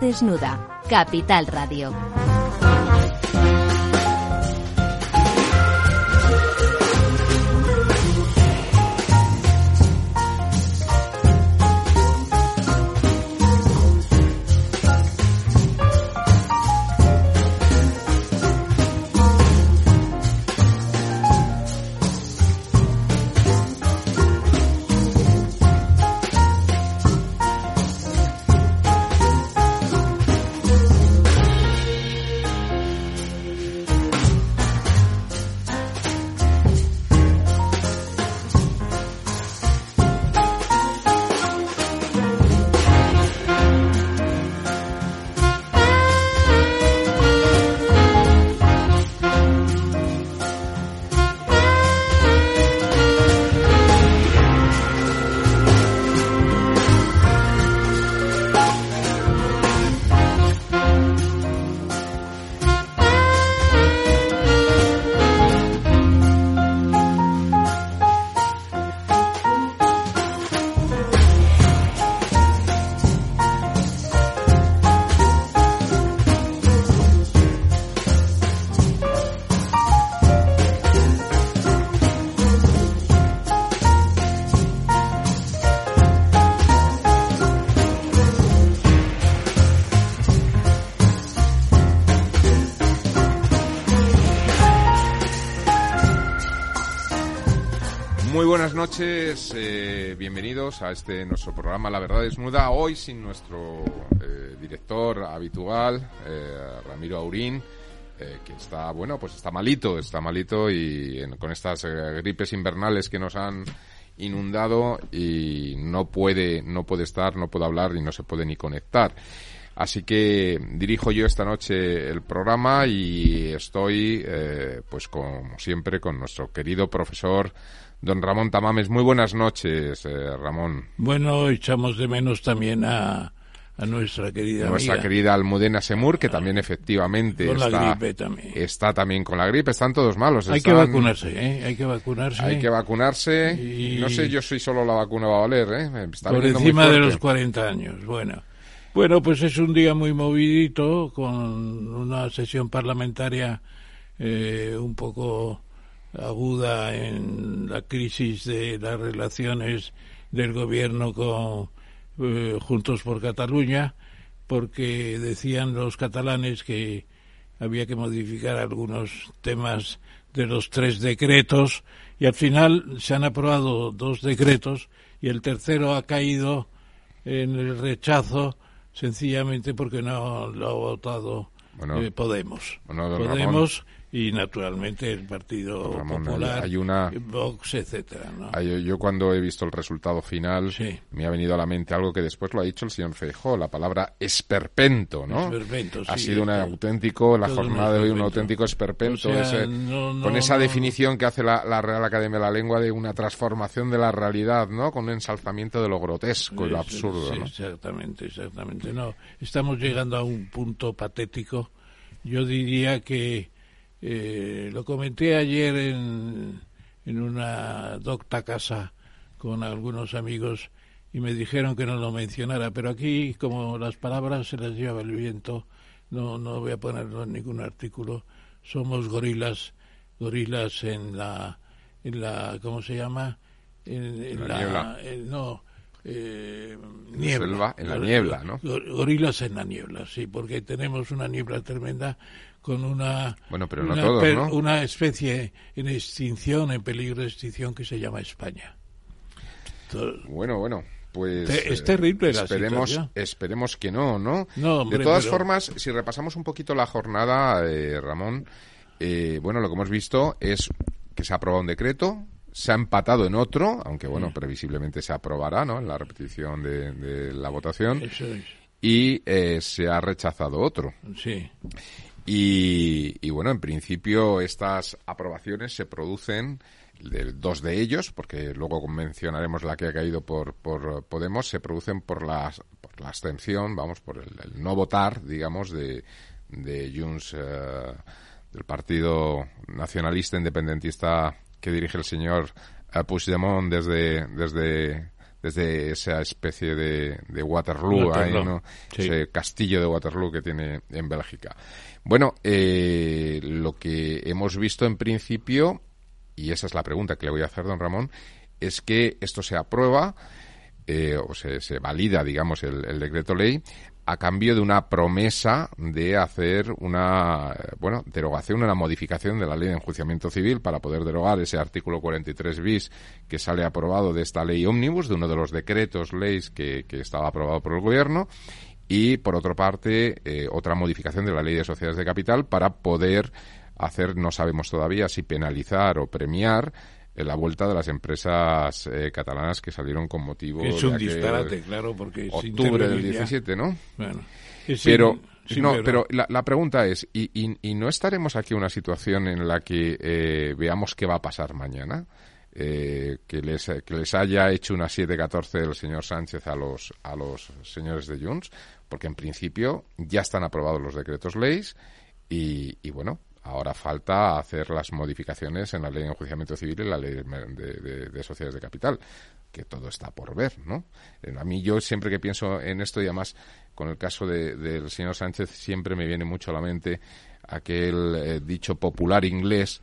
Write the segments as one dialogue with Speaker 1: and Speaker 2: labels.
Speaker 1: desnuda. Capital Radio.
Speaker 2: Noches, eh, bienvenidos a este nuestro programa La Verdad Desnuda. Hoy sin nuestro eh, director habitual, eh, Ramiro Aurín, que está, bueno, pues está malito, está malito y con estas gripes invernales que nos han inundado y no puede, no puede estar, no puede hablar y no se puede ni conectar. Así que dirijo yo esta noche el programa y estoy, pues como siempre, con nuestro querido profesor Don Ramón Tamames, muy buenas noches, eh, Ramón.
Speaker 3: Bueno, echamos de menos también a, a nuestra querida
Speaker 2: Nuestra querida Almudena Semur, que también efectivamente
Speaker 3: con
Speaker 2: está,
Speaker 3: la gripe también.
Speaker 2: está también con la gripe. Están todos malos.
Speaker 3: Hay que vacunarse, ¿eh? Hay que vacunarse.
Speaker 2: Hay que vacunarse. Y... No sé yo soy solo la vacuna va a valer, ¿eh?
Speaker 3: Por encima de los 40 años, bueno. Bueno, pues es un día muy movidito, con una sesión parlamentaria eh, un poco aguda en la crisis de las relaciones del gobierno con eh, Juntos por Cataluña, porque decían los catalanes que había que modificar algunos temas de los tres decretos y al final se han aprobado dos decretos y el tercero ha caído en el rechazo sencillamente porque no lo ha votado eh, Podemos. Podemos y naturalmente el Partido Popular,
Speaker 2: hay una,
Speaker 3: Vox, etcétera.
Speaker 2: yo cuando he visto el resultado final me ha venido a la mente algo que después lo ha dicho el señor Feijó, la palabra esperpento, ¿no?
Speaker 3: Esperpento,
Speaker 2: ha sido un auténtico, la jornada de hoy un auténtico esperpento, con esa definición que hace la, Real Academia de la Lengua de una transformación de la realidad, ¿no? Con un ensalzamiento de lo grotesco y lo absurdo,
Speaker 3: Exactamente, exactamente. No, estamos llegando a un punto patético. Yo diría que eh, lo comenté ayer en, en una docta casa con algunos amigos y me dijeron que no lo mencionara, pero aquí como las palabras se las lleva el viento, no, no voy a ponerlo en ningún artículo. Somos gorilas, gorilas en la, en la ¿cómo se llama?
Speaker 2: En, la,
Speaker 3: no,
Speaker 2: eh, niebla. en la niebla, ¿no?
Speaker 3: Gorilas en la niebla, sí, porque tenemos una niebla tremenda con una,
Speaker 2: bueno, pero no una,
Speaker 3: una especie en extinción, en peligro de extinción que se llama España.
Speaker 2: bueno, bueno. Pues
Speaker 3: es terrible
Speaker 2: esperemos, esperemos que no, ¿no?
Speaker 3: no
Speaker 2: de todas formas, si repasamos un poquito la jornada, eh, Ramón, eh, bueno, lo que hemos visto es que se ha aprobado un decreto, se ha empatado en otro, aunque bueno, previsiblemente se aprobará, ¿no? En la repetición de, la votación. Y eh, se ha rechazado otro.
Speaker 3: Sí.
Speaker 2: Y, bueno, en principio estas aprobaciones se producen, de, dos de ellos, porque luego mencionaremos la que ha caído por, por Podemos, se producen por la, por la abstención, vamos, por el, no votar, digamos, de, de Junts, eh, del Partido Nacionalista Independentista que dirige el señor eh, Puigdemont desde, desde desde esa especie de, de Waterloo, ese castillo de Waterloo que tiene en Bélgica. Bueno, eh, lo que hemos visto en principio, y esa es la pregunta que le voy a hacer, don Ramón, es que esto se aprueba eh, o se, se, valida, digamos, el, decreto ley a cambio de una promesa de hacer una bueno derogación, una modificación de la ley de enjuiciamiento civil para poder derogar ese artículo 43 bis que sale aprobado de esta ley ómnibus, de uno de los decretos leyes que estaba aprobado por el gobierno y por otra parte eh, otra modificación de la ley de sociedades de capital para poder hacer, no sabemos todavía si penalizar o premiar en la vuelta de las empresas eh, catalanas que salieron con motivo
Speaker 3: es un disparate claro porque
Speaker 2: octubre del 17 no bueno pero no pero la, la, pregunta es ¿y, y, y no estaremos aquí en una situación en la que eh, veamos qué va a pasar mañana eh, que les que les haya hecho una 7-14 el señor Sánchez a los a los señores de Junts porque en principio ya están aprobados los decretos leyes y, y bueno Ahora falta hacer las modificaciones en la ley de enjuiciamiento civil y la ley de, sociedades de capital, que todo está por ver, ¿no? A mí yo siempre que pienso en esto y además con el caso del señor Sánchez siempre me viene mucho a la mente aquel eh, dicho popular inglés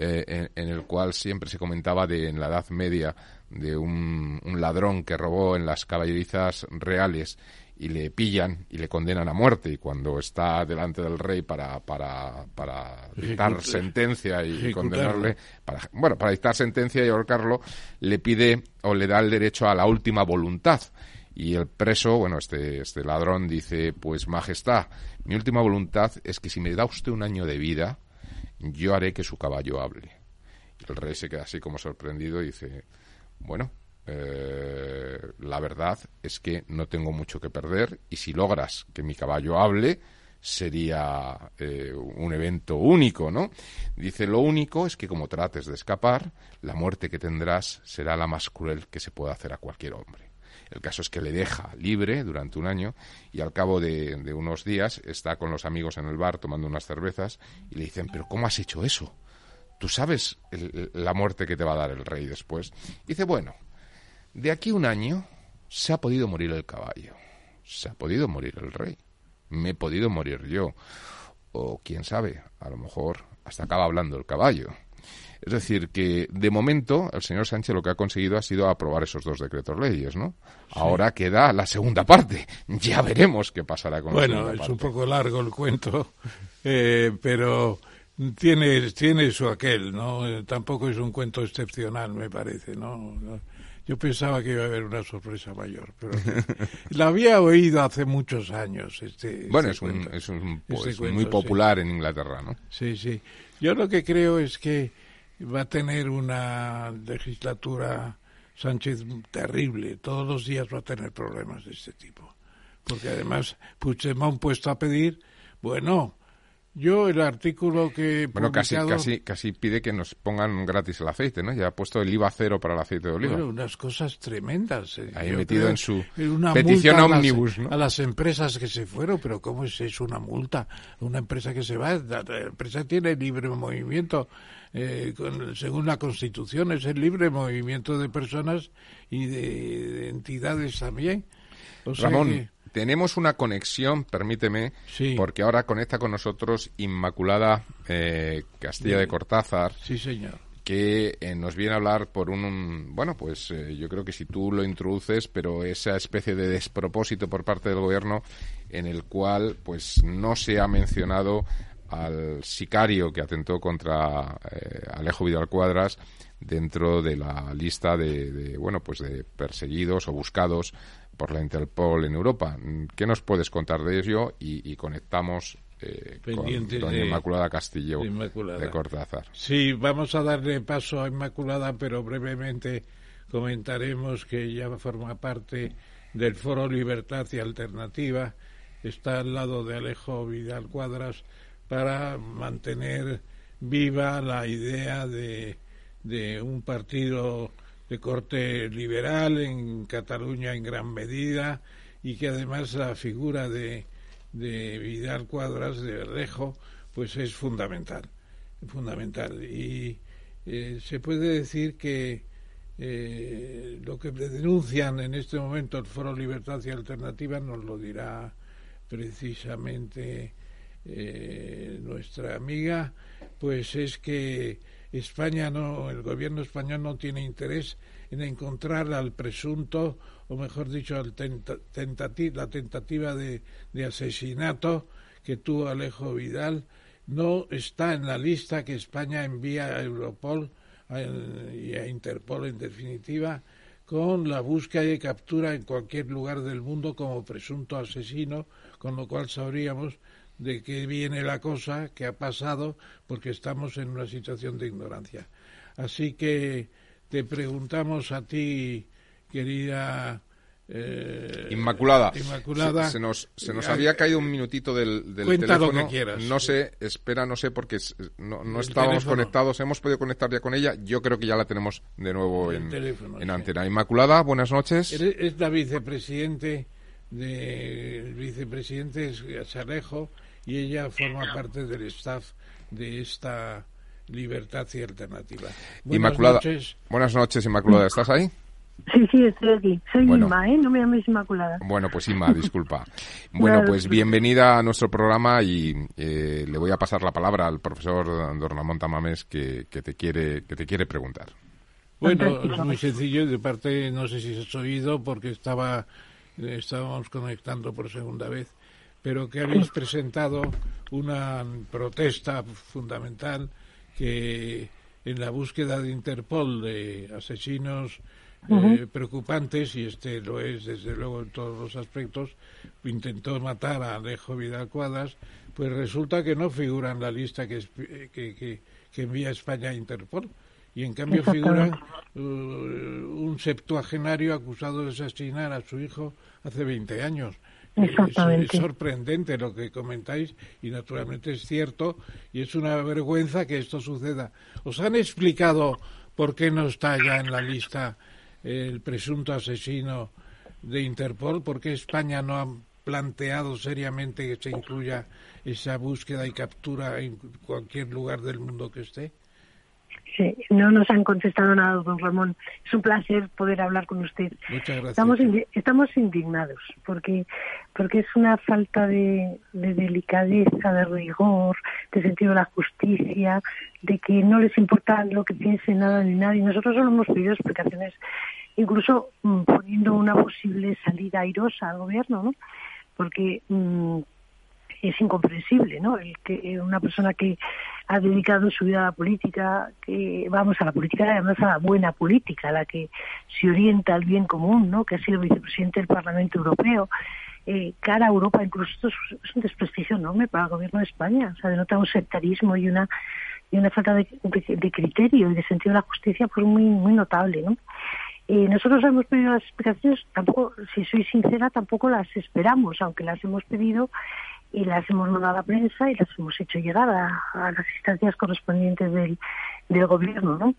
Speaker 2: eh, en, el cual siempre se comentaba de en la Edad Media de un, un ladrón que robó en las caballerizas reales y le pillan y le condenan a muerte. Y cuando está delante del rey para para, para dictar sentencia y condenarle para bueno para dictar sentencia y ahorcarlo le pide o le da el derecho a la última voluntad. Y el preso bueno este este ladrón dice pues majestad mi última voluntad es que si me da usted un año de vida yo haré que su caballo hable el rey se queda así como sorprendido y dice bueno eh, la verdad es que no tengo mucho que perder y si logras que mi caballo hable, sería eh, un evento único, ¿no? Dice, lo único es que como trates de escapar, la muerte que tendrás será la más cruel que se pueda hacer a cualquier hombre. El caso es que le deja libre durante un año y al cabo de, unos días está con los amigos en el bar tomando unas cervezas y le dicen, pero ¿cómo has hecho eso? ¿Tú sabes la muerte que te va a dar el rey después? dice, bueno, de aquí un año se ha podido morir el caballo, se ha podido morir el rey, me he podido morir yo, o quién sabe, a lo mejor hasta acaba hablando el caballo. Es decir, que de momento el señor Sánchez lo que ha conseguido ha sido aprobar esos dos decretos leyes, ¿no? Ahora queda la segunda parte. Ya veremos qué pasará con
Speaker 3: bueno,
Speaker 2: la parte.
Speaker 3: es un poco largo el cuento, eh, pero tiene, tiene su aquel, ¿no? Eh, tampoco es un cuento excepcional, me parece, ¿no? Yo pensaba que iba a haber una sorpresa mayor, pero la había oído hace muchos años. Este,
Speaker 2: este bueno, es, un, es, un, pues, muy popular en Inglaterra, ¿no?
Speaker 3: Sí, sí. Yo lo que creo es que va a tener una legislatura Sánchez terrible. Todos los días va a tener problemas de este tipo. Porque además Puigdemont puesto a pedir, bueno, yo el artículo que
Speaker 2: bueno casi casi casi pide que nos pongan gratis el aceite, ¿no? Ya ha puesto el IVA cero para el aceite de oliva.
Speaker 3: Bueno, unas cosas tremendas.
Speaker 2: Eh. Ahí metido en su una petición ómnibus, ¿no?
Speaker 3: A las empresas que se fueron, pero cómo es eso una multa, una empresa que se va, la, empresa tiene libre movimiento. Eh, con, según la Constitución es el libre movimiento de personas y de, entidades también.
Speaker 2: O Ramón, tenemos una conexión, permíteme, porque ahora conecta con nosotros Inmaculada eh, Castilla de Cortázar.
Speaker 3: Sí, señor.
Speaker 2: Que eh, nos viene a hablar por un, bueno, pues eh, yo creo que si tú lo introduces, pero esa especie de despropósito por parte del gobierno en el cual, pues no se ha mencionado al sicario que atentó contra Alejo Vidal Cuadras dentro de la lista de, de, bueno pues de perseguidos o buscados por la Interpol en Europa. ¿Qué nos puedes contar de ello? Y, conectamos eh, con doña Inmaculada Castillo de Cortázar.
Speaker 3: Sí, vamos a darle paso a Inmaculada, pero brevemente comentaremos que ya forma parte del Foro Libertad y Alternativa, está al lado de Alejo Vidal Cuadras para mantener viva la idea de, de un partido de corte liberal en Cataluña en gran medida y que además la figura de, de Vidal Cuadras de Rejo pues es fundamental fundamental. Y eh, se puede decir que eh, lo que denuncian en este momento el Foro Libertad y Alternativa nos lo dirá precisamente eh, nuestra amiga, pues es que España no, el gobierno español no tiene interés en encontrar al presunto, o mejor dicho, al la tentativa de, de asesinato que tuvo Alejo Vidal, no está en la lista que España envía a Europol y a Interpol en definitiva con la búsqueda y captura en cualquier lugar del mundo como presunto asesino, con lo cual sabríamos de qué viene la cosa, qué ha pasado, porque estamos en una situación de ignorancia. Así que te preguntamos a ti, querida
Speaker 2: eh, Inmaculada. Se, nos, se nos había caído un minutito del, del teléfono. No sé, espera, no sé, porque no, no estábamos conectados. Hemos podido conectar ya con ella. Yo creo que ya la tenemos de nuevo en, en antena. Inmaculada, buenas noches.
Speaker 3: Es la vicepresidente de el vicepresidente es y ella forma parte del staff de esta libertad y alternativa.
Speaker 2: Buenas Inmaculada, noches. Buenas noches, Inmaculada. ¿Estás ahí?
Speaker 4: Sí, sí, estoy aquí. Soy Inma, ¿eh? No me llames Inmaculada.
Speaker 2: Bueno, pues Inma, disculpa. bueno, pues bienvenida a nuestro programa y eh, le voy a pasar la palabra al profesor Dornamón Tamames que, que, te quiere, que te quiere preguntar.
Speaker 3: Bueno, es muy sencillo. De parte, no sé si has oído porque estaba estábamos conectando por segunda vez, pero que habéis presentado una protesta fundamental que en la búsqueda de Interpol de asesinos eh, preocupantes, y este lo es desde luego en todos los aspectos, intentó matar a Alejo Vidal Cuadras, pues resulta que no figura en la lista que, que, que, envía España a Interpol. Y en cambio figura uh, un septuagenario acusado de asesinar a su hijo hace 20 años. Es, sorprendente lo que comentáis y naturalmente es cierto y es una vergüenza que esto suceda. ¿Os han explicado por qué no está ya en la lista el presunto asesino de Interpol? ¿Por qué España no ha planteado seriamente que se incluya esa búsqueda y captura en cualquier lugar del mundo que esté?
Speaker 4: Sí, no nos han contestado nada, don Ramón. Es un placer poder hablar con usted.
Speaker 3: Muchas gracias.
Speaker 4: Estamos, estamos indignados porque, porque es una falta de, de delicadeza, de rigor, de sentido de la justicia, de que no les importa lo que piense nada ni nadie. Nosotros solo hemos pedido explicaciones, incluso mm, poniendo una posible salida airosa al gobierno, ¿no? Porque mm, es incomprensible, ¿no? El que una persona que ha dedicado su vida a la política, que vamos a la política, además a la buena política, a la que se orienta al bien común, ¿no? Que ha sido vicepresidente del Parlamento Europeo, eh, cara a Europa, incluso es, un desprestigio enorme para el gobierno de España, o sea, denota un sectarismo y una y una falta de, criterio y de sentido de la justicia pues muy muy notable, ¿no? Eh, nosotros hemos pedido las explicaciones, tampoco, si soy sincera, tampoco las esperamos, aunque las hemos pedido y las hemos mandado a la prensa y las hemos hecho llegar a, las instancias correspondientes del, del gobierno, ¿no?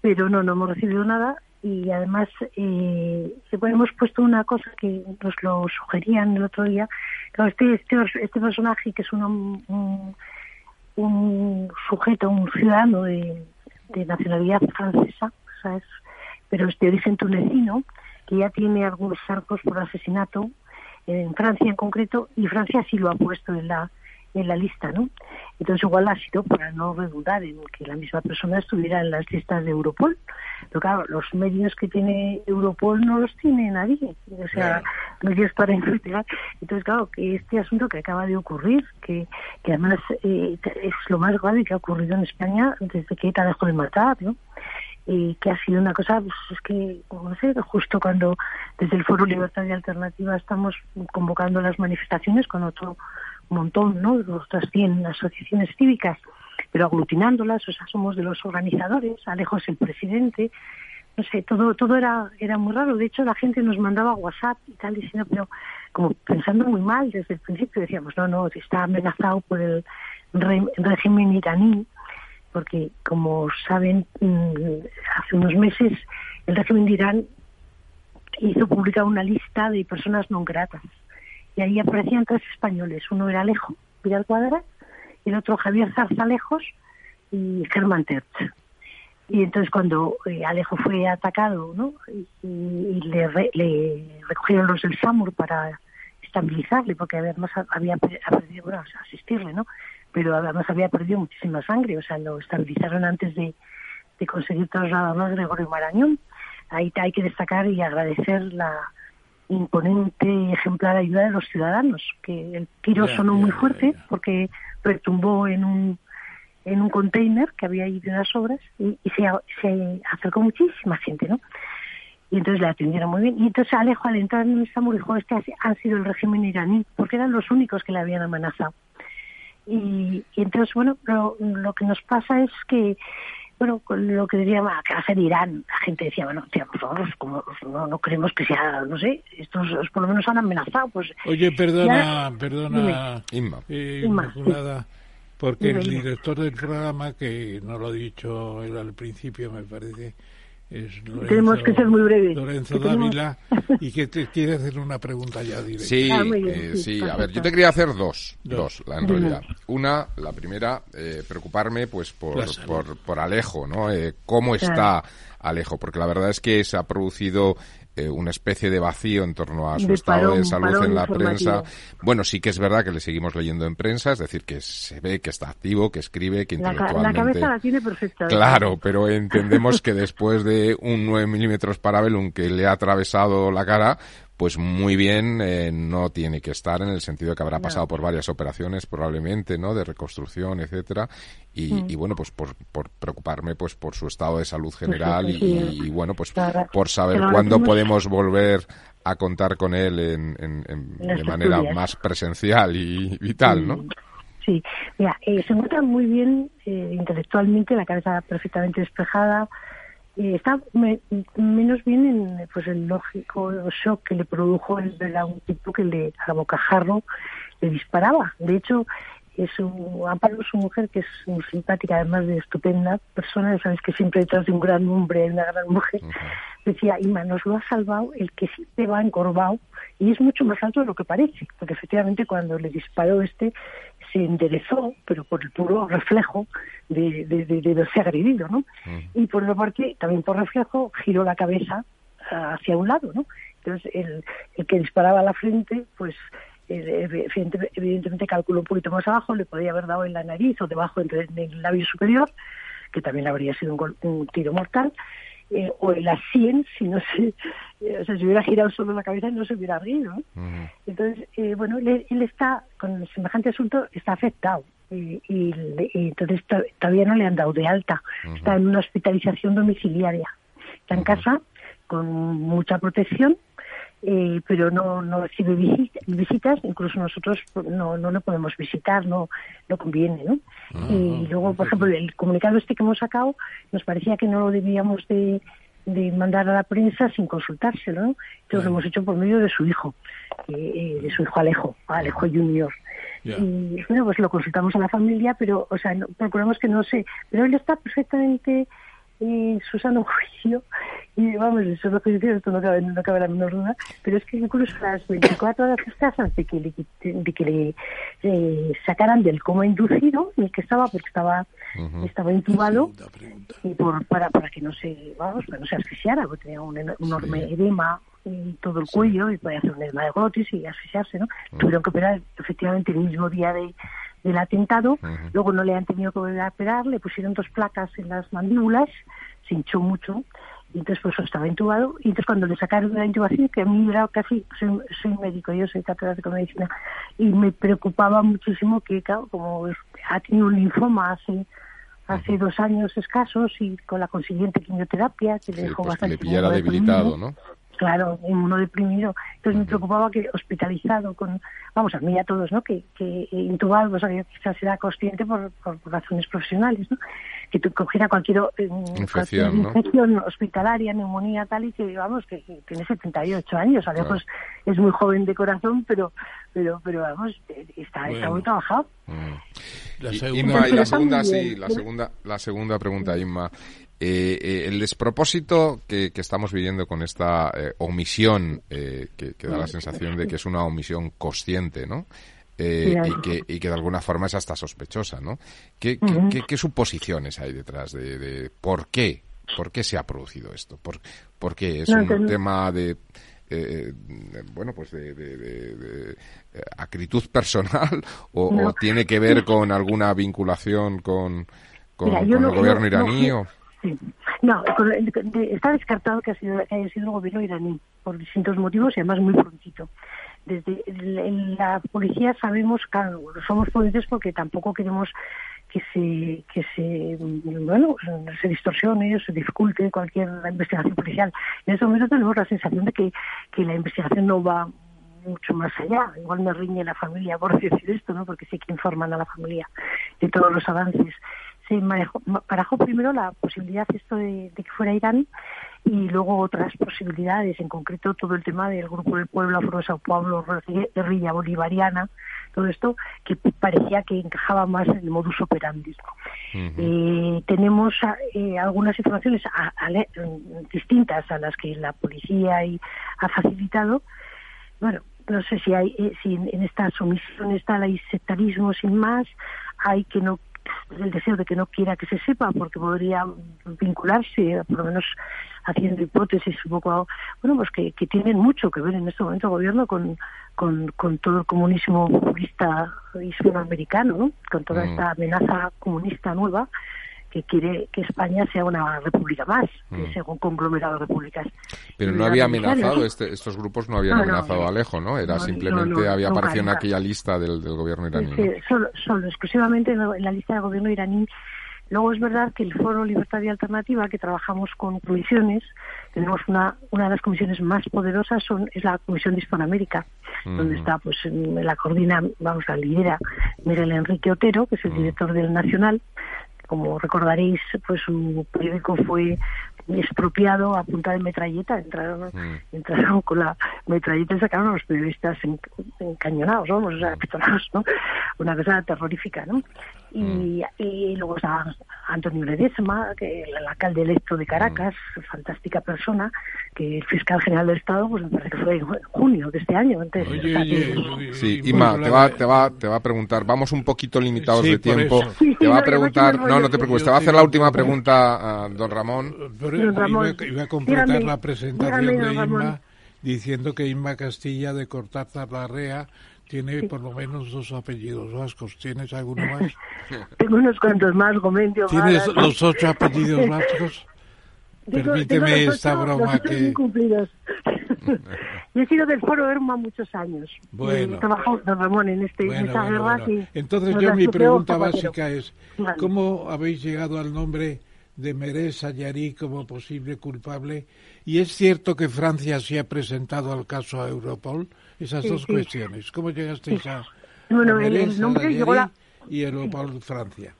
Speaker 4: Pero no, no hemos recibido nada y además eh, hemos puesto una cosa que nos lo sugerían el otro día. este, este, este personaje que es un, un, sujeto, un ciudadano de, de nacionalidad francesa, ¿sabes? pero es de origen tunecino, que ya tiene algunos arcos por asesinato en Francia en concreto, y Francia sí lo ha puesto en la en la lista, ¿no? Entonces igual ha sido para no redundar en que la misma persona estuviera en las listas de Europol. Pero claro, los medios que tiene Europol no los tiene nadie. O sea, medios para investigar. Entonces, claro, que este asunto que acaba de ocurrir, que, que además eh, es lo más grave que ha ocurrido en España desde que ETA dejó de matar, ¿no? Y que ha sido una cosa, pues es que, no sé, justo cuando desde el Foro Libertad y Alternativa estamos convocando las manifestaciones con otro montón, ¿no? Otras 100 asociaciones cívicas, pero aglutinándolas, o sea, somos de los organizadores, Alejo es el presidente, no sé, todo todo era era muy raro. De hecho, la gente nos mandaba WhatsApp y tal, diciendo, pero como pensando muy mal desde el principio, decíamos, no, no, está amenazado por el régimen iraní porque como saben, mm, hace unos meses el régimen de Irán hizo pública una lista de personas no gratas. Y ahí aparecían tres españoles. Uno era Alejo Vidal Cuadra, el otro Javier Zarzalejos y Germán Terz. Y entonces cuando eh, Alejo fue atacado, ¿no? Y, le, le, recogieron los del SAMUR para estabilizarle, porque además había perdido, bueno, asistirle, ¿no? Pero además había perdido muchísima sangre, o sea, lo estabilizaron antes de, de conseguir trasladarlo a Gregorio Marañón. Ahí hay que destacar y agradecer la imponente y ejemplar ayuda de los ciudadanos, que el tiro sonó muy fuerte porque retumbó en un en un container que había ahí de las obras y, se, se, acercó muchísima gente, ¿no? Y entonces le atendieron muy bien. Y entonces Alejo, al entrar en esta dijo, este ha sido el régimen iraní, porque eran los únicos que le habían amenazado. Y, entonces, bueno, lo, lo que nos pasa es que bueno, con lo que diría, ¿qué va a hacer Irán? La gente decía, bueno, tía, por favor, como, no, no queremos que sea, no sé, estos por lo menos han amenazado. pues
Speaker 3: Oye, perdona, perdona,
Speaker 2: Inma.
Speaker 3: Eh, Inmaculada, porque el director del programa, que no lo he dicho él al principio, me parece,
Speaker 4: tenemos que ser muy breves.
Speaker 3: Lorenzo Dávila, y que te quiere hacer una pregunta ya directa.
Speaker 2: Sí, ah, eh, sí, a ver, yo te quería hacer dos, dos, en realidad. Una, la primera, eh, preocuparme pues por, por, por, Alejo, ¿no? Eh, ¿Cómo está Alejo? Porque la verdad es que se ha producido eh, una especie de vacío en torno a su estado de salud en la prensa. Bueno, sí que es verdad que le seguimos leyendo en prensa, es decir, que se ve que está activo, que escribe, que intelectualmente...
Speaker 4: La, cabeza la tiene perfecta.
Speaker 2: Claro, pero entendemos que después de un 9 milímetros Parabellum que le ha atravesado la cara, pues muy bien eh, no tiene que estar en el sentido de que habrá pasado por varias operaciones probablemente no de reconstrucción etcétera. Y, mm. bueno pues por, preocuparme pues por su estado de salud general y, bueno pues por saber cuándo podemos volver a contar con él en, de manera más presencial y vital no
Speaker 4: sí. Mira eh, se encuentra muy bien eh, intelectualmente la cabeza perfectamente despejada está menos bien en pues el lógico shock que le produjo el ver a un tipo que le a bocajarro le disparaba. De hecho es un, Amparo su mujer que es muy simpática además de estupenda persona sabes que siempre detrás de un gran hombre hay una gran mujer decía Ima nos lo ha salvado el que siempre va encorvado y es mucho más alto de lo que parece porque efectivamente cuando le disparó este se enderezó, pero por el puro reflejo de, de, de, verse agredido, ¿no? Mm. Y por otra parte, también por reflejo, giró la cabeza hacia un lado, ¿no? Entonces, el, el que disparaba a la frente, pues evidentemente calculó un poquito más abajo, le podía haber dado en la nariz o debajo en el labio superior, que también habría sido un, un tiro mortal, eh, o la 100 si no se, eh, o sea, si hubiera girado solo la cabeza no se hubiera reído. Entonces, eh, bueno, él, está, con semejante asunto, está afectado. Y, y, entonces todavía no le han dado de alta. Está en una hospitalización domiciliaria. Está en casa con mucha protección eh, pero no, no recibe visitas, incluso nosotros no, no lo podemos visitar, no, no conviene, ¿no? Ah, y luego, por ejemplo, el comunicado este que hemos sacado, nos parecía que no lo debíamos de, de mandar a la prensa sin consultárselo, ¿no? Entonces lo hemos hecho por medio de su hijo, eh, de su hijo Alejo, Alejo Junior. Y bueno, pues lo consultamos a la familia, pero, o sea, procuramos que no se... Pero él está perfectamente y Susana juicio y vamos, eso lo que esto no cabe, no cabe la menor duda, pero es que incluso las 24 horas escasas de que le, de que le eh, sacaran del coma inducido en el que estaba, porque estaba estaba intubado y por, para, para que no se, vamos, para no se asfixiara, porque tenía un enorme edema en todo el cuello y podía hacer un edema de glotis y asfixiarse, ¿no? Tuvieron que operar efectivamente el mismo día de del atentado, luego no le han tenido que volver a operar, le pusieron dos placas en las mandíbulas, se hinchó mucho, y entonces pues estaba intubado, y entonces cuando le sacaron de la intubación, que a mí era casi, soy, soy médico, yo soy catedrático de medicina, y me preocupaba muchísimo que, claro, como ha tenido un linfoma hace hace dos años escasos y con la consiguiente quimioterapia que le dejó
Speaker 2: pues
Speaker 4: bastante
Speaker 2: que le pillara debilitado, ¿no?
Speaker 4: Claro, inmunodeprimido. Entonces me preocupaba que hospitalizado, con, vamos, a mí y a todos, ¿no? Que, que intubado, o sea, que quizás era consciente por, por, razones profesionales, ¿no? Que tú cogiera cualquier, eh,
Speaker 2: infección,
Speaker 4: infección hospitalaria, neumonía, tal, y que, vamos, que, tiene 78 años, a lejos es muy joven de corazón, pero, pero, pero vamos, está, está muy trabajado.
Speaker 2: La segunda, y la segunda, sí, la segunda, la segunda pregunta, Inma. Eh, eh, el despropósito que, estamos viviendo con esta eh, omisión, que, da la sensación de que es una omisión consciente, ¿no? eh, y, que, y que de alguna forma es hasta sospechosa, ¿no? ¿Qué, qué, suposiciones hay detrás de, por qué? ¿Por qué se ha producido esto? ¿Por, por qué? ¿Es un tema de, eh, bueno, pues de, eh, acritud personal o, tiene que ver con alguna vinculación con, con, el gobierno iraní?
Speaker 4: No, no está descartado que, ha sido, haya sido el gobierno iraní por distintos motivos y además muy prontito. Desde la policía sabemos, claro, somos prudentes porque tampoco queremos que se que se bueno se distorsione se dificulte cualquier investigación policial. En ese momento tenemos la sensación de que, que la investigación no va mucho más allá. Igual me riñe la familia por decir esto, ¿no? Porque sí que informan a la familia de todos los avances. Se manejó, barajó primero la posibilidad esto de, que fuera Irán y luego otras posibilidades, en concreto todo el tema del Grupo del Pueblo Afro de Sao Paulo, guerrilla bolivariana, todo esto que parecía que encajaba más en el modus operandi. Eh, tenemos eh, algunas informaciones distintas a las que la policía ha facilitado. Bueno, no sé si hay eh, si en, esta sumisión está el sectarismo sin más, hay que no el deseo de que no quiera que se sepa porque podría vincularse, por lo menos haciendo hipótesis un poco, bueno, pues que, que tienen mucho que ver en este momento el gobierno con, con, con todo el comunismo populista hispanoamericano, ¿no? con toda mm. esta amenaza comunista nueva que quiere que España sea una república más, que mm. sea un conglomerado de repúblicas.
Speaker 2: Pero no había amenazado, este, estos grupos no habían amenazado a Alejo, ¿no? Era simplemente, había aparecido en aquella lista del, del gobierno iraní.
Speaker 4: Sí, solo, solo, exclusivamente en la lista del gobierno iraní. Luego es verdad que el Foro Libertad y Alternativa, que trabajamos con comisiones, tenemos una, una de las comisiones más poderosas, son, es la Comisión de Hispanoamérica, donde está, pues, la coordina, vamos, la lidera Miguel Enrique Otero, que es el director del Nacional, como recordaréis, pues su periódico fue expropiado a punta de metralleta. Entraron, mm. entraron con la metralleta y sacaron a los periodistas encañonados, vamos, o sea, pistonados, ¿no? Una cosa terrorífica, ¿no? Y, mm. y luego está Antonio Ledesma, que el alcalde electo de Caracas, mm. fantástica persona, que el fiscal general del Estado, pues me parece que fue en junio de este año. Antes,
Speaker 2: sí, Ima, te va, te, va, te va a preguntar, vamos un poquito limitados de tiempo, te va a preguntar, no, no te preocupes, te va a hacer la última pregunta a don Ramón.
Speaker 3: iba, a completar la presentación de Inma diciendo que Inma Castilla de Cortázar Larrea tiene por lo menos dos apellidos vascos. ¿Tienes alguno más?
Speaker 4: Tengo unos cuantos más, Gomendio.
Speaker 3: ¿Tienes los ocho apellidos vascos? Permíteme esta broma que...
Speaker 4: Yo he sido del Foro Erma muchos años.
Speaker 3: Bueno.
Speaker 4: He trabajado, don Ramón, en, este, esta guerra.
Speaker 3: Entonces yo mi pregunta básica es, ¿cómo habéis llegado al nombre de Mereza Yarí como posible culpable? ¿Y es cierto que Francia se ha presentado al caso a Europol? Esas dos cuestiones. ¿Cómo llegasteis a,
Speaker 4: bueno, el, nombre llegó
Speaker 3: y Europol Francia?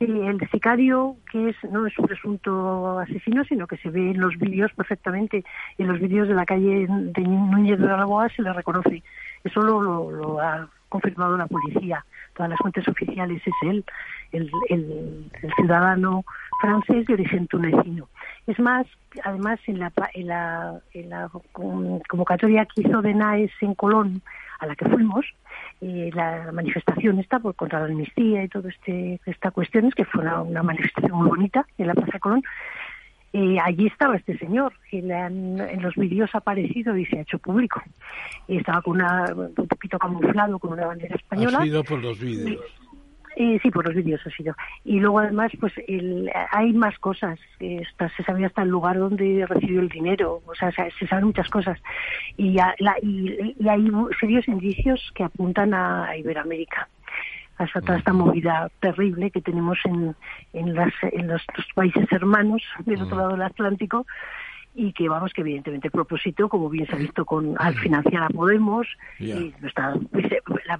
Speaker 4: el sicario, que es no es un presunto asesino, sino que se ve en los vídeos perfectamente, en los vídeos de la calle de Núñez de la se le reconoce. Eso lo, lo, ha confirmado la policía. Todas las fuentes oficiales es él, el, el, ciudadano francés de origen tunecino. Es más, además en la, en la, en la convocatoria que hizo de NAES en Colón, a la que fuimos, eh, la manifestación esta por contra la amnistía y toda este, esta cuestión, es que fue una, manifestación muy bonita en la Plaza Colón, eh, allí estaba este señor, que le han, en los vídeos ha aparecido y se ha hecho público. Y estaba con una, un poquito camuflado con una bandera española.
Speaker 3: Ha sido por los vídeos.
Speaker 4: Eh, sí, por los vídeos ha sido. Y luego además, pues el, hay más cosas. se sabía hasta el lugar donde recibió el dinero. O sea, se, saben muchas cosas. Y, y, hay serios indicios que apuntan a, Iberoamérica. Hasta toda esta movida terrible que tenemos en, en, las, en los, los países hermanos del otro lado del Atlántico y que vamos que evidentemente el propósito como bien se ha visto con al financiar a Podemos y nuestra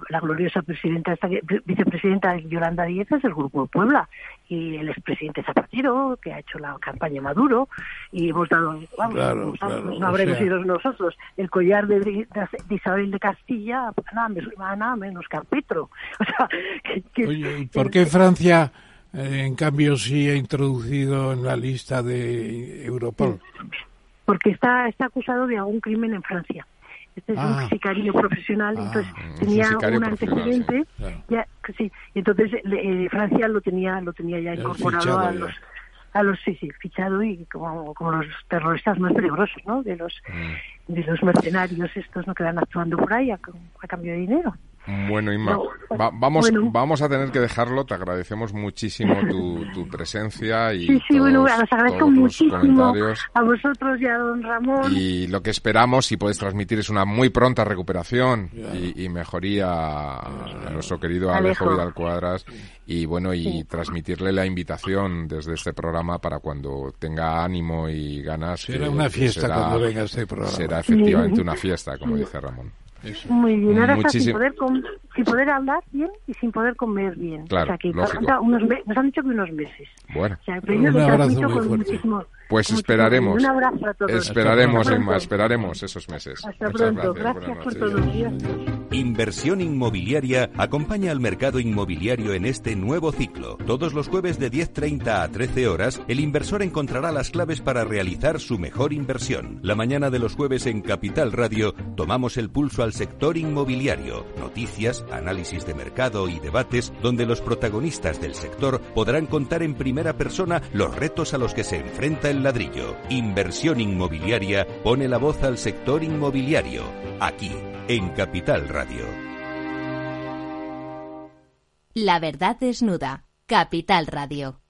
Speaker 4: la, gloriosa presidenta esta, vicepresidenta Yolanda Díez es del grupo de Puebla y el expresidente Zapatero que ha hecho la campaña Maduro y hemos dado vamos no habremos sido nosotros. El collar de, Isabel de Castilla nada, nada menos que a Petro. O sea
Speaker 3: Oye, ¿y por qué Francia eh, en cambio sí ha introducido en la lista de Europol
Speaker 4: porque está, está acusado de algún crimen en Francia. Este es un
Speaker 3: Ah.
Speaker 4: sicario profesional,
Speaker 3: Ah,
Speaker 4: entonces tenía un antecedente.
Speaker 3: sí, claro.
Speaker 4: Ya, sí, entonces eh, Francia lo tenía, lo tenía ya incorporado a los a los sí sí fichado y como, como los terroristas más peligrosos no de los
Speaker 2: Mm.
Speaker 4: de los mercenarios estos no que van actuando por ahí a, a cambio de dinero
Speaker 2: Bueno, Inma,
Speaker 4: No,
Speaker 2: va- vamos,
Speaker 4: bueno.
Speaker 2: vamos a tener que dejarlo. Te agradecemos muchísimo tu, tu presencia y
Speaker 4: sí sí bueno
Speaker 2: todos-
Speaker 4: os agradezco
Speaker 2: todos los
Speaker 4: muchísimo
Speaker 2: comentarios.
Speaker 4: a vosotros y a don Ramón
Speaker 2: Y lo que esperamos, si puedes transmitir, es una muy pronta recuperación y, y mejoría a nuestro querido
Speaker 4: Alejo.
Speaker 2: Alejo Vidal Cuadras y bueno, y transmitirle la invitación desde este programa para cuando tenga ánimo y ganas.
Speaker 3: Será
Speaker 2: que-
Speaker 3: una fiesta
Speaker 2: será-
Speaker 3: cuando venga este programa.
Speaker 2: Será efectivamente una fiesta, como dice Ramón.
Speaker 3: Eso.
Speaker 4: Muy bien, ahora está sin
Speaker 2: Muchísimo.
Speaker 4: poder, com- sin poder hablar bien y sin poder comer bien.
Speaker 2: Claro,
Speaker 4: o sea que unos me- nos han dicho que unos meses.
Speaker 2: Bueno,
Speaker 4: O sea, pero yo
Speaker 3: Un abrazo muy fuerte.
Speaker 4: muchísimo.
Speaker 2: pues esperaremos.
Speaker 4: Un abrazo a todos.
Speaker 2: Esperaremos,
Speaker 4: pronto.
Speaker 2: esperaremos esos meses.
Speaker 4: Hasta
Speaker 2: Muchas
Speaker 4: pronto.
Speaker 2: gracias.
Speaker 4: Gracias, por todo. Adiós.
Speaker 5: Inversión inmobiliaria acompaña al mercado inmobiliario en este nuevo ciclo. Todos los jueves de 10.30 a 13 horas, el inversor encontrará las claves para realizar su mejor inversión. La mañana de los jueves en Capital Radio tomamos el pulso al sector inmobiliario. Noticias, análisis de mercado y debates donde los protagonistas del sector podrán contar en primera persona los retos a los que se enfrenta el ladrillo. Inversión inmobiliaria pone la voz al sector inmobiliario. Aquí, en Capital Radio.
Speaker 1: La verdad desnuda. Capital Radio.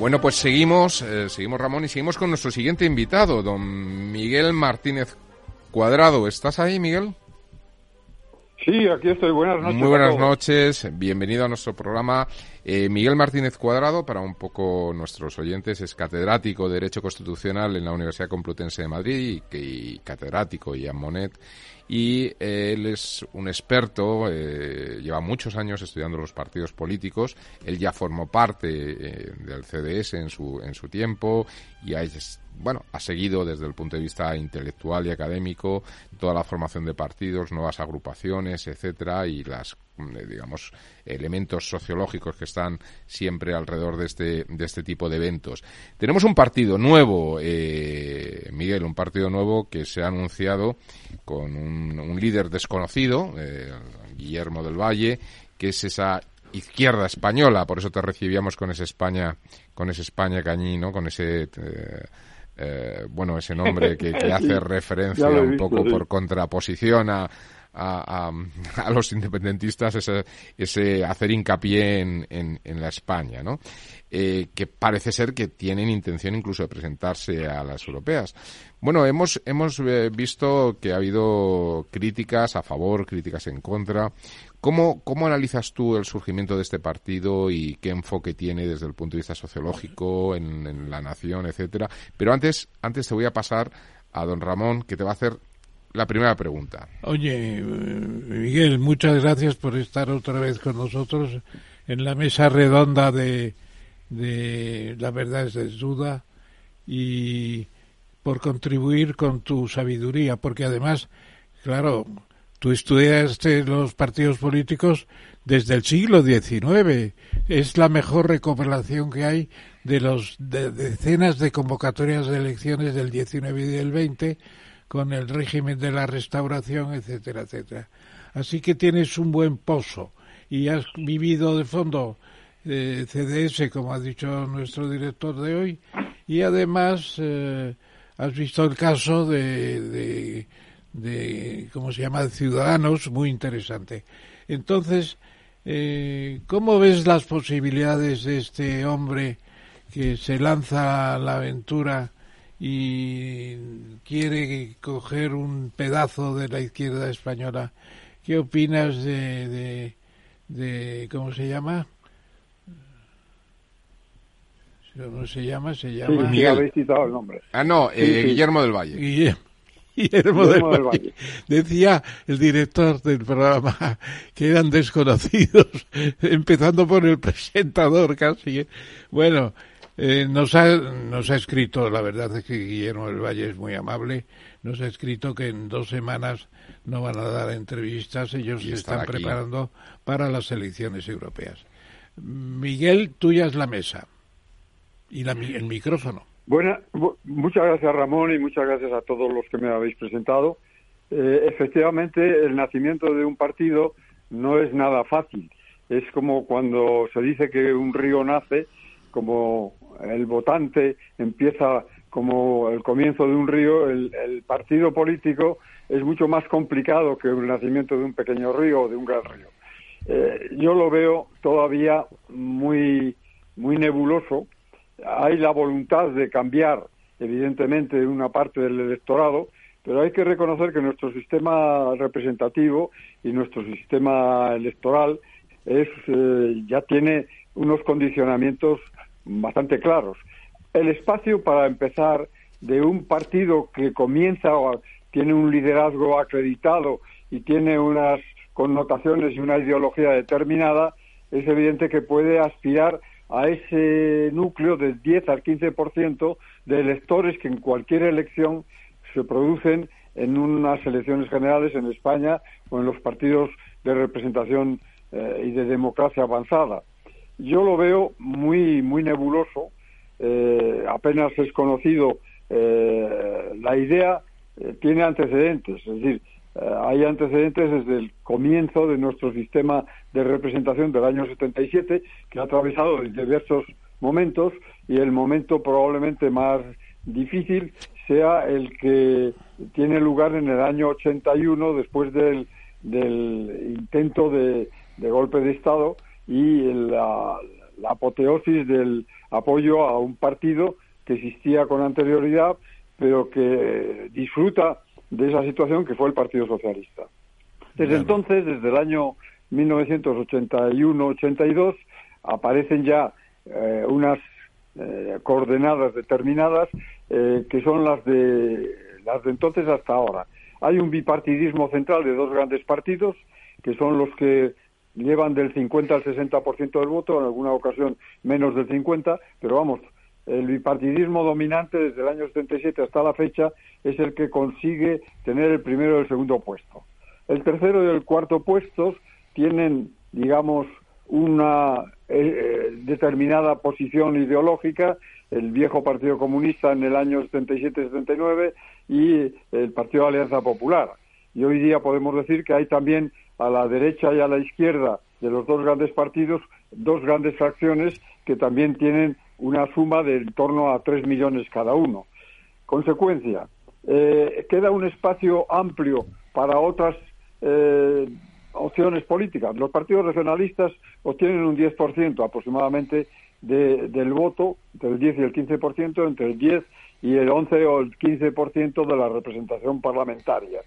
Speaker 2: Bueno, pues seguimos, eh, seguimos Ramón y seguimos con nuestro siguiente invitado, don Miguel Martínez Cuadrado. ¿Estás ahí, Miguel?
Speaker 6: Sí, aquí estoy. Buenas noches.
Speaker 2: Muy buenas noches, bienvenido a nuestro programa. Eh, Miguel Martínez Cuadrado, para un poco nuestros oyentes, es catedrático de Derecho Constitucional en la Universidad Complutense de Madrid y, y catedrático y Monet. Y eh, él es un experto, eh, lleva muchos años estudiando los partidos políticos. Él ya formó parte eh, del CDS en su, en su tiempo y ha, bueno, ha seguido desde el punto de vista intelectual y académico toda la formación de partidos, nuevas agrupaciones, etcétera, y las mm, eh, digamos elementos sociológicos que están siempre alrededor de este de este tipo de eventos. Tenemos un partido nuevo, eh, Miguel, un partido nuevo que se ha anunciado con un, un líder desconocido, eh, Guillermo del Valle, que es esa izquierda española, por eso te recibíamos con ese España, con ese España cañí, ¿no? Con ese eh, eh, bueno, ese nombre que, que hace
Speaker 6: Sí,
Speaker 2: referencia un poco
Speaker 6: sí.
Speaker 2: por contraposición a, a, a- a los independentistas, ese, ese hacer hincapié en, en, en la España, ¿no? Eh, que parece ser que tienen intención incluso de presentarse a las europeas. Bueno, hemos, hemos eh, visto que ha habido críticas a favor, críticas en contra. ¿Cómo, ¿Cómo analizas tú el surgimiento de este partido y qué enfoque tiene desde el punto de vista sociológico en, la nación, etcétera? Pero antes, antes te voy a pasar a don Ramón, que te va a hacer la primera pregunta.
Speaker 3: Oye, Miguel, muchas gracias por estar otra vez con nosotros en la mesa redonda de, de La Verdad es desnuda y por contribuir con tu sabiduría, porque además, claro, tú estudiaste los partidos políticos desde el siglo XIX. Es la mejor recopilación que hay de los de decenas de convocatorias de elecciones del 19 y del 20 con el régimen de la restauración, etcétera, etcétera. Así que tienes un buen pozo y has vivido de fondo eh, CDS, como ha dicho nuestro director de hoy, y además eh, has visto el caso de, de, ¿cómo se llama?, de Ciudadanos, muy interesante. Entonces, Eh, ¿Cómo ves las posibilidades de este hombre que se lanza a la aventura y quiere coger un pedazo de la izquierda española? ¿Qué opinas de, de, de ¿cómo se llama? ¿Cómo se llama? Se llama...
Speaker 6: Sí, Miguel. habéis citado el nombre.
Speaker 2: Ah, no, eh,
Speaker 6: Sí, sí.
Speaker 2: Guillermo del Valle.
Speaker 3: Guillermo, Guillermo
Speaker 6: Guillermo
Speaker 3: del
Speaker 6: del
Speaker 3: Valle.
Speaker 6: Valle.
Speaker 3: Decía el director del programa que eran desconocidos, empezando por el presentador casi. Bueno, eh, nos, ha, nos ha escrito, la verdad es que Guillermo del Valle es muy amable, nos ha escrito que en dos semanas no van a dar entrevistas, ellos
Speaker 2: Y
Speaker 3: se están
Speaker 2: aquí.
Speaker 3: preparando para las elecciones europeas. Miguel, tuya es la mesa y la mi- el micrófono.
Speaker 6: Buena, bu- muchas gracias Ramón y muchas gracias a todos los que me habéis presentado. Eh, efectivamente, el nacimiento de un partido no es nada fácil. Es como cuando se dice que un río nace, como el votante empieza como el comienzo de un río, el, el partido político es mucho más complicado que el nacimiento de un pequeño río o de un gran río. Eh, yo lo veo todavía muy, muy nebuloso. Hay la voluntad de cambiar, evidentemente, una parte del electorado, pero hay que reconocer que nuestro sistema representativo y nuestro sistema electoral es, eh, ya tiene unos condicionamientos bastante claros. El espacio para empezar de un partido que comienza o tiene un liderazgo acreditado y tiene unas connotaciones y una ideología determinada, es evidente que puede aspirar a ese núcleo del 10 al 15% de electores que en cualquier elección se producen en unas elecciones generales en España o en los partidos de representación eh, y de democracia avanzada. Yo lo veo muy muy nebuloso, eh, apenas es conocido eh, la idea tiene antecedentes, es decir, hay antecedentes desde el comienzo de nuestro sistema de representación del año 77, que ha atravesado diversos momentos y el momento probablemente más difícil sea el que tiene lugar en el año 81 después del, del intento de, de golpe de Estado y la, la apoteosis del apoyo a un partido que existía con anterioridad, pero que disfruta de esa situación que fue el Partido Socialista. Desde entonces, desde el año 1981-82, aparecen ya eh, unas eh, coordenadas determinadas eh, que son las de las de entonces hasta ahora. Hay un bipartidismo central de dos grandes partidos que son los que llevan del 50 al 60% del voto, en alguna ocasión menos del 50, pero vamos, el bipartidismo dominante desde el año 77 hasta la fecha es el que consigue tener el primero y el segundo puesto. El tercero y el cuarto puestos tienen, digamos, una eh, determinada posición ideológica, el viejo Partido Comunista en el año 77-79 y el Partido de Alianza Popular. Y hoy día podemos decir que hay también a la derecha y a la izquierda de los dos grandes partidos dos grandes fracciones que también tienen una suma de en torno a tres millones cada uno. Consecuencia, eh, queda un espacio amplio para otras eh, opciones políticas. Los partidos regionalistas obtienen un 10% aproximadamente de, del voto, entre el 10 y el 15%, entre el 10 y el 11 o el 15% de la representación parlamentaria.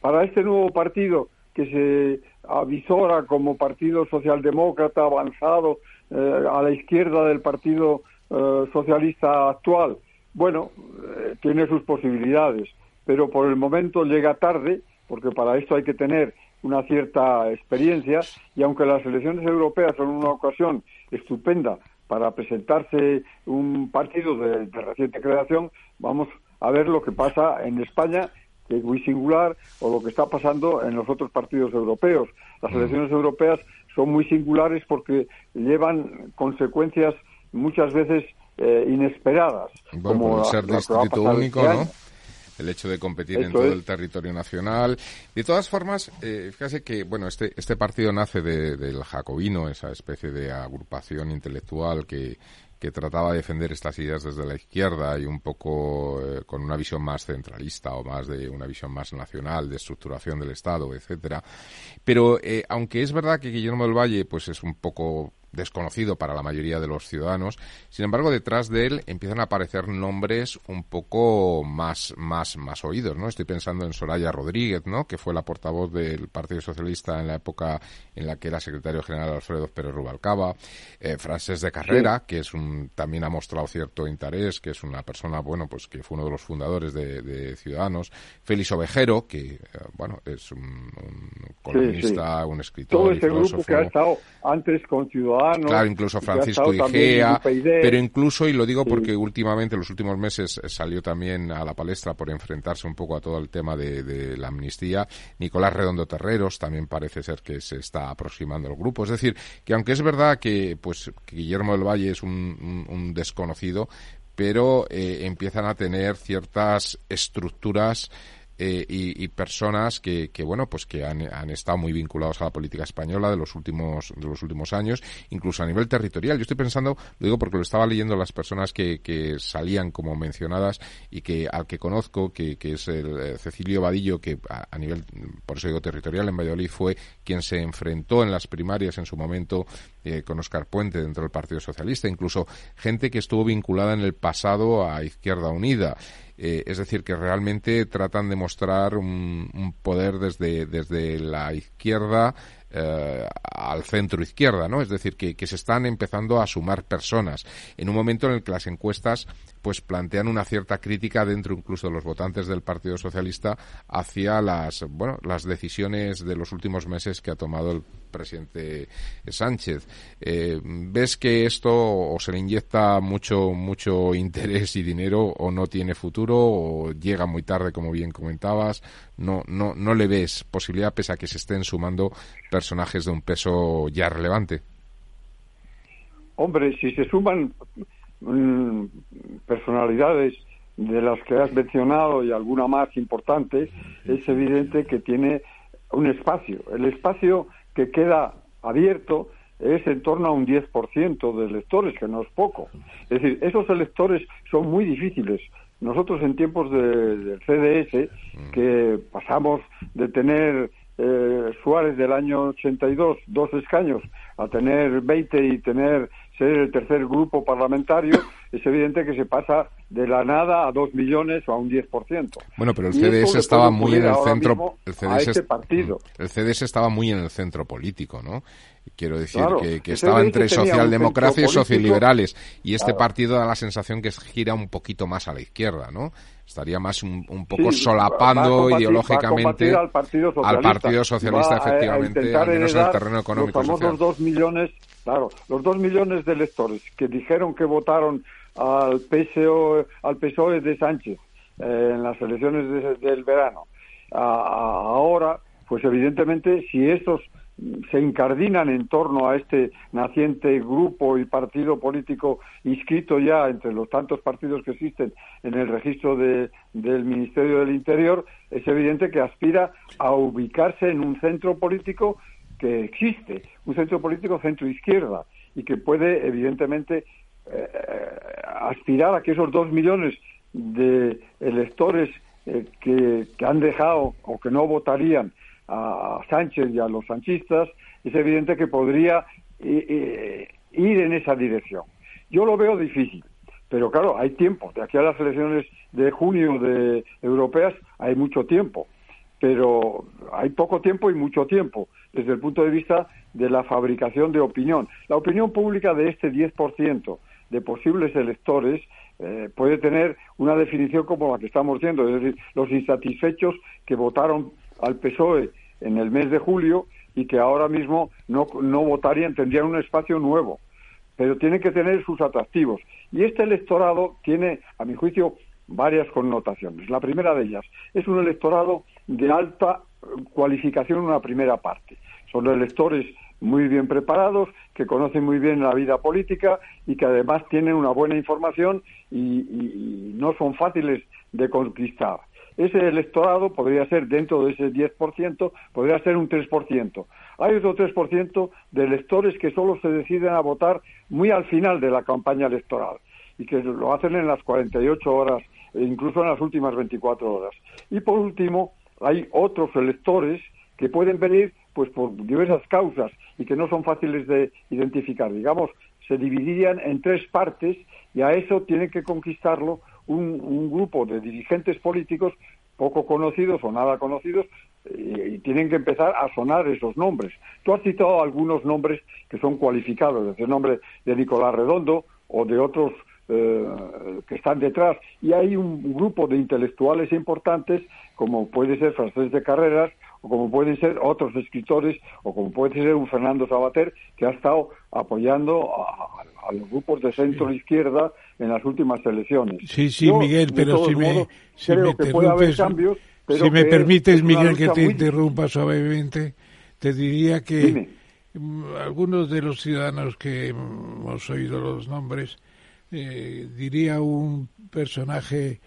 Speaker 6: Para este nuevo partido que se avisora como partido socialdemócrata avanzado eh, a la izquierda del partido eh, socialista actual, bueno, eh, tiene sus posibilidades, pero por el momento llega tarde, porque para esto hay que tener una cierta experiencia, y aunque las elecciones europeas son una ocasión estupenda para presentarse un partido de, de reciente creación, vamos a ver lo que pasa en España que es muy singular, o lo que está pasando en los otros partidos europeos. Las elecciones europeas son muy singulares porque llevan consecuencias muchas veces eh, inesperadas.
Speaker 2: Bueno,
Speaker 6: como
Speaker 2: por
Speaker 6: la-
Speaker 2: ser
Speaker 6: la
Speaker 2: distrito único,
Speaker 6: este
Speaker 2: ¿no?
Speaker 6: año.
Speaker 2: El hecho de competir en todo
Speaker 6: es.
Speaker 2: el territorio nacional. De todas formas, eh, fíjese que, bueno, este, este partido nace de- del jacobino, esa especie de agrupación intelectual que, que trataba de defender estas ideas desde la izquierda y un poco eh, con una visión más centralista o más de una visión más nacional de estructuración del Estado, etcétera. Pero eh, aunque es verdad que Guillermo del Valle pues es un poco desconocido para la mayoría de los ciudadanos. Sin embargo, detrás de él empiezan a aparecer nombres un poco más, más, más oídos, ¿no? Estoy pensando en Soraya Rodríguez, ¿no? Que fue la portavoz del Partido Socialista en la época en la que era secretario general Alfredo Pérez Rubalcaba. Eh, Frances de Carrera, que es un, también ha mostrado cierto interés, que es una persona, bueno, pues que fue uno de los fundadores de, Ciudadanos. Félix Ovejero, que, eh, bueno, es un, columnista, un escritor.
Speaker 6: Todo ese grupo que ha estado antes con Ciudadanos
Speaker 2: Claro, incluso Francisco Igea, pero incluso, y lo digo porque últimamente, en los últimos meses, salió también a la palestra por enfrentarse un poco a todo el tema de, la amnistía, Nicolás Redondo Terreros también parece ser que se está aproximando al grupo. Es decir, que aunque es verdad que, pues, Guillermo del Valle es un, desconocido, pero eh, empiezan a tener ciertas estructuras eh, y, personas que, que, bueno, pues que han, han, estado muy vinculados a la política española de los últimos de los últimos años, incluso a nivel territorial. Yo estoy pensando, lo digo porque lo estaba leyendo las personas que, que salían como mencionadas y que al que conozco, que, que es el eh, Cecilio Vadillo, que a, nivel, por eso digo territorial, en Valladolid fue quien se enfrentó en las primarias en su momento eh, con Oscar Puente dentro del Partido Socialista, incluso gente que estuvo vinculada en el pasado a Izquierda Unida. Eh, es decir, que realmente tratan de mostrar un, poder desde, desde la izquierda eh, al centro izquierda, ¿no? Es decir, que, se están empezando a sumar personas en un momento en el que las encuestas pues plantean una cierta crítica dentro incluso de los votantes del Partido Socialista hacia las bueno las decisiones de los últimos meses que ha tomado el presidente Sánchez. Eh, ¿Ves que esto o se le inyecta mucho mucho interés y dinero o no tiene futuro o llega muy tarde como bien comentabas? No no no le ves posibilidad pese a que se estén sumando personajes de un peso ya relevante.
Speaker 6: Hombre, si se suman mm, personalidades de las que has mencionado y alguna más importante, es evidente que tiene un espacio. El espacio que queda abierto es en torno a un 10% de electores, que no es poco. Es decir, esos electores son muy difíciles. Nosotros en tiempos del CDS, mm. que pasamos de tener eh, Suárez del año 82, dos escaños, a tener 20 y tener ser el tercer grupo parlamentario, es evidente que se pasa de la nada a dos millones o a un 10%.
Speaker 2: Bueno, pero el CDS estaba muy en el centro.
Speaker 6: El CDS, este partido.
Speaker 2: el CDS estaba muy en el centro político, ¿no? Quiero decir que, estaba entre socialdemocracia y socioliberales. Y este partido da la sensación que gira un poquito más a la izquierda, ¿no? estaría más un, poco solapando ideológicamente
Speaker 6: al Partido Socialista,
Speaker 2: efectivamente, al menos en el terreno económico.
Speaker 6: Los famosos dos millones, claro, los dos millones de electores que dijeron que votaron al PSOE, al PSOE de Sánchez eh, en las elecciones del verano. ahora, pues evidentemente, si estos se incardinan en torno a este naciente grupo y partido político inscrito ya entre los tantos partidos que existen en el registro del Ministerio del Interior, es evidente que aspira a ubicarse en un centro político que existe, un centro político centro-izquierda, y que puede, evidentemente, eh, aspirar a que esos dos millones de electores eh, que han dejado o que no votarían a Sánchez y a los sanchistas, es evidente que podría eh, ir en esa dirección. Yo lo veo difícil, pero claro, hay tiempo. De aquí a las elecciones de junio de europeas hay mucho tiempo, pero hay poco tiempo y mucho tiempo desde el punto de vista de la fabricación de opinión. La opinión pública de este 10% de posibles electores eh, puede tener una definición como la que estamos viendo, es decir, los insatisfechos que votaron al PSOE en el mes de julio y que ahora mismo no, no votarían, tendrían un espacio nuevo. Pero tiene que tener sus atractivos. Y este electorado tiene, a mi juicio, varias connotaciones. La primera de ellas es un electorado de alta cualificación en una primera parte. Son electores muy bien preparados, que conocen muy bien la vida política y que además tienen una buena información y no son fáciles de conquistar. ese electorado podría ser dentro de ese 10%, podría ser un 3%. Hay otro 3% de electores que solo se deciden a votar muy al final de la campaña electoral y que lo hacen en las 48 horas e incluso en las últimas 24 horas. Y por último, hay otros electores que pueden venir pues por diversas causas y que no son fáciles de identificar. Digamos, se dividirían en tres partes y a eso tienen que conquistarlo un, grupo de dirigentes políticos poco conocidos o nada conocidos y, tienen que empezar a sonar esos nombres. Tú has citado algunos nombres que son cualificados, desde el nombre de Nicolás Redondo o de otros eh, que están detrás. Y hay un grupo de intelectuales importantes, como puede ser Francés de Carreras, o como pueden ser otros escritores, o como puede ser un Fernando Sabater, que ha estado apoyando a, los grupos de centro izquierda en las últimas elecciones.
Speaker 3: Sí, sí, Miguel, pero si me, si me si me permites, Miguel, que te interrumpa suavemente, te diría que algunos de los ciudadanos que hemos oído los nombres, eh, diría un personaje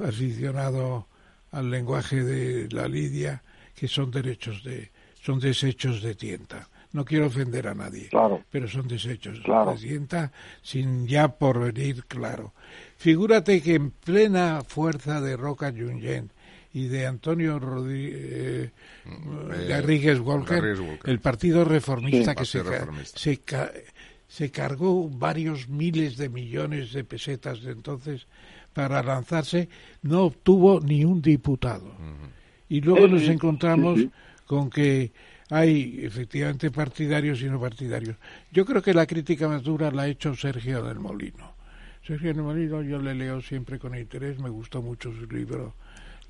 Speaker 3: aficionado al lenguaje de la Lidia, que son derechos de, son desechos de tienta. No quiero ofender a nadie, pero son desechos de tienta sin ya por venir claro. Figúrate que en plena fuerza de Roca Junyent y de Antonio Rodríguez, eh, Walker, el Partido Reformista que se, se, se cargó varios miles de millones de pesetas de entonces para lanzarse, no obtuvo ni un diputado. Y luego nos encontramos con que hay efectivamente partidarios y no partidarios. Yo creo que la crítica más dura la ha hecho Sergio del Molino. Sergio del Molino yo le leo siempre con interés, me gustó mucho su libro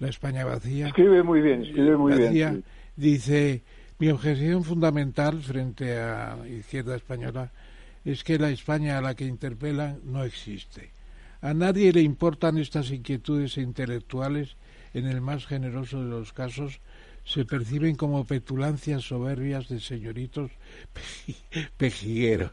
Speaker 3: La España vacía.
Speaker 6: Escribe muy bien, escribe muy bien.
Speaker 3: Dice, mi objeción fundamental frente a izquierda española es que la España a la que interpelan no existe. A nadie le importan estas inquietudes intelectuales en el más generoso de los casos, se perciben como petulancias soberbias de señoritos pejigueros.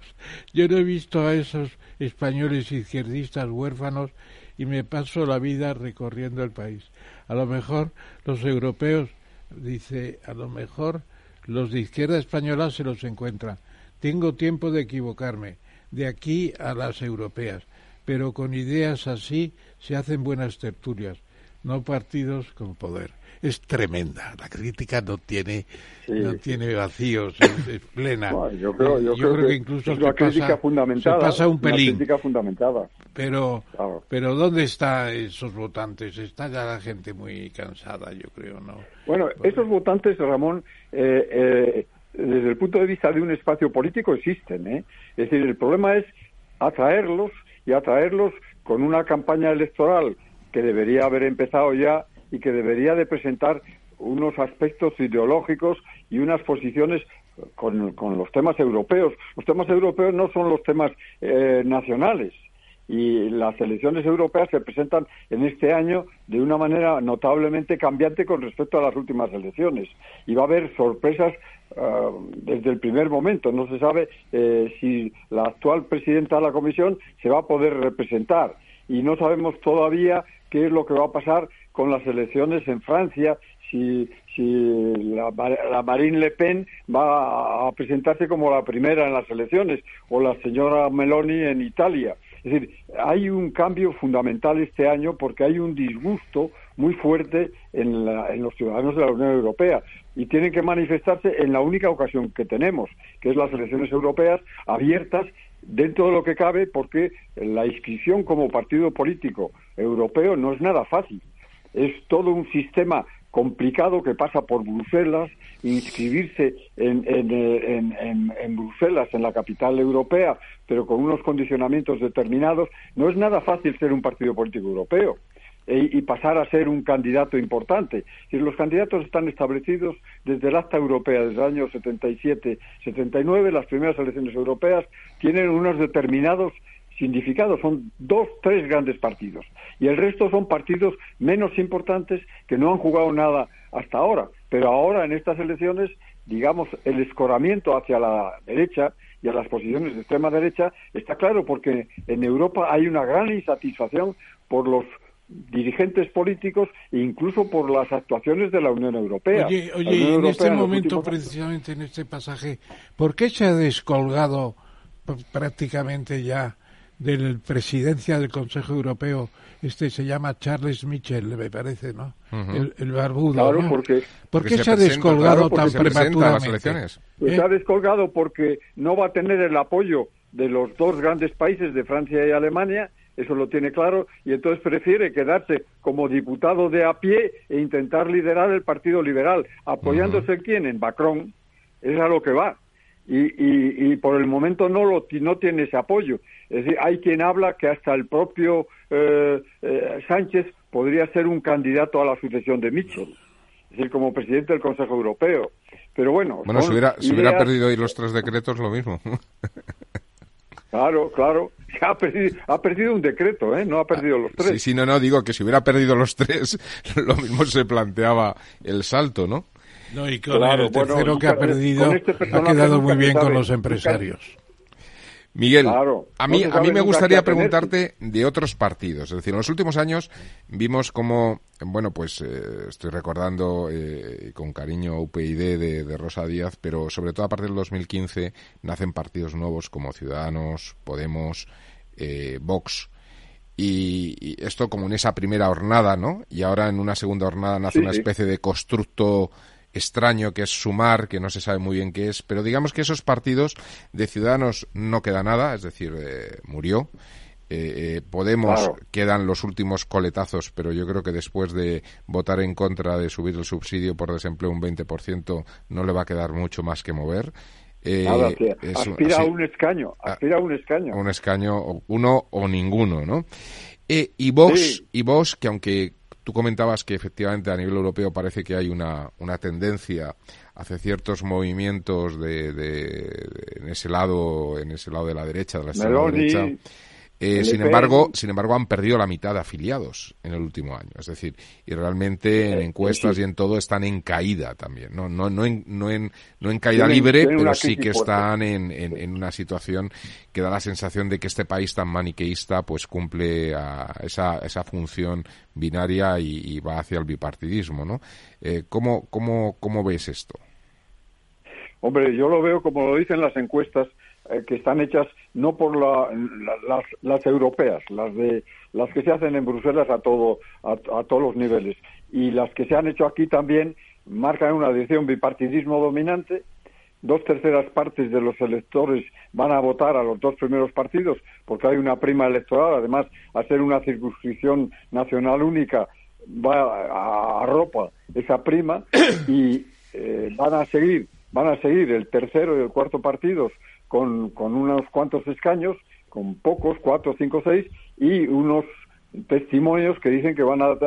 Speaker 3: Yo no he visto a esos españoles izquierdistas huérfanos y me paso la vida recorriendo el país. A lo mejor los europeos, dice, a lo mejor los de izquierda española se los encuentran. Tengo tiempo de equivocarme, de aquí a las europeas, pero con ideas así se hacen buenas tertulias no partidos con poder. Es tremenda, la crítica no tiene no tiene vacíos, es, plena.
Speaker 6: yo creo, yo, creo, que, incluso es una crítica fundamentada,
Speaker 3: pasa un pelín.
Speaker 6: crítica fundamentada.
Speaker 3: Pero, pero ¿dónde están esos votantes? Está ya la gente muy cansada, yo creo, ¿no?
Speaker 6: Bueno, esos votantes, Ramón, eh, eh, desde el punto de vista de un espacio político existen, ¿eh? Es decir, el problema es atraerlos y atraerlos con una campaña electoral que debería haber empezado ya y que debería de presentar unos aspectos ideológicos y unas posiciones con, los temas europeos. Los temas europeos no son los temas eh, nacionales y las elecciones europeas se presentan en este año de una manera notablemente cambiante con respecto a las últimas elecciones y va a haber sorpresas ah, desde el primer momento. No se sabe eh, si la actual presidenta de la Comisión se va a poder representar y no sabemos todavía qué es lo que va a pasar con las elecciones en Francia, si, si la, Marine Le Pen va a presentarse como la primera en las elecciones o la señora Meloni en Italia. Es decir, hay un cambio fundamental este año porque hay un disgusto muy fuerte en, en, los ciudadanos de la Unión Europea y tienen que manifestarse en la única ocasión que tenemos, que es las elecciones europeas abiertas dentro de lo que cabe, porque la inscripción como partido político europeo no es nada fácil. Es todo un sistema complicado que pasa por Bruselas, inscribirse en, en, en, Bruselas, en la capital europea, pero con unos condicionamientos determinados, no es nada fácil ser un partido político europeo. Y pasar a ser un candidato importante. Y los candidatos están establecidos desde el acta europea, desde el año 77-79, las primeras elecciones europeas tienen unos determinados significados, son dos, tres grandes partidos. Y el resto son partidos menos importantes que no han jugado nada hasta ahora. Pero ahora en estas elecciones, digamos, el escoramiento hacia la derecha y a las posiciones de extrema derecha está claro porque en Europa hay una gran insatisfacción por los dirigentes políticos e incluso por las actuaciones de la Unión Europea.
Speaker 3: Oye, oye en este momento, precisamente en este pasaje, ¿por qué se ha descolgado prácticamente ya de la presidencia del Consejo Europeo, este se llama Charles Michel, me parece, ¿no? el, barbudo.
Speaker 6: Claro, porque,
Speaker 3: ¿Por qué se, ha descolgado tan prematuramente?
Speaker 6: Pues se ha descolgado porque no va a tener el apoyo de los dos grandes países, de Francia y Alemania, eso lo tiene claro, y entonces prefiere quedarse como diputado de a pie e intentar liderar el Partido Liberal, apoyándose en quién, en Macron, es a lo que va. Y, y, por el momento no, lo, no tiene ese apoyo. Es decir, hay quien habla que hasta el propio eh, eh, Sánchez podría ser un candidato a la sucesión de Mitchell, es decir, como presidente del Consejo Europeo. Pero bueno.
Speaker 2: Bueno, si hubiera, si hubiera perdido ahí los tres decretos, lo mismo.
Speaker 6: Claro, claro. Ha perdido, ha perdido un decreto, ¿eh? No ha perdido los tres.
Speaker 2: Sí, sí, no, no, digo que si hubiera perdido los tres, lo mismo se planteaba el salto, ¿no?
Speaker 3: No, y con el tercero que ha perdido, este ha quedado muy bien con los empresarios.
Speaker 2: Miguel, a mí, a mí me gustaría preguntarte de otros partidos. Es decir, en los últimos años vimos como, bueno, pues eh, estoy recordando eh, con cariño UPyD de, de, Rosa Díaz, pero sobre todo a partir del 2015 nacen partidos nuevos como Ciudadanos, Podemos, eh, Vox. Y, esto como en esa primera hornada, ¿no? Y ahora en una segunda hornada nace una especie de constructo extraño que es sumar, que no se sabe muy bien qué es, pero digamos que esos partidos de Ciudadanos no queda nada, es decir, eh, murió. Eh, eh, Podemos quedan los últimos coletazos, pero yo creo que después de votar en contra de subir el subsidio por desempleo un 20%, no le va a quedar mucho más que mover.
Speaker 6: aspira a un escaño, aspira a un escaño.
Speaker 2: Un escaño, uno o ninguno, ¿no? y Vox, y Vox, que aunque Tú comentabas que efectivamente a nivel europeo parece que hay una, una tendencia hacia ciertos movimientos de, en ese lado, en ese lado de la derecha, de la extrema derecha. Eh, sin embargo, sin embargo, han perdido la mitad de afiliados en el último año. Es decir, y realmente en encuestas y en todo están en caída también. No, no, no, en, no, en, no en caída libre, pero sí que están en, en, una situación que da la sensación de que este país tan maniqueísta pues cumple a esa, esa función binaria y, va hacia el bipartidismo, ¿no? Eh, ¿cómo, cómo, ¿Cómo ves esto?
Speaker 6: Hombre, yo lo veo como lo dicen las encuestas eh, que están hechas no por las, las, europeas, las de las que se hacen en Bruselas a todo a, todos los niveles y las que se han hecho aquí también marcan una dirección bipartidismo dominante. Dos terceras partes de los electores van a votar a los dos primeros partidos porque hay una prima electoral. Además, a ser una circunscripción nacional única, va a, ropa esa prima y eh, van a seguir van a seguir el tercero y el cuarto partidos con, con unos cuantos escaños, con pocos, cuatro, cinco, seis, y unos testimonios que dicen que van a,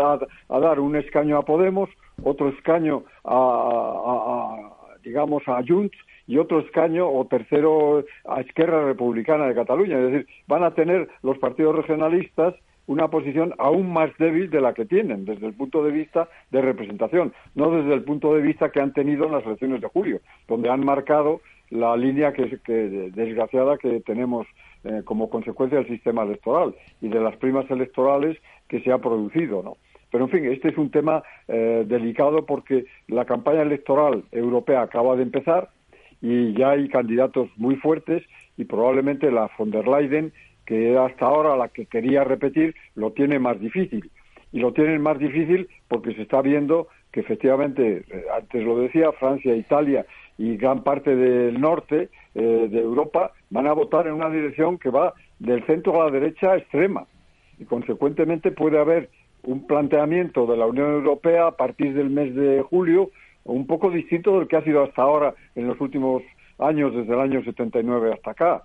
Speaker 6: a, dar un escaño a Podemos, otro escaño a, digamos, a Junts y otro escaño o tercero a Esquerra Republicana de Cataluña. Es decir, van a tener los partidos regionalistas una posición aún más débil de la que tienen desde el punto de vista de representación, no desde el punto de vista que han tenido en las elecciones de julio, donde han marcado la línea que, que desgraciada que tenemos eh, como consecuencia del sistema electoral y de las primas electorales que se ha producido, ¿no? Pero en fin, este es un tema eh, delicado porque la campaña electoral europea acaba de empezar y ya hay candidatos muy fuertes y probablemente la von der Leyen, que hasta ahora la que quería repetir, lo tiene más difícil. Y lo tiene más difícil porque se está viendo que efectivamente, eh, antes lo decía, Francia, Italia y gran parte del norte eh, de Europa van a votar en una dirección que va del centro a la derecha extrema. Y consecuentemente puede haber un planteamiento de la Unión Europea a partir del mes de julio un poco distinto del que ha sido hasta ahora en los últimos años, desde el año 79 hasta acá.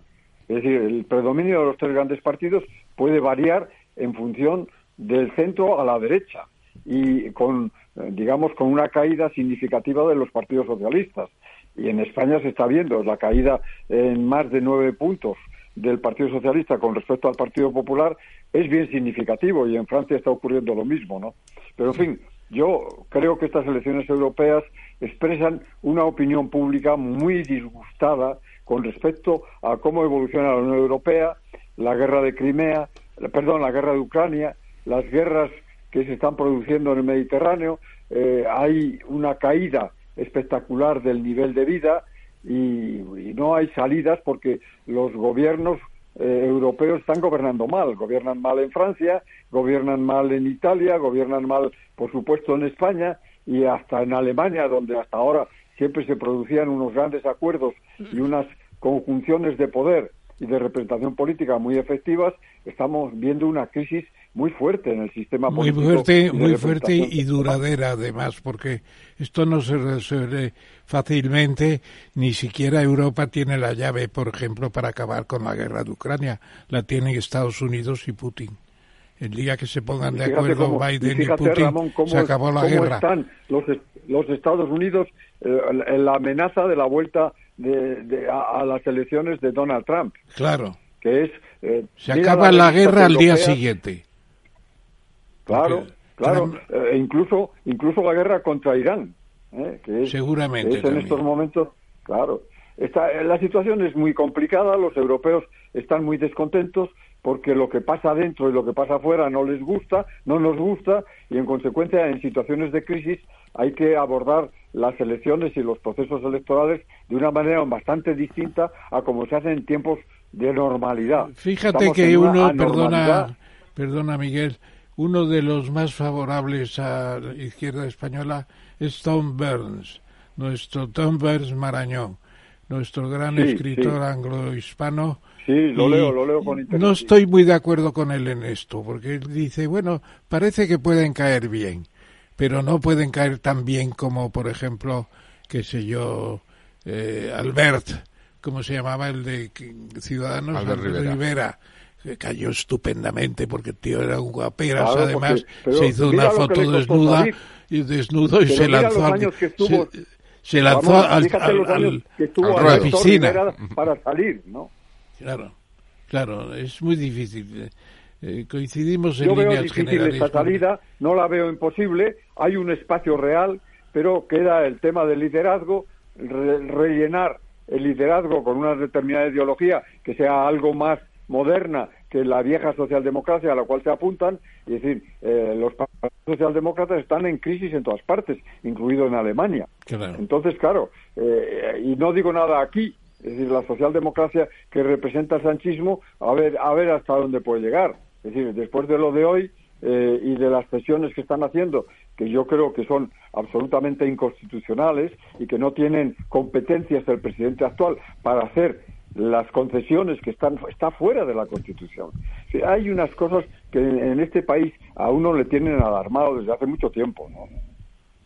Speaker 6: Es decir, el predominio de los tres grandes partidos puede variar en función del centro a la derecha y con, eh, digamos, con una caída significativa de los partidos socialistas y en España se está viendo la caída en más de nueve puntos del Partido Socialista con respecto al Partido Popular es bien significativo y en Francia está ocurriendo lo mismo, ¿no? Pero en fin, yo creo que estas elecciones europeas expresan una opinión pública muy disgustada con respecto a cómo evoluciona la Unión Europea, la guerra de Crimea, perdón, la guerra de Ucrania, las guerras que se están produciendo en el Mediterráneo, eh, hay una caída espectacular del nivel de vida y, no hay salidas porque los gobiernos eh, europeos están gobernando mal. Gobiernan mal en Francia, gobiernan mal en Italia, gobiernan mal, por supuesto, en España y hasta en Alemania, donde hasta ahora siempre se producían unos grandes acuerdos y unas conjunciones de poder y de representación política muy efectivas, estamos viendo una crisis muy fuerte en el sistema
Speaker 3: muy
Speaker 6: político.
Speaker 3: Fuerte, muy fuerte y duradera, además, porque esto no se resuelve fácilmente, ni siquiera Europa tiene la llave, por ejemplo, para acabar con la guerra de Ucrania, la tienen Estados Unidos y Putin. El día que se pongan de acuerdo Biden y, Putin, se acabó la guerra.
Speaker 6: están los, los Estados Unidos eh, la amenaza de la vuelta de, a, las elecciones de Donald Trump.
Speaker 3: Claro.
Speaker 6: Que es. Eh,
Speaker 3: se acaba la, guerra al día siguiente.
Speaker 6: Claro, claro. Eh, incluso, incluso la guerra contra Irán. Eh, que es,
Speaker 3: Seguramente.
Speaker 6: en estos momentos, claro. Está, la situación es muy complicada, los europeos están muy descontentos porque lo que pasa adentro y lo que pasa afuera no les gusta, no nos gusta y en consecuencia en situaciones de crisis hay que abordar las elecciones y los procesos electorales de una manera bastante distinta a como se hace en tiempos de normalidad.
Speaker 3: Fíjate que uno, perdona, perdona Miguel, uno de los más favorables a la izquierda española es Tom Burns, nuestro Tom Burns Marañón, nuestro gran escritor anglo-hispano.
Speaker 6: Sí, lo leo, lo leo con
Speaker 3: No estoy muy de acuerdo con él en esto, porque él dice, bueno, parece que pueden caer bien pero no pueden caer tan bien como, por ejemplo, qué sé yo, eh, Albert, ¿cómo se llamaba el de Ciudadanos?
Speaker 2: Albert Rivera.
Speaker 3: que cayó estupendamente porque el tío era un guaperas, además se hizo una foto desnuda y desnudo y se lanzó al, se, lanzó al,
Speaker 6: a la piscina para salir, ¿no?
Speaker 3: Claro, claro, es muy difícil. Eh, coincidimos en
Speaker 6: Yo
Speaker 3: veo
Speaker 6: difícil esta salida, no la veo imposible, hay un espacio real, pero queda el tema del liderazgo, rellenar el liderazgo con una determinada ideología que sea algo más moderna que la vieja socialdemocracia a la cual se apuntan, y decir, eh, los socialdemócratas están en crisis en todas partes, incluido en Alemania. Entonces, claro, eh, y no digo nada aquí, es decir, la socialdemocracia que representa el sanchismo, a ver, a ver hasta dónde puede llegar. Es decir, después de lo de hoy eh, y de las presiones que están haciendo, que yo creo que son absolutamente inconstitucionales y que no tienen competencias el presidente actual para hacer las concesiones que están está fuera de la Constitución. hay unas cosas que en, este país a uno le tienen alarmado desde hace mucho tiempo, ¿no?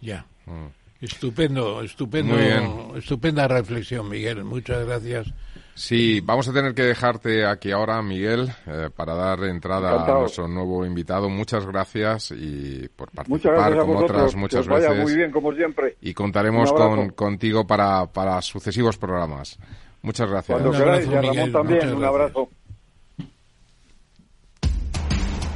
Speaker 3: Ya. Mm. Estupendo, estupendo, estupenda reflexión, Miguel. Muchas gracias.
Speaker 2: Sí, vamos a tener que dejarte aquí ahora, Miguel, eh, para dar entrada a nuestro nuevo invitado. Muchas gracias y por participar como otras muchas veces.
Speaker 6: muy bien, como siempre.
Speaker 2: Y contaremos con, contigo para, para sucesivos programas. Muchas gracias.
Speaker 6: Cuando queráis, Ramón también, un abrazo.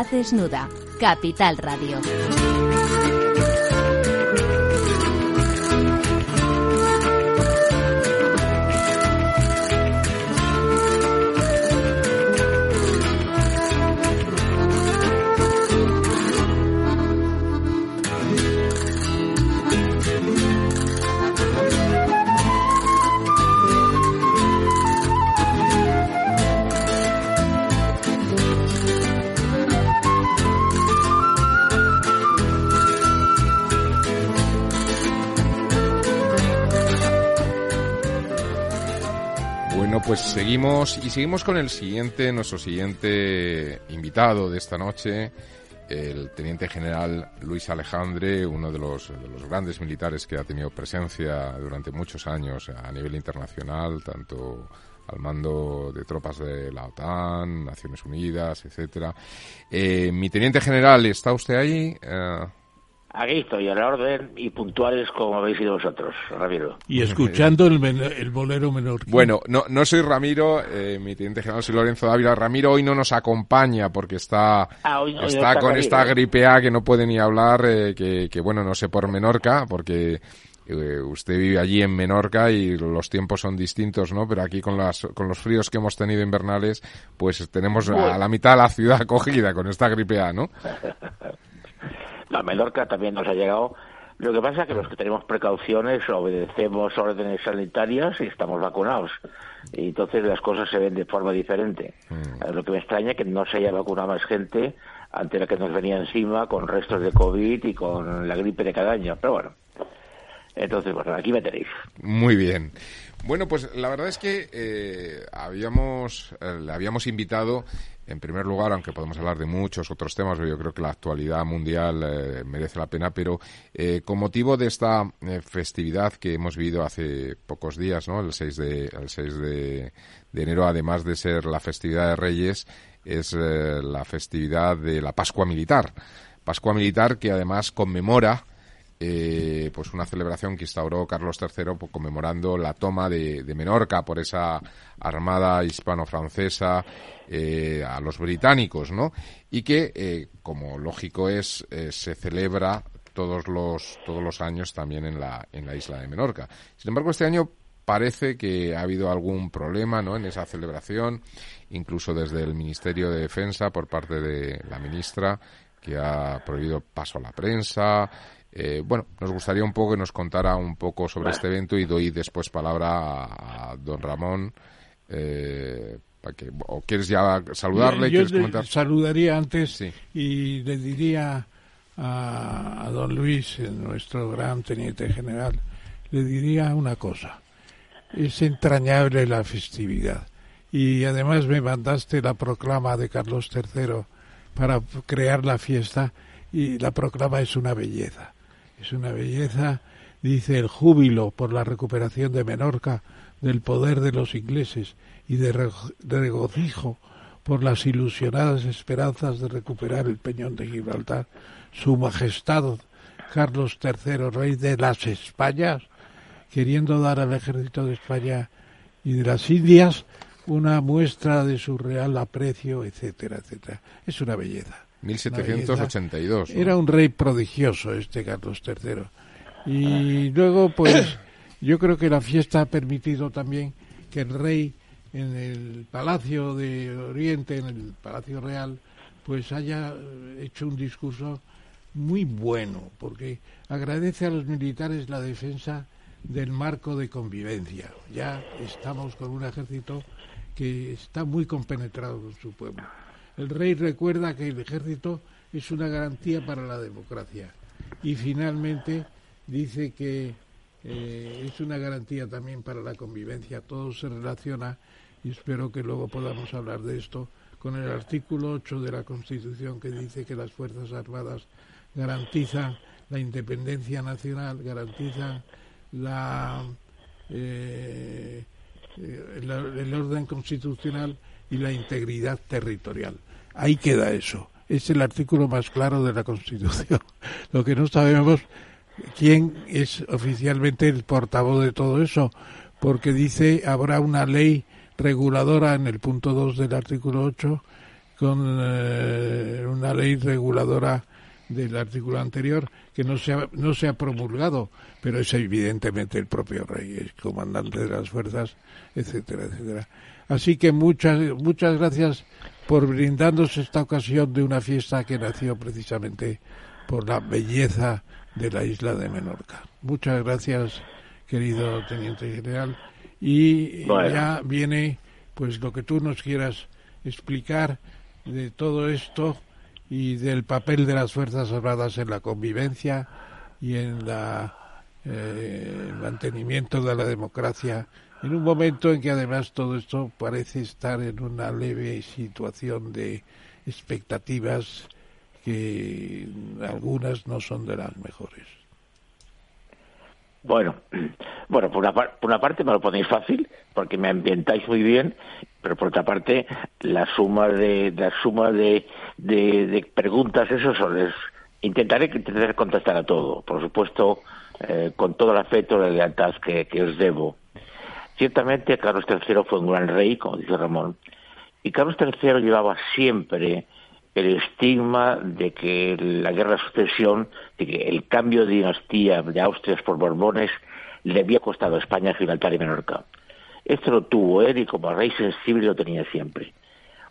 Speaker 1: Desnuda. Capital Radio.
Speaker 2: Pues seguimos y seguimos con el siguiente, nuestro siguiente invitado de esta noche, el teniente general Luis Alejandre, uno de los, de los grandes militares que ha tenido presencia durante muchos años a nivel internacional, tanto al mando de tropas de la OTAN, Naciones Unidas, etcétera. Eh, mi teniente general, ¿está usted ahí? Eh,
Speaker 7: Aquí estoy, a la orden y puntuales como habéis sido vosotros, Ramiro.
Speaker 3: Y escuchando el, el bolero menor.
Speaker 2: Bueno, no, no soy Ramiro, eh, mi teniente general soy Lorenzo Dávila. Ramiro hoy no nos acompaña porque está,
Speaker 7: Ah, hoy- hoy no
Speaker 2: está
Speaker 7: está
Speaker 2: con
Speaker 7: Ramiro.
Speaker 2: esta gripe A que no puede ni hablar, eh, que, que bueno, no sé por Menorca, porque eh, usted vive allí en Menorca y los tiempos son distintos, ¿no? Pero aquí con, las, con los fríos que hemos tenido invernales, pues tenemos a la mitad de la ciudad acogida con esta gripe A, ¿no?
Speaker 7: La Menorca también nos ha llegado. Lo que pasa es que los que tenemos precauciones obedecemos órdenes sanitarias y estamos vacunados. Y entonces las cosas se ven de forma diferente. Eh, Lo que me extraña es que no se haya vacunado más gente ante la que nos venía encima con restos de COVID y con la gripe de cada año. Pero bueno, entonces, bueno, aquí me tenéis.
Speaker 2: Muy bien. Bueno, pues la verdad es que eh, habíamos, eh, le habíamos invitado, en primer lugar, aunque podemos hablar de muchos otros temas, yo creo que la actualidad mundial eh, merece la pena, pero eh, con motivo de esta eh, festividad que hemos vivido hace pocos días, ¿no? El 6 de, el 6 de, enero, además de ser la festividad de Reyes, es la festividad de la Pascua Militar. Pascua Militar que además conmemora eh, pues una celebración que instauró Carlos III pues, conmemorando la toma de, Menorca por esa armada hispano-francesa eh, a los británicos, ¿no? Y que, eh, como lógico es, eh, se celebra todos los todos los años también en la en la isla de Menorca. Sin embargo, este año parece que ha habido algún problema, ¿no? En esa celebración, incluso desde el Ministerio de Defensa por parte de la ministra que ha prohibido paso a la prensa. Eh, bueno, nos gustaría un poco que nos contara un poco sobre este evento y doy después palabra a, a don Ramón. Eh, para que, ¿O quieres ya saludarle?
Speaker 3: Yo
Speaker 2: ¿Quieres
Speaker 3: le
Speaker 2: comentar?
Speaker 3: saludaría antes
Speaker 2: Sí.
Speaker 3: y le diría a, a don Luis, eh, nuestro gran teniente general, le diría una cosa. Es entrañable la festividad. Y además me mandaste la proclama de Carlos III para crear la fiesta y la proclama es una belleza. Es una belleza, dice el júbilo por la recuperación de Menorca del poder de los ingleses y de reg- de regocijo por las ilusionadas esperanzas de recuperar el peñón de Gibraltar, su majestad Carlos III, rey de las Españas, queriendo dar al ejército de España y de las Indias una muestra de su real aprecio, etcétera, etcétera. Es una belleza.
Speaker 2: 1782. ¿no?
Speaker 3: Era un rey prodigioso este Carlos III. Y luego, pues, yo creo que la fiesta ha permitido también que el rey en el Palacio de Oriente, en el Palacio Real, pues haya eh, hecho un discurso muy bueno, porque agradece a los militares la defensa del marco de convivencia. Ya estamos con un ejército que está muy compenetrado con su pueblo. El rey recuerda que el ejército es una garantía para la democracia y finalmente dice que eh, es una garantía también para la convivencia. Todo se relaciona y espero que luego podamos hablar de esto con el artículo 8 de la Constitución que dice que las Fuerzas Armadas garantizan la independencia nacional, garantizan eh, eh, el orden constitucional y la integridad territorial. Ahí queda eso. Es el artículo más claro de la Constitución. Lo que no sabemos quién es oficialmente el portavoz de todo eso, porque dice habrá una ley reguladora en el punto 2 del artículo 8 con eh, una ley reguladora del artículo anterior que no se ha, no se ha promulgado, pero es evidentemente el propio rey, el comandante de las fuerzas, etcétera, etcétera. Así que muchas muchas gracias por brindarnos esta ocasión de una fiesta que nació precisamente por la belleza de la isla de Menorca. Muchas gracias, querido teniente general. Y
Speaker 7: Bueno.
Speaker 3: ya viene pues lo que tú nos quieras explicar de todo esto y del papel de las Fuerzas Armadas en la convivencia y en la, eh, el mantenimiento de la democracia en un momento en que además todo esto parece estar en una leve situación de expectativas que algunas no son de las mejores.
Speaker 7: Bueno, bueno, por una, parte me lo ponéis fácil porque me ambientáis muy bien, pero por otra parte la suma de la suma de, de, preguntas, eso son, es, intentaré, intentaré contestar a todo, por supuesto, eh, con todo el afecto y la lealtad que os debo. Ciertamente Carlos III fue un gran rey, como dice Ramón, y Carlos III llevaba siempre el estigma de que la guerra de sucesión, de que el cambio de dinastía de Austria por Borbones le había costado a España, Gibraltar y Menorca. Esto lo tuvo él y como rey sensible lo tenía siempre.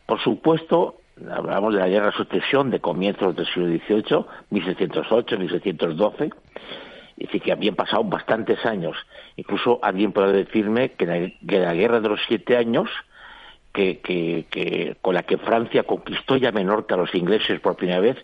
Speaker 7: Por supuesto, hablamos de la guerra de sucesión de comienzos del siglo XVIII, 1608, 1612, y decir, que habían pasado bastantes años. Incluso alguien puede decirme que la guerra de los siete años, que, que, con la que Francia conquistó ya Menorca a los ingleses por primera vez,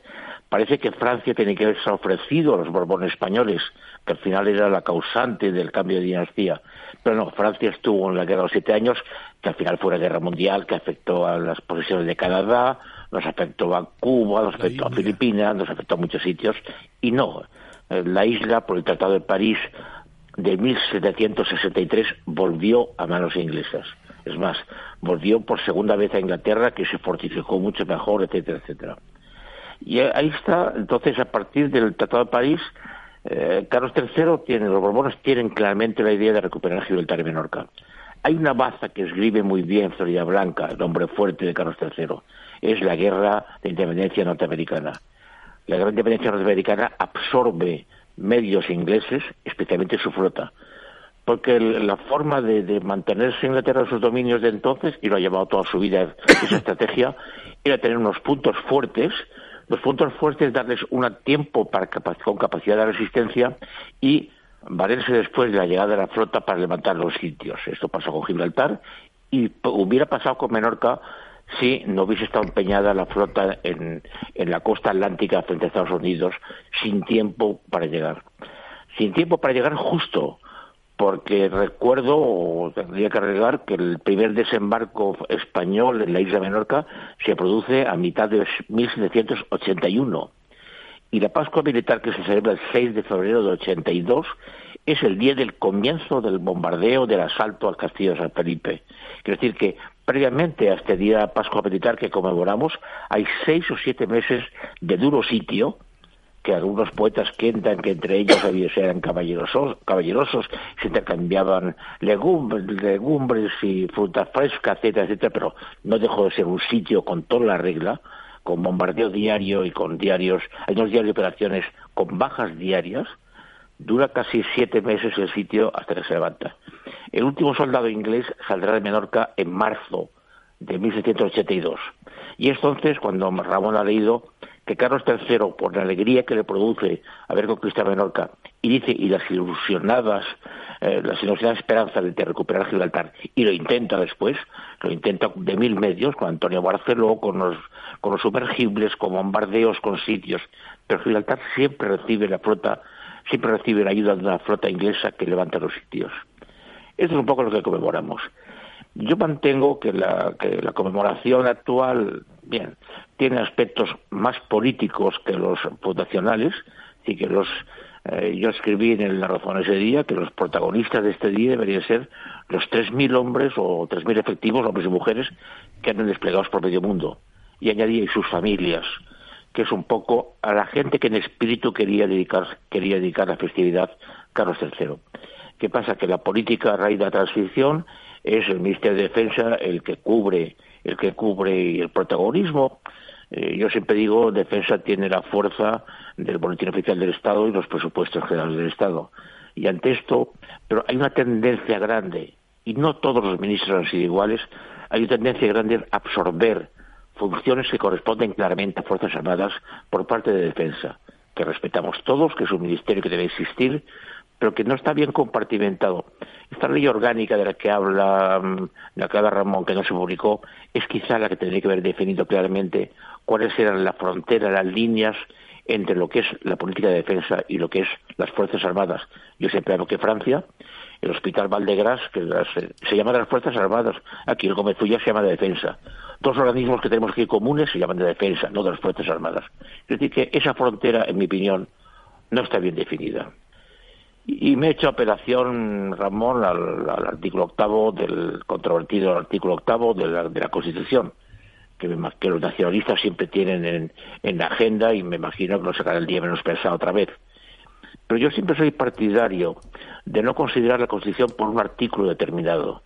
Speaker 7: parece que Francia tiene que haberse ofrecido a los Borbones españoles, que al final era la causante del cambio de dinastía. Pero no, Francia estuvo en la guerra de los siete años, que al final fue una guerra mundial que afectó a las posesiones de Canadá, nos afectó a Cuba, nos afectó a Filipinas, nos afectó a muchos sitios, y no, la isla, por el Tratado de París de 1763, volvió a manos inglesas. Es más, volvió por segunda vez a Inglaterra, que se fortificó mucho mejor, etcétera, etcétera. Y ahí está, entonces, a partir del Tratado de París, eh, Carlos III tiene, los Borbones tienen claramente la idea de recuperar Gibraltar y Menorca. Hay una baza que escribe muy bien Florida Blanca, el hombre fuerte de Carlos III. Es la guerra de independencia norteamericana. La guerra de independencia norteamericana absorbe medios ingleses, especialmente su flota porque la forma de, mantenerse Inglaterra en sus dominios de entonces, y lo ha llevado toda su vida esa estrategia, era tener unos puntos fuertes, los puntos fuertes darles un tiempo para, con capacidad de resistencia y valerse después de la llegada de la flota para levantar los sitios. Esto pasó con Gibraltar y hubiera pasado con Menorca si no hubiese estado empeñada la flota en, en la costa atlántica frente a Estados Unidos sin tiempo para llegar. Sin tiempo para llegar justo porque recuerdo, o tendría que arreglar, que el primer desembarco español en la isla Menorca se produce a mitad de 1781. Y la Pascua Militar, que se celebra el 6 de febrero de 82, es el día del comienzo del bombardeo del asalto al castillo de San Felipe. Quiero decir que previamente a este día Pascua Militar que conmemoramos, hay seis o siete meses de duro sitio, que algunos poetas cuentan que entre ellos eran caballerosos, caballerosos se intercambiaban legumbres, legumbres y fruta fresca, etcétera, etcétera, pero no dejó de ser un sitio con toda la regla, con bombardeo diario y con diarios, hay unos diarios de operaciones con bajas diarias, dura casi siete meses el sitio hasta que se levanta. El último soldado inglés saldrá de Menorca en marzo de 1782. Y entonces, cuando Ramón ha leído que Carlos III, por la alegría que le produce haber conquistado Menorca, y dice, y las ilusionadas, eh, las ilusionadas esperanzas de recuperar Gibraltar, y lo intenta después, lo intenta de mil medios, con Antonio Barceló, con los, con los sumergibles, con bombardeos, con sitios, pero Gibraltar siempre recibe la flota, siempre recibe la ayuda de una flota inglesa que levanta los sitios. Esto es un poco lo que conmemoramos. Yo mantengo que la, que la conmemoración actual, bien, tiene aspectos más políticos que los fundacionales, y que los eh, yo escribí en la razón ese día que los protagonistas de este día deberían ser los 3.000 hombres o 3.000 efectivos, hombres y mujeres, que han desplegados por medio mundo. Y añadí sus familias, que es un poco a la gente que en espíritu quería dedicar, quería dedicar la festividad Carlos III. ¿Qué pasa? Que la política a raíz de la transición es el Ministerio de Defensa el que cubre el que cubre el protagonismo. Eh, yo siempre digo, Defensa tiene la fuerza del Boletín Oficial del Estado y los presupuestos generales del Estado. Y ante esto, pero hay una tendencia grande, y no todos los ministros han sido iguales, hay una tendencia grande a absorber funciones que corresponden claramente a Fuerzas Armadas por parte de Defensa, que respetamos todos, que es un ministerio que debe existir, pero que no está bien compartimentado. Esta ley orgánica de la que habla, mm, la que Ramón, que no se publicó, es quizá la que tendría que haber definido claramente cuáles eran las fronteras, las líneas entre lo que es la política de defensa y lo que es las Fuerzas Armadas. Yo siempre hablo que Francia, el Hospital Valdegras, que se llama de las Fuerzas Armadas, aquí el Gómez se llama de defensa. Dos organismos que tenemos aquí comunes se llaman de defensa, no de las Fuerzas Armadas. Es decir, que esa frontera, en mi opinión, no está bien definida. Y me he hecho apelación, Ramón, al, artículo octavo del controvertido artículo octavo de la Constitución que, que los nacionalistas siempre tienen en, en, la agenda y me imagino que lo sacará el día menos pensado otra vez. Pero yo siempre soy partidario de no considerar la Constitución por un artículo determinado.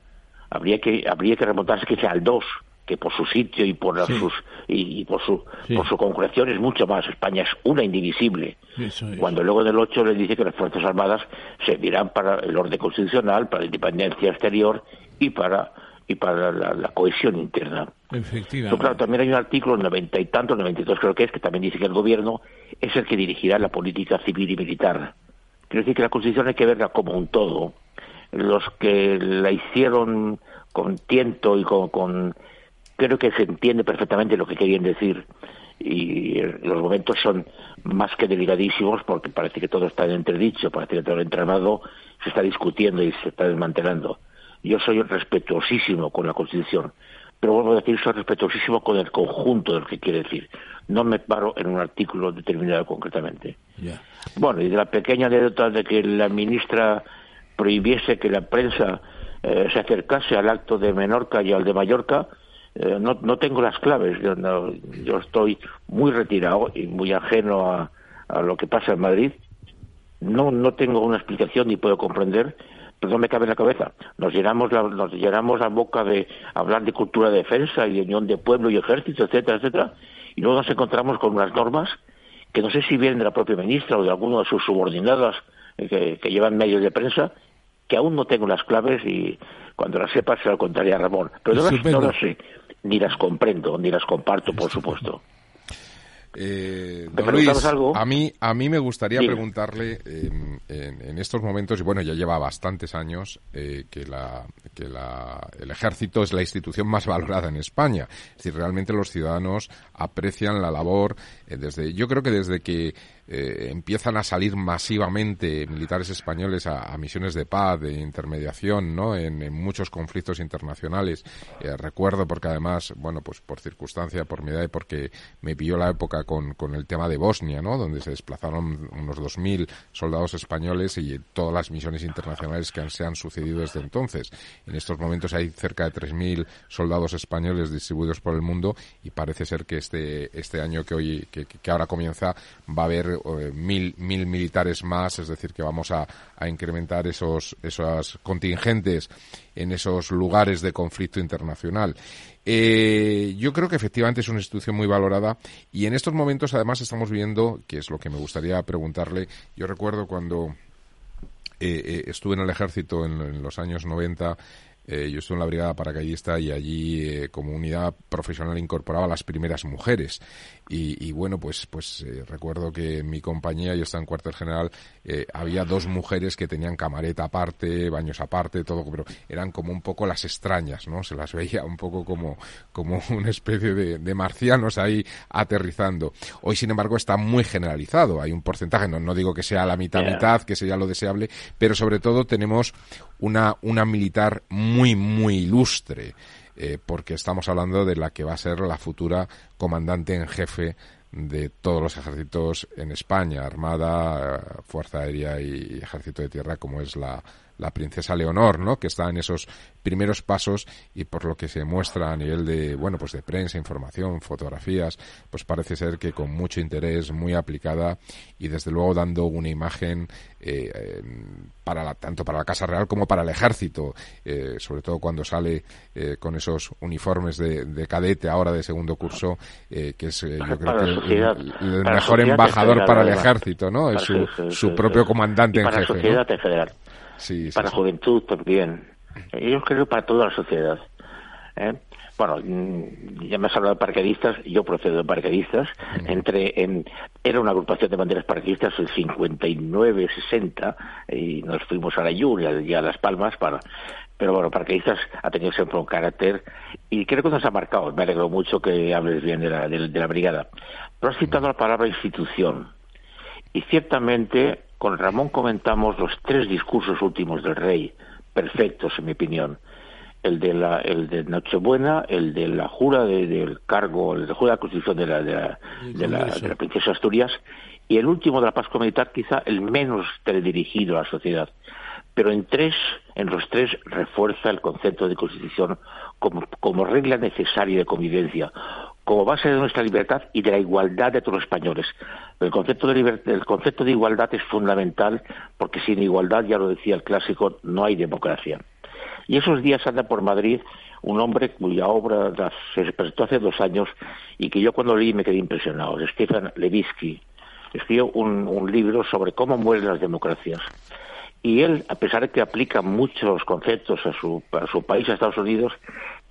Speaker 7: Habría que, habría que remontarse que sea al 2, que por su sitio y por sus y, por su por su concreción es mucho más. España es una indivisible. Cuando luego del 8 le dice que las Fuerzas Armadas servirán para el orden constitucional, para la independencia exterior y para y para la, cohesión interna.
Speaker 3: Efectivamente.
Speaker 7: claro, también hay un artículo, noventa y y dos creo que es, que también dice que el gobierno es el que dirigirá la política civil y militar. Quiero decir que la Constitución hay que verla como un todo. Los que la hicieron con tiento y con, creo que se entiende perfectamente lo que querían decir y los momentos son más que delicadísimos porque parece que todo está en entredicho, parece que todo el entramado se está discutiendo y se está desmantelando. Yo soy respetuosísimo con la Constitución, pero vuelvo a decir, soy respetuosísimo con el conjunto de lo que quiere decir. No me paro en un artículo determinado concretamente. Bueno, y de la pequeña anécdota de que la ministra prohibiese que la prensa eh, se acercase al acto de Menorca y al de Mallorca, eh, no, no tengo las claves. Yo, yo estoy muy retirado y muy ajeno a, a lo que pasa en Madrid. No, no tengo una explicación ni puedo comprender no me cabe en la cabeza. Nos llenamos la, nos llenamos la boca de hablar de cultura de defensa y de unión de pueblo y ejército, etcétera, etcétera, y luego nos encontramos con unas normas que no sé si vienen de la propia ministra o de alguno de sus subordinadas eh, que, llevan medios de prensa, que aún no tengo las claves y cuando las sepa se lo contaré a Ramón. Pero no las sé, ni las comprendo, ni las comparto, por supuesto.
Speaker 2: Eh, Luis, algo? a mí a mí me gustaría preguntarle en, estos momentos y bueno ya lleva bastantes años eh, que la que la, el ejército es la institución más valorada en España es decir realmente los ciudadanos aprecian la labor eh, desde yo creo que desde que eh, empiezan a salir masivamente militares españoles a, misiones de paz, de intermediación, ¿no? En, muchos conflictos internacionales. Eh, recuerdo porque además, bueno, pues por circunstancia, por mi edad y porque me pilló la época con, con el tema de Bosnia, ¿no? Donde se desplazaron unos 2.000 soldados españoles y todas las misiones internacionales que se han sucedido desde entonces. En estos momentos hay cerca de 3.000 soldados españoles distribuidos por el mundo y parece ser que este, este año que hoy, que, que ahora comienza, va a haber mil, mil militares más, es decir, que vamos a, incrementar esos, esos contingentes en esos lugares de conflicto internacional. Eh, yo creo que efectivamente es una institución muy valorada y en estos momentos además estamos viendo, que es lo que me gustaría preguntarle, yo recuerdo cuando eh, estuve en el ejército en, en los años 90, yo estuve en la brigada paracaidista y allí como unidad profesional incorporaba a las primeras mujeres y, bueno, pues, pues eh, recuerdo que en mi compañía, yo estaba en cuartel general, eh, había dos mujeres que tenían camareta aparte, baños aparte, todo, pero eran como un poco las extrañas, ¿no? Se las veía un poco como, como una especie de, de marcianos ahí aterrizando. Hoy, sin embargo, está muy generalizado. Hay un porcentaje, no, no digo que sea la mitad mitad, que sería lo deseable, pero sobre todo tenemos una, una militar muy, muy ilustre. Eh, porque estamos hablando de la que va a ser la futura comandante en jefe de todos los ejércitos en España, Armada, Fuerza Aérea y Ejército de Tierra, como es la, la princesa Leonor, ¿no? Que está en esos primeros pasos y por lo que se muestra a nivel de, bueno, pues de prensa, información, fotografías, pues parece ser que con mucho interés, muy aplicada y desde luego dando una imagen eh, para la, tanto para la Casa Real como para el Ejército, eh, sobre todo cuando sale eh, con esos uniformes de, cadete ahora de segundo curso, que es yo creo que el, mejor embajador para el Ejército, ¿no? Es su, propio comandante en jefe.
Speaker 7: federal para la juventud también. Yo creo para toda la sociedad. ¿eh? Bueno, mm, ya me has hablado de parquedistas, yo procedo de parquedistas. Entre en, era una agrupación de banderas parquedistas en 59, 60 y nos fuimos a la Lluvia y a Las Palmas para. Pero bueno, parquedistas ha tenido siempre un carácter y creo que nos ha marcado. Me alegro mucho que hables bien de la, de, la brigada. Pero has citado la palabra institución Y ciertamente con Ramón comentamos los tres discursos últimos del rey, perfectos en mi opinión. El de, la, el de Nochebuena, el de la jura del cargo, el de la jura de la constitución de la, de la, de la, de la princesa Asturias, y el último de la Pascua Militar, quizá el menos teledirigido a la sociedad. Pero en tres, en los tres refuerza el concepto de constitución como, como regla necesaria de convivencia, como base de nuestra libertad y de la igualdad de todos los españoles. El concepto de, el concepto de igualdad es fundamental porque sin igualdad, ya lo decía el clásico, no hay democracia. Y esos días anda por Madrid un hombre cuya obra se presentó hace dos años y que yo cuando leí me quedé impresionado, Stefan Levitsky. Escribió un, libro sobre cómo mueren las democracias. Y él, a pesar de que aplica muchos conceptos a su país, a Estados Unidos,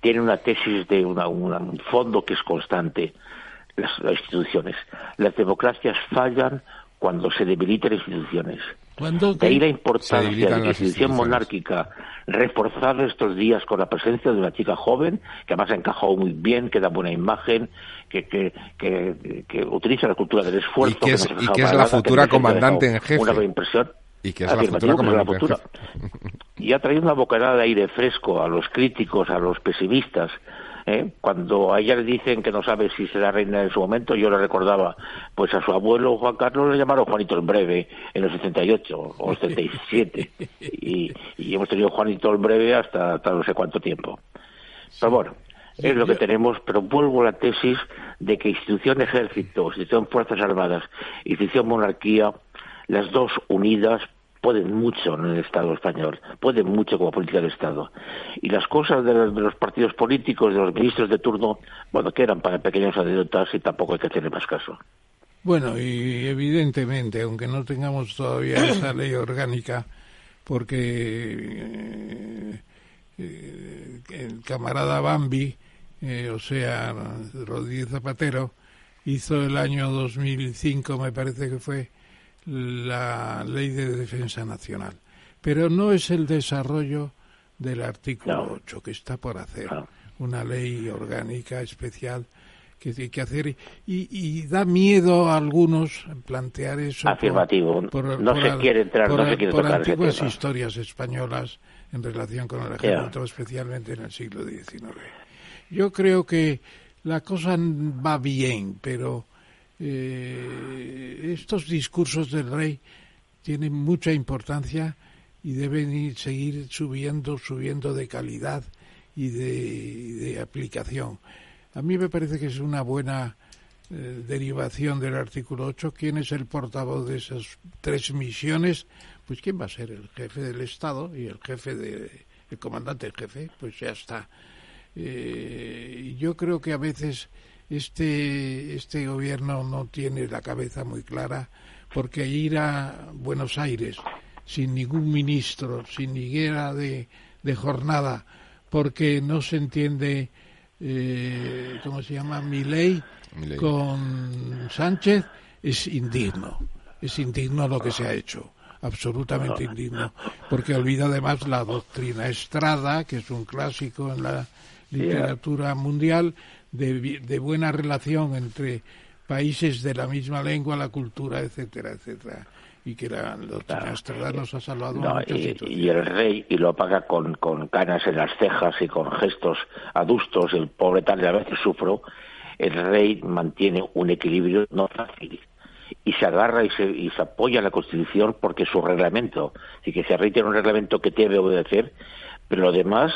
Speaker 7: tiene una tesis de una, un fondo que es constante. Las, las, instituciones. Las democracias fallan cuando se debilitan instituciones. De ahí la importancia de la institución monárquica reforzar estos días con la presencia de una chica joven, que además ha encajado muy bien, que da buena imagen, que, que, que, que utiliza la cultura del esfuerzo.
Speaker 2: Y que es, y que es la futura comandante en jefe.
Speaker 7: Una impresión.
Speaker 2: Y que es la futura
Speaker 7: la futura. Y ha traído una bocanada de aire fresco a los críticos, a los pesimistas, ¿eh? Cuando a ella le dicen que no sabe si será reina en su momento, yo le recordaba, pues a su abuelo Juan Carlos le llamaron Juanito el Breve en el 78 o el 77 y, y hemos tenido Juanito el Breve hasta, hasta no sé cuánto tiempo. Pero bueno, es lo que tenemos, pero vuelvo a la tesis de que institución ejército, institución fuerzas armadas, institución monarquía, las dos unidas pueden mucho en el Estado español, pueden mucho como política de Estado. Y las cosas de los, de los partidos políticos, de los ministros de turno, bueno, que eran para pequeños anécdotas y tampoco hay que hacerle más caso.
Speaker 3: Bueno, y evidentemente, aunque no tengamos todavía esa ley orgánica, porque eh, el camarada Bambi, eh, o sea, Rodríguez Zapatero, hizo el año 2005, me parece que fue, la ley de defensa nacional. Pero no es el desarrollo del artículo
Speaker 7: No.
Speaker 3: 8 que está por hacer.
Speaker 7: No.
Speaker 3: Una ley orgánica especial que tiene que hacer. Y, y da miedo a algunos plantear eso.
Speaker 7: Afirmativo.
Speaker 3: por-
Speaker 7: no
Speaker 3: por
Speaker 7: se
Speaker 3: al-
Speaker 7: quiere entrar,
Speaker 3: por
Speaker 7: no se quiere
Speaker 3: por
Speaker 7: tocar ese
Speaker 3: antiguas
Speaker 7: tema.
Speaker 3: historias españolas en relación con el ejército, especialmente en el siglo XIX. Yo creo que la cosa va bien, pero eh, estos discursos del rey tienen mucha importancia y deben ir, seguir subiendo, subiendo de calidad y de, aplicación. A mí me parece que es una buena eh, derivación del artículo 8. ¿Quién es el portavoz de esas tres misiones? Pues quién va a ser el jefe del Estado y el jefe de, el comandante en jefe, pues ya está. Eh, yo creo que a veces este este gobierno no tiene la cabeza muy clara porque ir a Buenos Aires sin ningún ministro, sin ni guerra de, de jornada, porque no se entiende eh, ¿cómo se llama? mi ley con Sánchez es indigno, es indigno lo que se ha hecho, absolutamente indigno, porque olvida además la doctrina Estrada, que es un clásico en la literatura mundial, de, de buena relación entre países de la misma lengua, la cultura, etcétera, etcétera. Y que la doctrina Estrada nos ha salvado
Speaker 7: No, y, y el rey, y lo paga con, con canas en las cejas y con gestos adustos, el pobre tal, y a veces sufro, el rey mantiene un equilibrio no fácil. Y se agarra y se, y se apoya en la Constitución porque su reglamento. Así que si el rey tiene un reglamento que debe obedecer, pero lo demás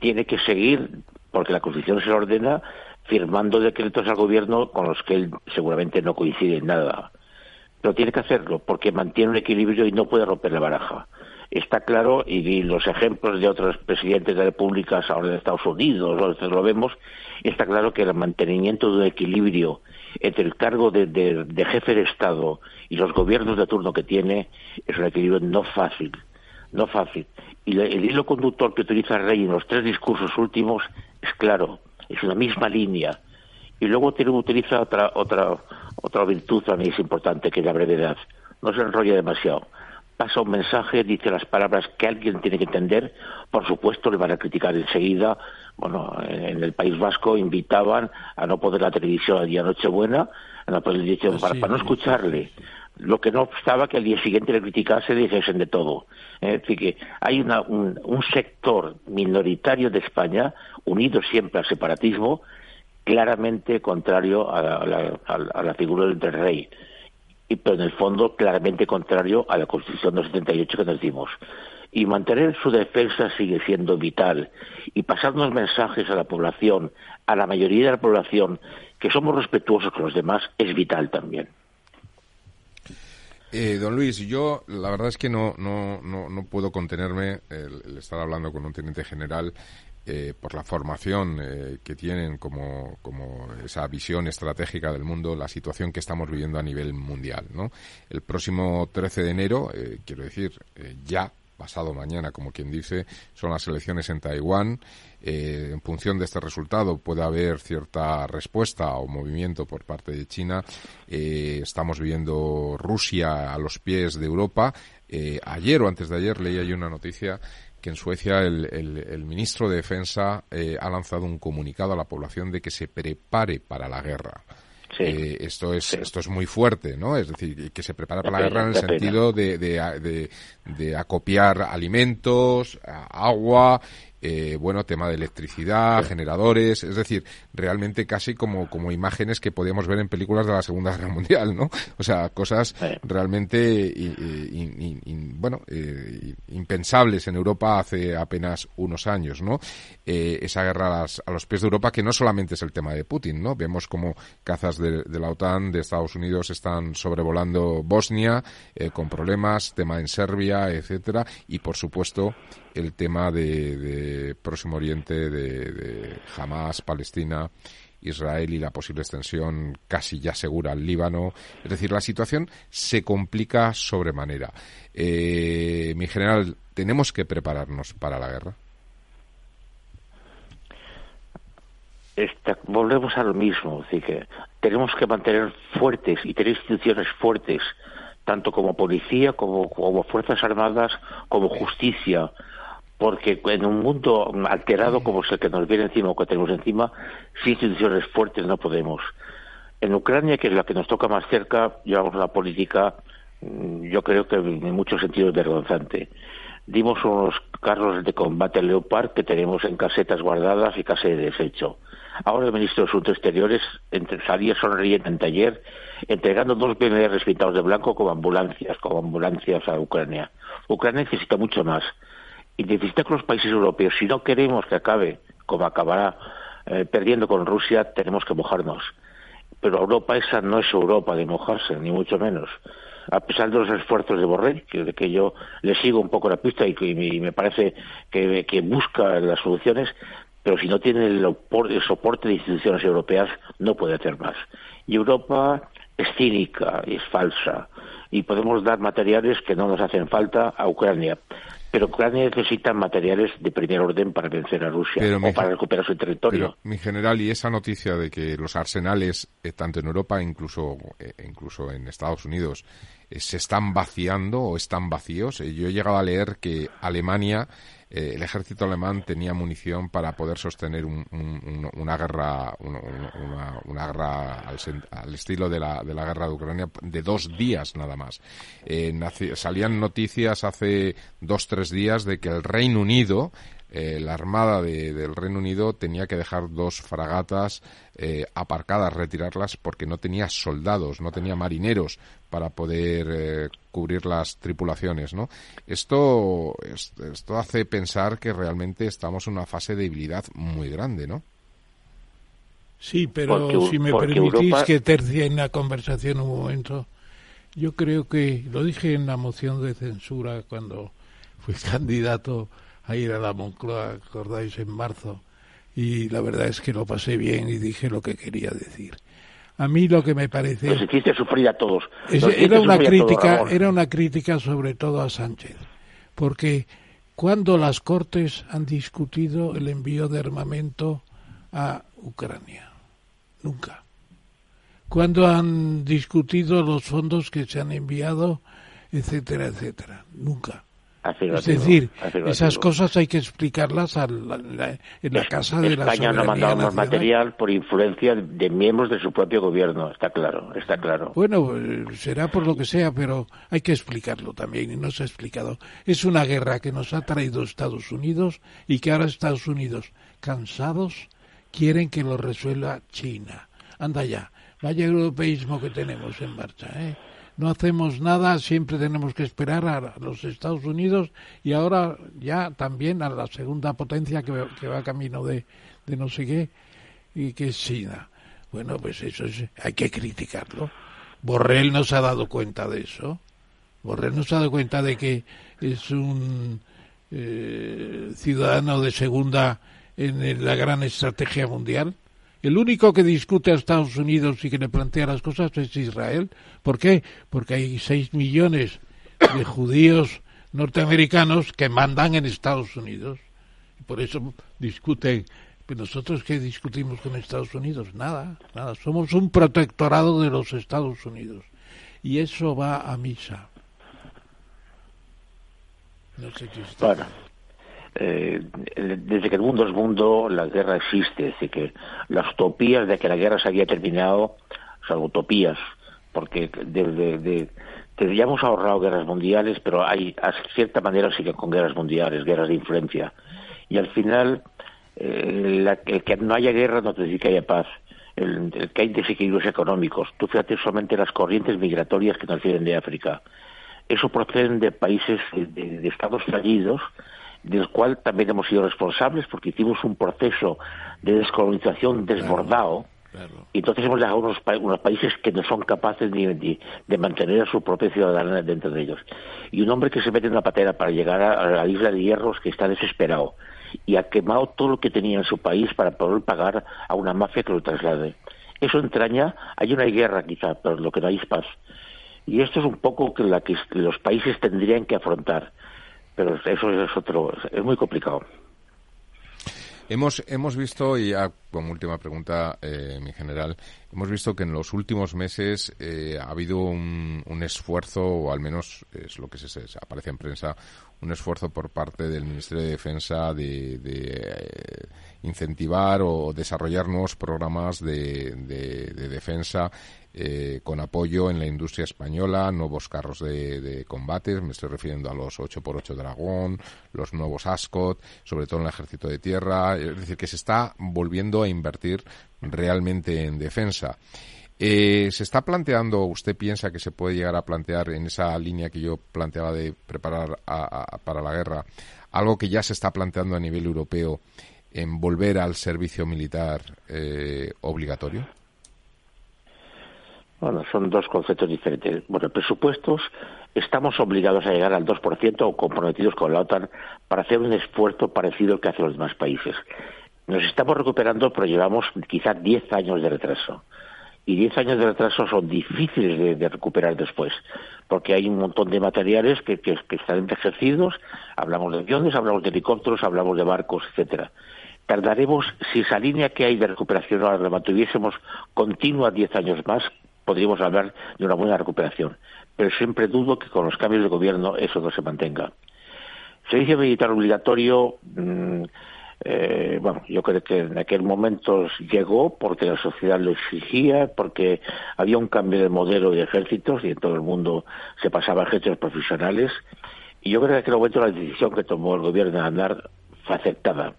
Speaker 7: tiene que seguir, porque la Constitución se lo ordena, firmando decretos al gobierno con los que él seguramente no coincide en nada pero tiene que hacerlo porque mantiene un equilibrio y no puede romper la baraja. Está claro, y, los ejemplos de otros presidentes de repúblicas ahora de Estados Unidos, a veces lo vemos, está claro que el mantenimiento de un equilibrio entre el cargo de, de- de jefe de Estado y los gobiernos de turno que tiene es un equilibrio no fácil, no fácil. Y el hilo conductor que utiliza rey en los tres discursos últimos es claro, es una misma línea. Y luego tiene, utiliza otra otra otra virtud también es importante que es la brevedad. No se enrolla demasiado. Pasa un mensaje dice las palabras que alguien tiene que entender. Por supuesto le van a criticar enseguida. Bueno en el País Vasco invitaban a no poder la televisión al día Nochebuena a no poder la televisión
Speaker 3: Ah,
Speaker 7: para, no escucharle lo que no obstaba que al día siguiente le criticase y dijesen de todo. Es decir, que hay un, sector minoritario de España, unido siempre al separatismo, claramente contrario a la, figura del rey, y, pero en el fondo claramente contrario a la Constitución del 78 que nos dimos. Y mantener su defensa sigue siendo vital. Y pasar unos mensajes a la población, a la mayoría de la población, que somos respetuosos con los demás, es vital también.
Speaker 2: Eh, don Luis, yo la verdad es que no, no, no, puedo contenerme el, estar hablando con un teniente general eh, por la formación eh, que tienen como, como, esa visión estratégica del mundo, la situación que estamos viviendo a nivel mundial. ¿no? El próximo 13 de enero, quiero decir, ya pasado mañana, como quien dice, son las elecciones en Taiwán. Eh, en función de este resultado puede haber cierta respuesta o movimiento por parte de China. Eh, estamos viendo Rusia a los pies de Europa. Eh, ayer o antes de ayer leía yo una noticia que en Suecia el, ministro de Defensa ha lanzado un comunicado a la población de que se prepare para la guerra. Esto es esto es muy fuerte, ¿no? Es decir, que se prepara para la guerra en el sentido de, de, de, acopiar alimentos, agua, eh, bueno, tema de electricidad, generadores, es decir, realmente casi como, como imágenes que podíamos ver en películas de la Segunda Guerra Mundial, ¿no? O sea, cosas realmente, bueno, eh, impensables en Europa hace apenas unos años, ¿no? Eh, esa guerra a, los pies de Europa, que no solamente es el tema de Putin, ¿no? Vemos como cazas de, la OTAN, de Estados Unidos, están sobrevolando Bosnia, con problemas, tema en Serbia, etcétera, y por supuesto, el tema de, Próximo Oriente, de, Hamas, Palestina, Israel y la posible extensión casi ya segura al Líbano. Es decir, la situación se complica sobremanera. Eh, mi general, ¿tenemos que prepararnos para la guerra?
Speaker 7: volvemos a lo mismo, que tenemos que mantener fuertes y tener instituciones fuertes, tanto como policía, como fuerzas armadas, como justicia, porque en un mundo alterado como es el que nos viene encima o que tenemos encima, sin instituciones fuertes no podemos. En Ucrania, que es la que nos toca más cerca, llevamos una política, mm, yo creo que en muchos sentidos vergonzante. Dimos unos carros de combate Leopard que tenemos en casetas guardadas y casi de desecho. Ahora el ministro de Asuntos Exteriores salía sonriendo en taller entregando dos BMRs pintados de blanco como ambulancias, como ambulancias a Ucrania. Ucrania necesita mucho más y necesita con los países europeos, si no queremos que acabe como acabará eh, perdiendo con Rusia, tenemos que mojarnos. Pero Europa esa no es Europa de mojarse, ni mucho menos. A pesar de los esfuerzos de Borrell, que, que yo le sigo un poco la pista y, y me parece que, que, busca las soluciones, pero si no tiene el, el soporte de instituciones europeas, no puede hacer más. Y Europa es cínica y es falsa y podemos dar materiales que no nos hacen falta a Ucrania pero Ucrania necesita materiales de primer orden para vencer a Rusia o para recuperar su territorio.
Speaker 2: mi general, y esa noticia de que los arsenales, eh, tanto en Europa incluso, eh, incluso en Estados Unidos, eh, se están vaciando o están vacíos. yo he llegado a leer que Alemania eh, el ejército alemán tenía munición para poder sostener una guerra una, guerra al, estilo de la, de la, guerra de Ucrania de dos días nada más. Eh, salían noticias hace dos tres días de que el Reino Unido eh, la Armada del Reino Unido tenía que dejar dos fragatas eh, aparcadas, retirarlas, porque no tenía soldados, no tenía marineros para poder eh, cubrir las tripulaciones, ¿no? Esto, esto hace pensar que realmente estamos en una fase de debilidad muy grande, ¿no?
Speaker 3: Sí, pero si me permitís que tercie en la conversación un momento, yo creo que, lo dije en la moción de censura cuando fui candidato a ir a la Moncloa, acordáis, en marzo, y la verdad es que lo pasé bien y dije lo que quería decir. A mí lo que me parece...
Speaker 7: Nos hiciste sufrir a todos.
Speaker 3: era una crítica, era una crítica sobre todo a Sánchez, porque cuando las Cortes han discutido el envío de armamento a Ucrania, nunca. Cuando han discutido los fondos que se han enviado, etcétera, etcétera, nunca. Es decir, esas cosas hay que explicarlas en la casa de la
Speaker 7: España no ha mandado más material por influencia de miembros de su propio gobierno, está claro, está claro.
Speaker 3: Bueno, eh, será por lo que sea, pero hay que explicarlo también y no se ha explicado. Es una guerra que nos ha traído Estados Unidos y que ahora Estados Unidos, cansados, quieren que lo resuelva China. Anda ya, vaya europeísmo que tenemos en marcha, ¿eh? No hacemos nada, siempre tenemos que esperar a los Estados Unidos y ahora ya también a la segunda potencia que, va camino de, de no sé qué, y que es China. Bueno, pues eso hay que criticarlo. Borrell no se ha dado cuenta de eso. Borrell no se ha dado cuenta de que es un eh, ciudadano de segunda en la gran estrategia mundial. El único que discute a Estados Unidos y que le plantea las cosas es Israel. ¿Por qué? Porque hay seis millones de judíos norteamericanos que mandan en Estados Unidos. Por eso discuten. Pero nosotros qué discutimos con Estados Unidos? Nada, nada. Somos un protectorado de los Estados Unidos. Y eso va a misa.
Speaker 7: No sé está. Eh, desde que el mundo es mundo, la guerra existe. Es decir, que las utopías de que la guerra se había terminado son utopías, porque desde de, de, ya hemos ahorrado guerras mundiales, pero hay, a cierta manera siguen con guerras mundiales, guerras de influencia. Y al final, eh, el que no haya guerra no te dice que haya paz. El, que hay desequilibrios económicos. Tú fíjate solamente las corrientes migratorias que nos vienen de África. Eso proceden de países, de estados fallidos, del cual también hemos sido responsables porque hicimos un proceso de descolonización desbordado. Y entonces hemos dejado unos, unos, países que no son capaces ni, de mantener a su propia ciudadanía dentro de ellos. Y un hombre que se mete en la patera para llegar a, la isla de Hierros que está desesperado y ha quemado todo lo que tenía en su país para poder pagar a una mafia que lo traslade. Eso entraña, hay una guerra quizá, pero lo que no hay es paz. Y esto es un poco que la que los países tendrían que afrontar pero eso es otro, es muy complicado.
Speaker 2: Hemos, hemos visto, y ya como última pregunta, eh, mi general, hemos visto que en los últimos meses eh, ha habido un, un, esfuerzo, o al menos es lo que se, se, aparece en prensa, un esfuerzo por parte del Ministerio de Defensa de, de eh, incentivar o desarrollar nuevos programas de, de, de defensa eh, con apoyo en la industria española, nuevos carros de, de, combate, me estoy refiriendo a los 8x8 Dragón, los nuevos Ascot, sobre todo en el ejército de tierra, es decir, que se está volviendo a invertir realmente en defensa. Eh, ¿Se está planteando, usted piensa que se puede llegar a plantear en esa línea que yo planteaba de preparar para la guerra, algo que ya se está planteando a nivel europeo en volver al servicio militar eh, obligatorio?
Speaker 7: Bueno, son dos conceptos diferentes. Bueno, presupuestos, estamos obligados a llegar al 2% o comprometidos con la OTAN para hacer un esfuerzo parecido al que hacen los demás países. Nos estamos recuperando, pero llevamos quizá 10 años de retraso. Y 10 años de retraso son difíciles de, de, recuperar después, porque hay un montón de materiales que, que, que están envejecidos, hablamos de aviones, hablamos de helicópteros, hablamos de barcos, etcétera tardaremos, si esa línea que hay de recuperación ahora la mantuviésemos continua 10 años más, podríamos hablar de una buena recuperación. Pero siempre dudo que con los cambios de gobierno eso no se mantenga. Servicio militar obligatorio, mmm, eh, bueno, yo creo que en aquel momento llegó porque la sociedad lo exigía, porque había un cambio de modelo de ejércitos y en todo el mundo se pasaba a ejércitos profesionales. Y yo creo que en aquel momento la decisión que tomó el gobierno de andar fue aceptada.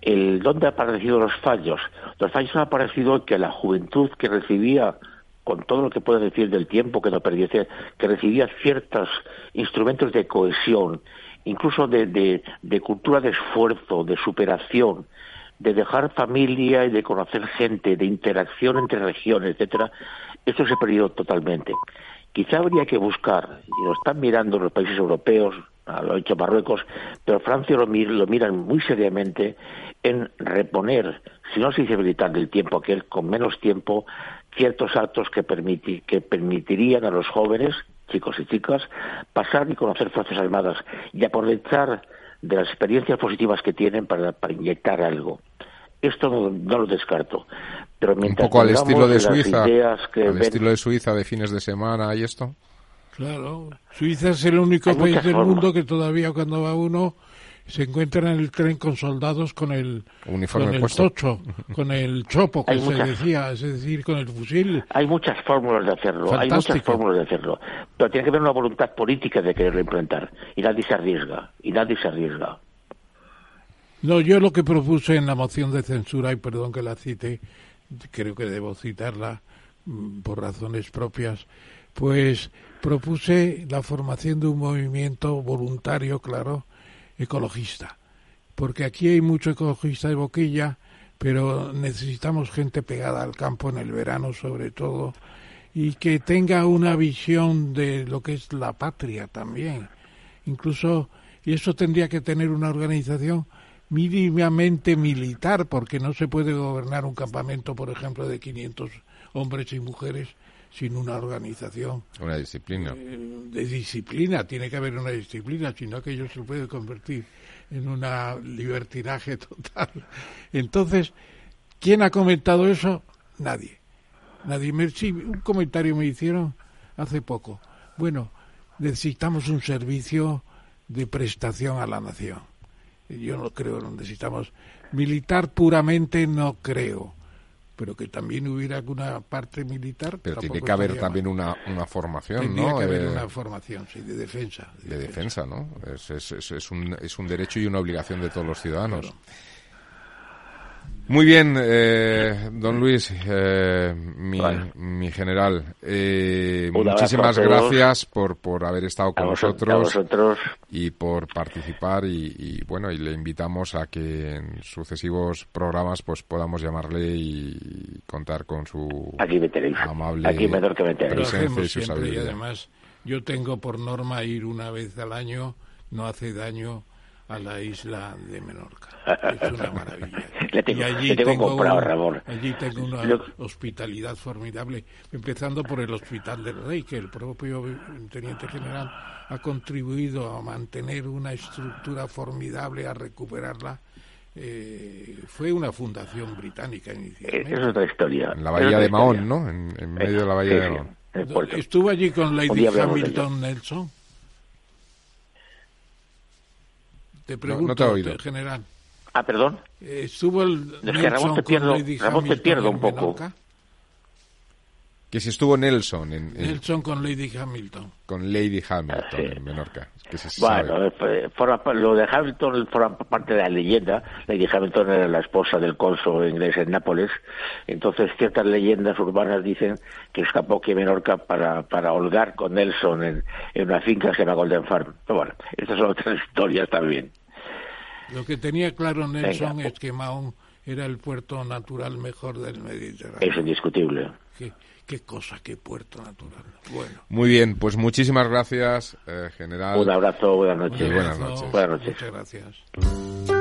Speaker 7: El, ¿Dónde han aparecido los fallos? Los fallos han aparecido que la juventud que recibía con todo lo que puede decir del tiempo que no perdiese, que recibía ciertos instrumentos de cohesión, incluso de, de, cultura de esfuerzo, de superación, de dejar familia y de conocer gente, de interacción entre regiones, etcétera, esto se ha perdido totalmente. Quizá habría que buscar, y lo están mirando los países europeos, lo ha hecho Marruecos, pero Francia lo, lo miran muy seriamente en reponer, si no se dice militar del tiempo aquel, con menos tiempo, ciertos actos que, permiti que permitirían a los jóvenes, chicos y chicas, pasar y conocer Fuerzas Armadas y aprovechar de las experiencias positivas que tienen para, para inyectar algo. Esto no, no, lo descarto. Pero
Speaker 2: mientras Un poco al estilo de Suiza, que al ven... estilo de Suiza de fines de semana y esto.
Speaker 3: Claro, Suiza es el único
Speaker 7: Hay
Speaker 3: país del
Speaker 7: formas.
Speaker 3: mundo que todavía cuando va uno se encuentra en el tren con soldados con el
Speaker 2: Uniforme
Speaker 3: con el
Speaker 2: puesto.
Speaker 3: tocho, con el chopo que
Speaker 7: Hay
Speaker 3: se
Speaker 7: muchas-
Speaker 3: decía, es decir, con el fusil.
Speaker 7: Hay muchas fórmulas de hacerlo, hay muchas fórmulas de hacerlo, pero tiene que haber una voluntad política de quererlo implementar y nadie se arriesga, y nadie se arriesga.
Speaker 3: No, yo lo que propuse en la moción de censura, y perdón que la cite, creo que debo citarla mm, por razones propias, pues propuse la formación de un movimiento voluntario, claro, ecologista. Porque aquí hay mucho ecologista de boquilla, pero necesitamos gente pegada al campo en el verano sobre todo, y que tenga una visión de lo que es la patria también. Incluso, y eso tendría que tener una organización mínimamente militar, porque no se puede gobernar un campamento, por ejemplo, de 500 hombres y mujeres sin una organización
Speaker 2: Una disciplina.
Speaker 3: eh, de disciplina. Tiene que haber una disciplina, sino aquello se puede convertir en una libertinaje total. Entonces, ¿quién ha comentado eso? Nadie. Nadie. Me, sí, un comentario me hicieron hace poco. Bueno, necesitamos un servicio de prestación a la nación. Yo no creo, no necesitamos. Militar puramente no creo. Pero que también hubiera alguna parte militar.
Speaker 2: Pero tiene que haber también una, una formación,
Speaker 3: Tendría
Speaker 2: ¿no?
Speaker 3: que haber
Speaker 2: Eh,
Speaker 3: una formación, sí, de defensa.
Speaker 2: de defensa, ¿no? Es, es, es, es un, es un derecho y una obligación de todos los ciudadanos.
Speaker 3: Claro.
Speaker 2: Muy bien, eh, don Luis, eh, mi,
Speaker 7: Vale.
Speaker 2: mi general. eh, muchísimas gracias por, por haber estado
Speaker 7: A,
Speaker 2: con nosotros
Speaker 7: vosotros,
Speaker 2: y por participar y, y, bueno y le invitamos a que en sucesivos programas pues podamos llamarle y contar con su
Speaker 7: aquí me tenéis,
Speaker 2: amable
Speaker 7: aquí mejor que me
Speaker 2: presencia y su
Speaker 3: siempre y
Speaker 2: sabiduría.
Speaker 3: además yo tengo por norma ir una vez al año, no hace daño a la isla de Menorca. Es una maravilla.
Speaker 7: Le tengo-
Speaker 3: y allí
Speaker 7: le tengo comprado,
Speaker 3: un-
Speaker 7: Ramón.
Speaker 3: Allí tengo una
Speaker 7: Lo-
Speaker 3: hospitalidad formidable, empezando por el Hospital del Rey, que el propio teniente general ha contribuido a mantener una estructura formidable, a recuperarla. Eh, fue una fundación británica
Speaker 7: Eh,
Speaker 3: inicialmente.
Speaker 7: Es otra historia.
Speaker 2: en la bahía de Mahón,
Speaker 7: historia.
Speaker 2: ¿no? En, en medio de la bahía
Speaker 7: Sí,
Speaker 2: de Mahón.
Speaker 3: Estuvo allí con Lady Hamilton Nelson. Te pregunto,
Speaker 2: no te he oído.
Speaker 3: general.
Speaker 7: Ah, perdón.
Speaker 3: eh, ¿Estuvo el
Speaker 7: Es que
Speaker 3: Nelson
Speaker 7: Ramón te
Speaker 3: con
Speaker 7: pierdo-
Speaker 3: Lady
Speaker 7: Ramón te
Speaker 3: Hamilton
Speaker 7: pierdo
Speaker 3: en
Speaker 7: un poco.
Speaker 3: Menorca?
Speaker 2: Que si estuvo Nelson en, en-
Speaker 3: Nelson con Lady Hamilton.
Speaker 2: con Lady Hamilton
Speaker 7: Ah, sí.
Speaker 2: en Menorca. Que se
Speaker 7: Bueno,
Speaker 2: sabe.
Speaker 7: eh, forma lo de Hamilton forma parte de la leyenda. Lady Hamilton era la esposa del cónsul inglés en Nápoles. Entonces, ciertas leyendas urbanas dicen que escapó aquí a Menorca para, para holgar con Nelson en, en una finca que se llama Golden Farm. Pero bueno, estas son otras historias también.
Speaker 3: Lo que tenía claro Nelson
Speaker 7: Venga.
Speaker 3: es que Mahón era el puerto natural mejor del Mediterráneo.
Speaker 7: Es indiscutible.
Speaker 3: Qué, qué cosa, qué puerto natural. Bueno.
Speaker 2: Muy bien, pues muchísimas gracias, eh, general.
Speaker 7: Un abrazo, buenas noches.
Speaker 2: buenas noches.
Speaker 7: Buenas noches.
Speaker 3: Muchas gracias.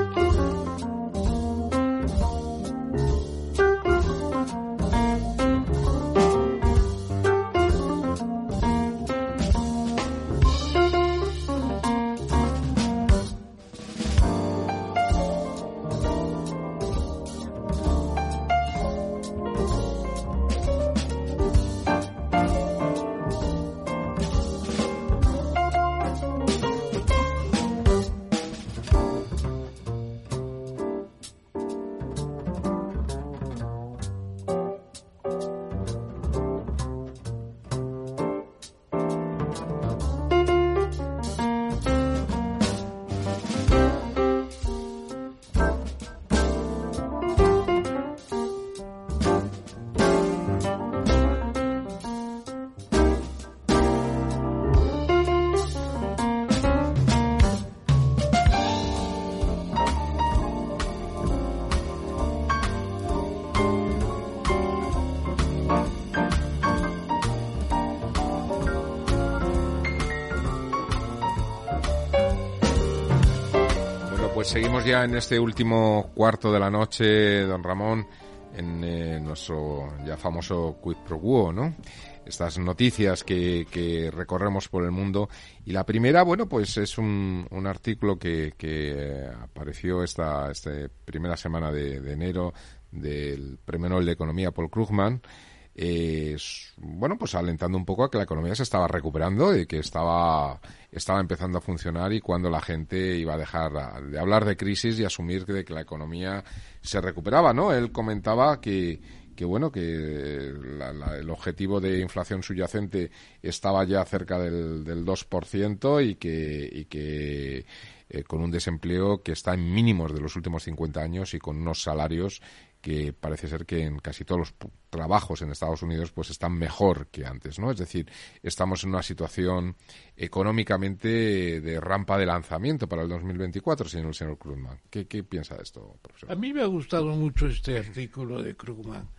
Speaker 2: Seguimos ya en este último cuarto de la noche, don Ramón, en eh, nuestro ya famoso Quid Pro Quo, ¿no? Estas noticias que, que recorremos por el mundo. Y la primera, bueno, pues es un, un artículo que, apareció esta, esta primera semana de, de enero del Premio Nobel de Economía Paul Krugman, bueno, pues alentando un poco a que la economía se estaba recuperando y que estaba, estaba empezando a funcionar y cuando la gente iba a dejar de hablar de crisis y asumir que, de que la economía se recuperaba, ¿no? Él comentaba que, que bueno, que el objetivo de inflación subyacente estaba ya cerca del, del 2% y que, y que eh, con un desempleo que está en mínimos de los últimos 50 años y con unos salarios que parece ser que en casi todos los trabajos en Estados Unidos pues están mejor que antes, ¿no? Es decir, estamos en una situación económicamente de rampa de lanzamiento para el 2024, señor, señor Krugman. ¿Qué, ¿Qué, piensa de esto, profesor?
Speaker 3: A mí me ha gustado mucho este artículo de Krugman,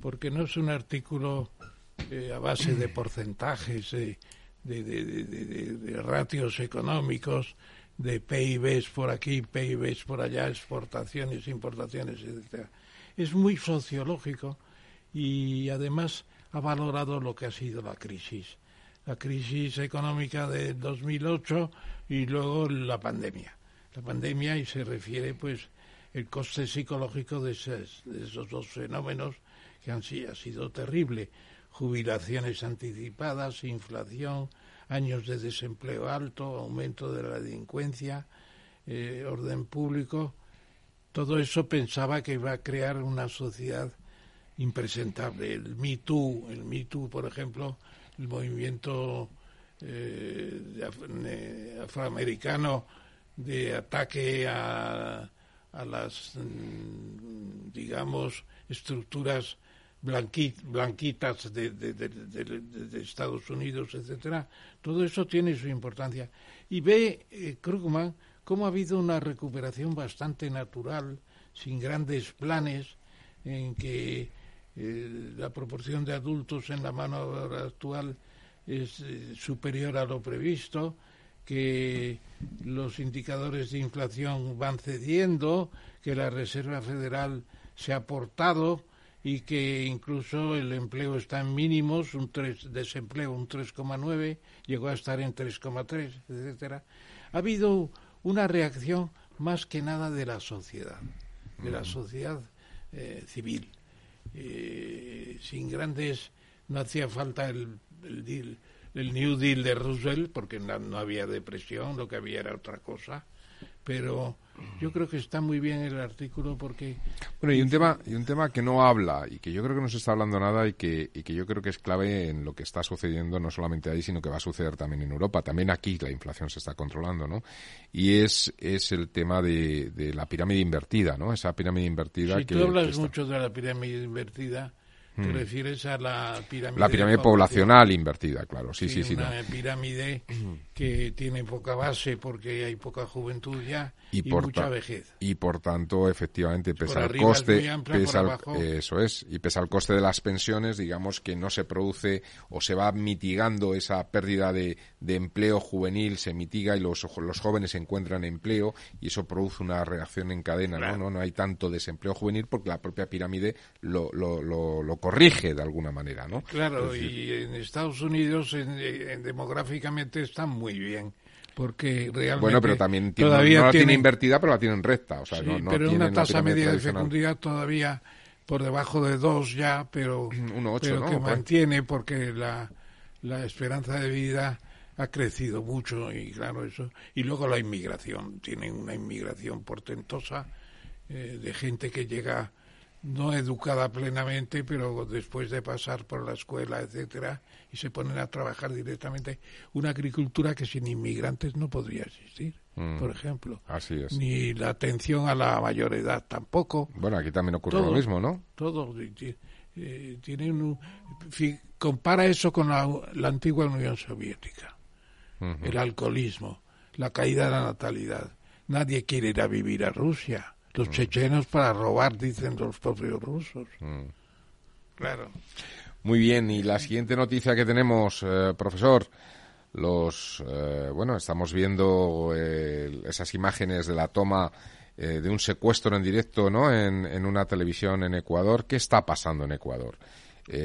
Speaker 3: porque no es un artículo eh, a base de porcentajes, de, de, de ratios económicos, de PIBs por aquí, PIBs por allá, exportaciones, importaciones, etcétera es muy sociológico y además ha valorado lo que ha sido la crisis, la crisis económica de 2008 y luego la pandemia. La pandemia y se refiere pues el coste psicológico de esos, dos fenómenos que han ha sido terrible. Jubilaciones anticipadas, inflación, años de desempleo alto, aumento de la delincuencia, eh, orden público todo eso pensaba que iba a crear una sociedad impresentable. El Me Too, el Me Too, por ejemplo, el movimiento eh, afroamericano de ataque a, las, mm, digamos, estructuras blanquitas de, Estados Unidos, etcétera. Todo eso tiene su importancia. Y ve eh, Krugman cómo ha habido una recuperación bastante natural, sin grandes planes, en que eh, la proporción de adultos en la mano actual es eh, superior a lo previsto, que los indicadores de inflación van cediendo, que la Reserva Federal se ha portado y que incluso el empleo está en mínimos, un 3, desempleo un 3,9, llegó a estar en 3,3, etcétera. Ha habido una reacción más que nada de la sociedad, de la sociedad eh, civil. Eh, sin grandes, no hacía falta el, el, el New Deal de Roosevelt, porque no había depresión, lo que había era otra cosa, pero yo creo que está muy bien el artículo porque
Speaker 2: bueno y un tema y un tema que no habla y que yo creo que no se está hablando nada y que y que yo creo que es clave en lo que está sucediendo no solamente ahí sino que va a suceder también en Europa. También aquí la inflación se está controlando no y es es el tema de, de la pirámide invertida no esa pirámide invertida
Speaker 3: si tú hablas mucho de la pirámide invertida te mm. refieres a la pirámide.
Speaker 2: La pirámide poblacional invertida, claro. Sí, sí, sí.
Speaker 3: Una pirámide que tiene poca base porque hay poca juventud ya y, mucha vejez.
Speaker 2: Y por tanto, efectivamente, pesa el coste. pesa eso es. Y pesa el coste de las pensiones, digamos que no se produce o se va mitigando esa pérdida de, de empleo juvenil, se mitiga y los, los jóvenes encuentran empleo y eso produce una reacción en cadena. ¿no? ¿no? No hay tanto desempleo juvenil porque la propia pirámide lo, lo, lo, lo corrige de alguna manera, ¿no?
Speaker 3: Claro, y en Estados Unidos en, demográficamente están muy bien porque realmente
Speaker 2: bueno pero también todavía no la tiene invertida pero la tienen recta o sea no,
Speaker 3: pero una tasa media de fecundidad todavía por debajo de dos ya pero,
Speaker 2: Uno ocho,
Speaker 3: que mantiene porque la, la esperanza de vida ha crecido mucho y claro eso y luego la inmigración. Tienen una inmigración portentosa eh, de gente que llega no educada plenamente, pero después de pasar por la escuela, etcétera, y se ponen a trabajar directamente una agricultura que sin inmigrantes no podría existir, mm. por ejemplo.
Speaker 2: Así es.
Speaker 3: Ni la atención a la mayor edad tampoco.
Speaker 2: Bueno, aquí también ocurre lo mismo, ¿no?
Speaker 3: Todo. Eh, un, compara eso con la, antigua Unión Soviética. El alcoholismo, la caída de la natalidad. Nadie quiere ir a vivir a Rusia los chechenos para robar, dicen los propios rusos. Mm. Claro.
Speaker 2: Muy bien, y la siguiente noticia que tenemos, eh, profesor, los, eh, bueno, estamos viendo eh, esas imágenes de la toma de un secuestro en directo, ¿no? En, una televisión en Ecuador. ¿Qué está pasando en Ecuador?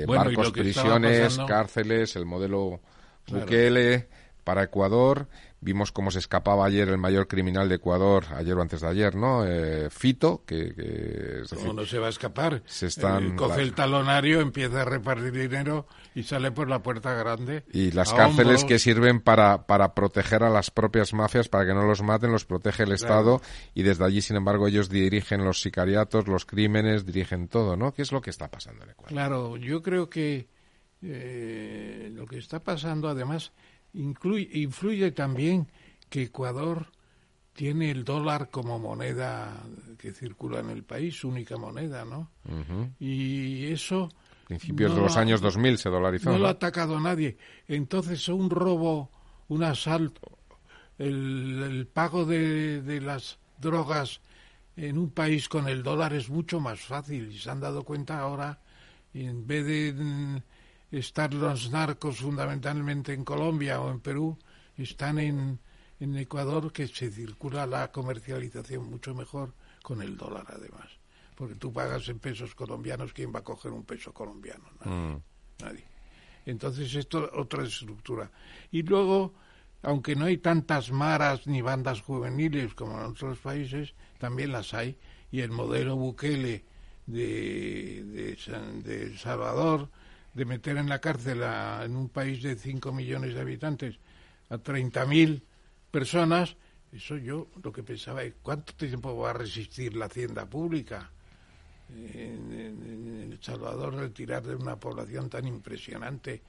Speaker 2: barcos, prisiones, cárceles, el modelo Bukele para Ecuador. Vimos cómo se escapaba ayer el mayor criminal de Ecuador, ayer o antes de ayer, ¿no? Eh, Fito, que... que
Speaker 3: no se va a escapar?
Speaker 2: Se están,
Speaker 3: coge el talonario, empieza a repartir dinero y sale por la puerta grande.
Speaker 2: Y las cárceles que sirven para, para proteger a las propias mafias, para que no los maten, los protege el Estado y desde allí, sin embargo, ellos dirigen los sicariatos, los crímenes, dirigen todo, ¿no? ¿Qué es lo que está pasando en Ecuador?
Speaker 3: Claro, yo creo que eh, lo que está pasando, además, influye también que Ecuador tiene el dólar como moneda que circula en el país, única moneda, ¿no? Y eso...
Speaker 2: Principios de los años 2000 se dolarizó.
Speaker 3: No, lo ha atacado nadie. Entonces, un robo, un asalto, el, pago de, de, las drogas en un país con el dólar es mucho más fácil. Y se han dado cuenta ahora, en vez de estar los narcos fundamentalmente en Colombia o en Perú, están en, en Ecuador que se circula la comercialización mucho mejor con el dólar además. Porque tú pagas en pesos colombianos, ¿quién va a coger un peso colombiano? Nadie. Mm. Nadie. Entonces esto otra estructura. Y luego, aunque no hay tantas maras ni bandas juveniles como en otros países, también las hay. Y el modelo Bukele de, de, de El Salvador de meter en la cárcel en un país de 5 millones de habitantes a 30.000 personas, eso yo lo que pensaba es cuánto tiempo va a resistir la hacienda pública en, El Salvador retirar de una población tan impresionante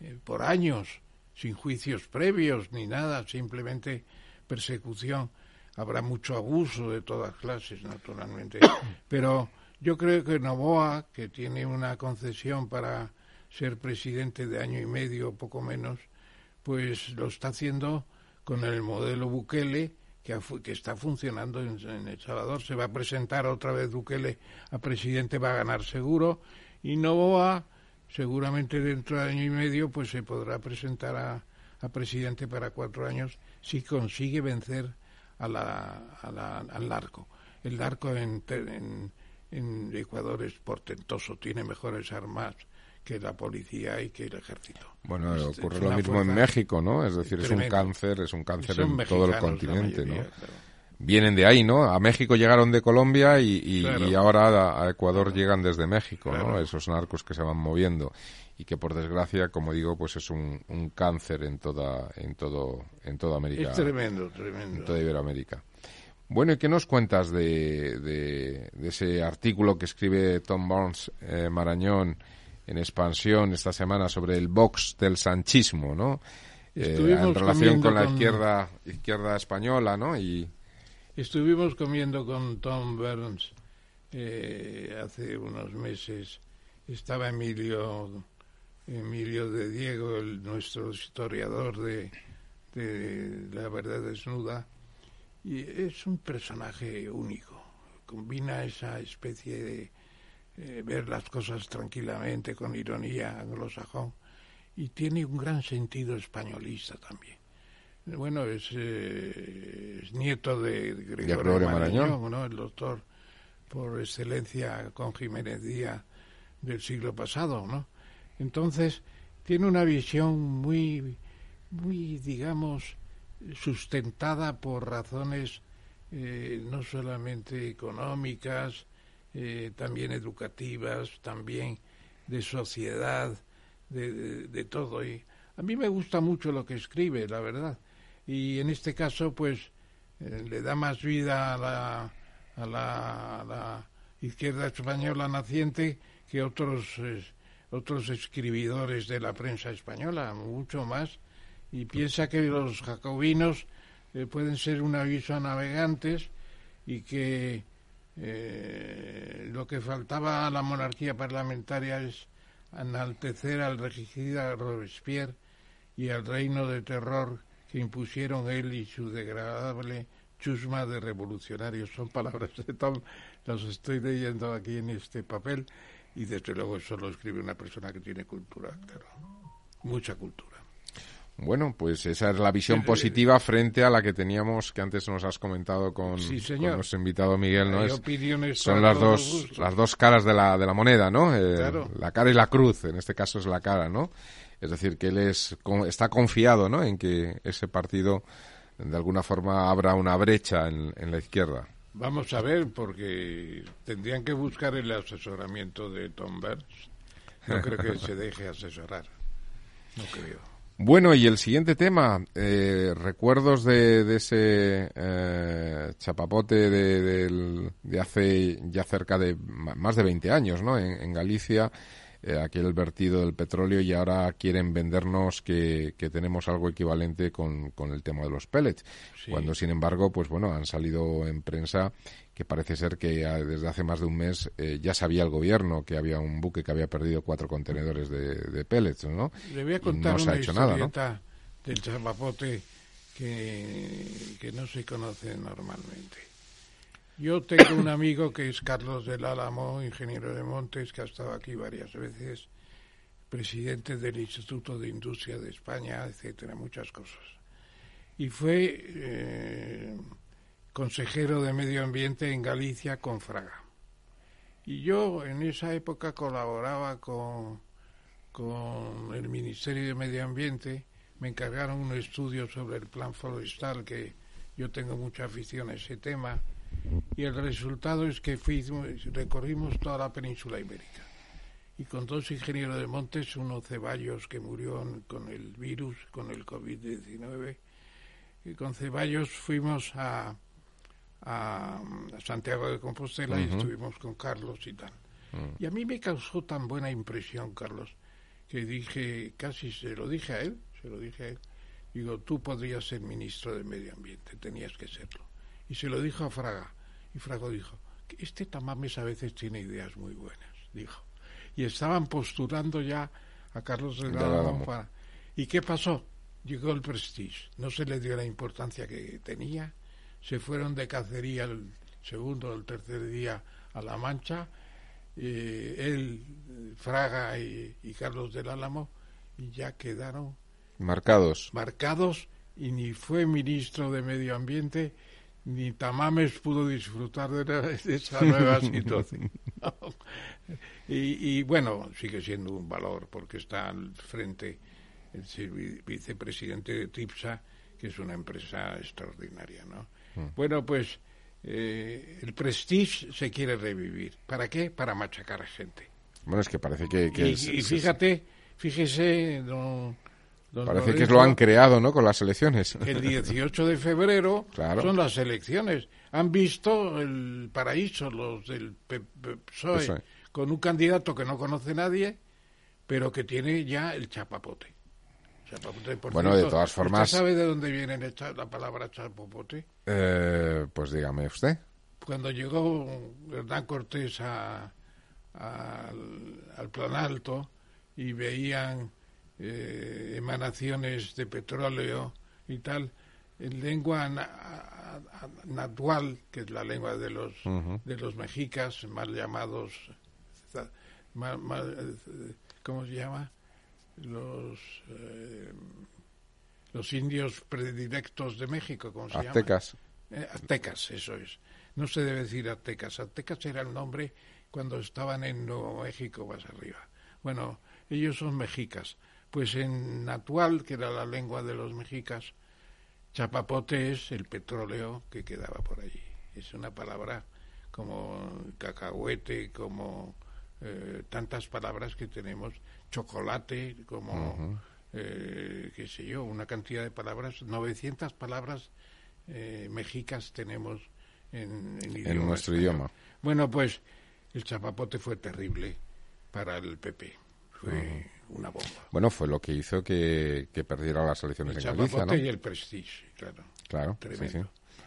Speaker 3: eh, por años, sin juicios previos ni nada, simplemente persecución. Habrá mucho abuso de todas clases, naturalmente, pero yo creo que Novoa, que tiene una concesión para ser presidente de año y medio, poco menos, pues lo está haciendo con el modelo Bukele, que, está funcionando en, El Salvador. Se va a presentar otra vez Bukele a presidente, va a ganar seguro, y Novoa, seguramente dentro de año y medio, pues se podrá presentar a, presidente para cuatro años si consigue vencer a la, al narco. El narco en, en, en Ecuador es portentoso, tiene mejores armas, que la policía y que el ejército.
Speaker 2: Bueno, ocurre lo mismo en México, ¿no? Es decir, es un cáncer, es un cáncer en todo el continente, ¿no? Vienen de ahí, ¿no? A México llegaron de Colombia y, ahora a, Ecuador llegan desde México, ¿no? Esos narcos que se van moviendo y que por desgracia, como digo, pues es un, cáncer en toda, en todo, en toda América.
Speaker 3: Es tremendo, tremendo.
Speaker 2: En toda Iberoamérica. Bueno, ¿y qué nos cuentas de, de, ese artículo que escribe Tom Barnes eh, Marañón en expansión esta semana sobre el Vox del sanchismo, ¿no? Eh, en relación con la izquierda izquierda española, ¿no? Y
Speaker 3: estuvimos comiendo con Tom Burns eh, hace unos meses. Estaba Emilio Emilio de Diego, el, nuestro historiador de, de La Verdad Desnuda, y es un personaje único. Combina esa especie de eh, ver las cosas tranquilamente, con ironía anglosajón, y tiene un gran sentido españolista también. Bueno, es, eh, nieto de Gregorio, Marañón, el doctor por excelencia con Jiménez Díaz del siglo pasado, ¿no? Entonces, tiene una visión muy, muy, digamos, sustentada por razones eh, no solamente económicas, eh, también educativas, también de sociedad, de, de, todo. Y a mí me gusta mucho lo que escribe, la verdad. Y en este caso, pues, eh, le da más vida a la, a la, izquierda española naciente que otros, otros escribidores de la prensa española, mucho más. Y piensa que los jacobinos eh, pueden ser un aviso a navegantes y que eh, lo que faltaba a la monarquía parlamentaria es enaltecer al regicida Robespierre y al reino de terror que impusieron él y su degradable chusma de revolucionarios. Son palabras de Tom, las estoy leyendo aquí en este papel y desde luego eso lo escribe una persona que tiene cultura, mucha cultura.
Speaker 2: Bueno, pues esa es la visión positiva frente a la que teníamos, que antes nos has comentado con, nuestro invitado Miguel, ¿no? son las dos, las dos caras de la, de la moneda, ¿no? Eh, la cara y la cruz, en este caso es la cara, ¿no? Es decir, que él es, está confiado ¿no? en que ese partido de alguna forma abra una brecha en, la izquierda.
Speaker 3: Vamos a ver, porque tendrían que buscar el asesoramiento de Tom Burns. No creo que se deje asesorar. No creo.
Speaker 2: Bueno, y el siguiente tema, eh, recuerdos de, ese eh, chapapote de, de, hace ya cerca de más de 20 años, ¿no? en Galicia, eh, aquel vertido del petróleo y ahora quieren vendernos que, tenemos algo equivalente con, el tema de los pellets. Cuando, sin embargo, pues bueno, han salido en prensa que parece ser que desde hace más de un mes eh, ya sabía el gobierno que había un buque que había perdido cuatro contenedores de, pellets, ¿no?
Speaker 3: Le voy a contar una historieta del chapapote que, que no se conoce normalmente. Yo tengo un amigo que es Carlos del Álamo, ingeniero de montes, que ha estado aquí varias veces, presidente del Instituto de Industria de España, etcétera, muchas cosas. Y fue eh, consejero de Medio Ambiente en Galicia con Fraga. Y yo en esa época colaboraba con, con el Ministerio de Medio Ambiente, me encargaron un estudio sobre el plan forestal, que yo tengo mucha afición a ese tema y el resultado es que fuimos, recorrimos toda la península ibérica. Y con dos ingenieros de montes, uno Ceballos que murió con el virus, con el COVID-19, y con Ceballos fuimos a, a, Santiago de Compostela y estuvimos con Carlos y tal. Mm. Y a mí me causó tan buena impresión, Carlos, que dije, casi se lo dije a él, se lo dije a él, digo, tú podrías ser ministro de Medio Ambiente, tenías que serlo y se lo dijo a Fraga. Y Fraga dijo, este Tamames a veces tiene ideas muy buenas, dijo. Y estaban postulando ya a Carlos Delgado para... ¿Y qué pasó? Llegó el Prestige, no se le dio la importancia que tenía, se fueron de cacería el segundo o el tercer día a La Mancha, eh, él, Fraga y, y, Carlos del Álamo, y ya quedaron
Speaker 2: marcados.
Speaker 3: Marcados, y ni fue ministro de Medio Ambiente, ni Tamames pudo disfrutar de, esa nueva situación. y, bueno, sigue siendo un valor porque está al frente el vicepresidente de TIPSA, que es una empresa extraordinaria, ¿no? Mm. Bueno, pues eh, el Prestige se quiere revivir. ¿Para qué? Para machacar a gente.
Speaker 2: Bueno, es que parece que...
Speaker 3: y, fíjate, fíjese, don
Speaker 2: Parece que lo han creado, ¿no? Con las elecciones.
Speaker 3: El 18 de febrero son las elecciones. Han visto el paraíso los del PSOE con un candidato que no conoce nadie, pero que tiene ya el chapapote.
Speaker 2: bueno, de todas formas.
Speaker 3: ¿Usted sabe de dónde viene la palabra chapapote?
Speaker 2: Eh, pues dígame usted.
Speaker 3: Cuando llegó Hernán Cortés a, al, al Plan Alto y veían eh, emanaciones de petróleo y tal, en lengua natural, que es la lengua de los, de los mexicas, mal llamados, ¿cómo se llama? Los, eh, los indios predilectos de México, ¿cómo se
Speaker 2: aztecas.
Speaker 3: llama? Eh, aztecas, eso es. No se debe decir aztecas. Aztecas era el nombre cuando estaban en Nuevo México más arriba. Bueno, ellos son mexicas. Pues en Natual, que era la lengua de los mexicas, chapapote es el petróleo que quedaba por allí. Es una palabra como cacahuete, como eh, tantas palabras que tenemos, chocolate, como, eh, qué sé yo, una cantidad de palabras, 900 palabras eh, mexicas tenemos en,
Speaker 2: en nuestro idioma.
Speaker 3: Bueno, pues el chapapote fue terrible para el PP. Fue una bomba.
Speaker 2: Bueno, fue lo que hizo que, perdiera las elecciones en Galicia, ¿no?
Speaker 3: y el Prestige, claro.
Speaker 2: Claro,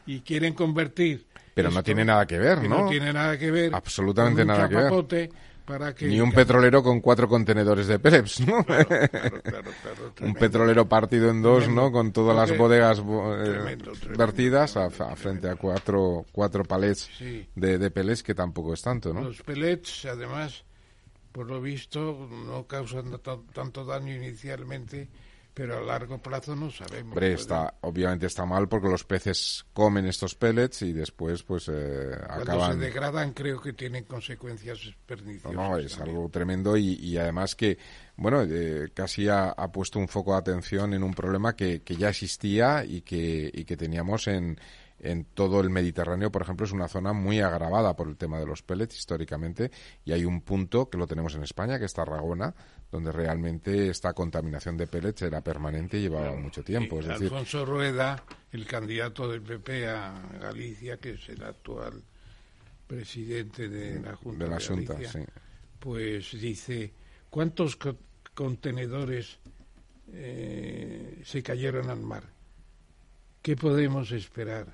Speaker 3: Y quieren convertir...
Speaker 2: Pero no tiene nada que ver, ¿no?
Speaker 3: No tiene nada que ver.
Speaker 2: Absolutamente nada que ver.
Speaker 3: Para que
Speaker 2: Ni un petrolero con cuatro contenedores de Peleps, ¿no? un petrolero partido en dos, ¿no? Con todas las bodegas eh, vertidas a, frente a cuatro, cuatro palets de, de pellets, que tampoco es tanto, ¿no?
Speaker 3: Los pellets, además, por lo visto, no causan tanto daño inicialmente, pero a largo plazo no sabemos.
Speaker 2: Hombre, está, obviamente está mal porque los peces comen estos pellets y después pues eh,
Speaker 3: Cuando
Speaker 2: acaban...
Speaker 3: se degradan creo que tienen consecuencias perniciosas.
Speaker 2: No, no, es
Speaker 3: también.
Speaker 2: algo tremendo y, y además que, bueno, eh, casi ha, ha puesto un foco de atención en un problema que, que ya existía y que, y que teníamos en, en todo el Mediterráneo, por ejemplo, es una zona muy agravada por el tema de los pellets históricamente y hay un punto que lo tenemos en España, que es Tarragona, donde realmente esta contaminación de pellets era permanente y llevaba mucho tiempo. Es decir,
Speaker 3: Alfonso Rueda, el candidato del PP a Galicia, que es el actual presidente de la Junta
Speaker 2: de la
Speaker 3: de
Speaker 2: Junta,
Speaker 3: Galicia,
Speaker 2: sí.
Speaker 3: pues dice, ¿cuántos co- contenedores eh, se cayeron al mar? ¿Qué podemos esperar?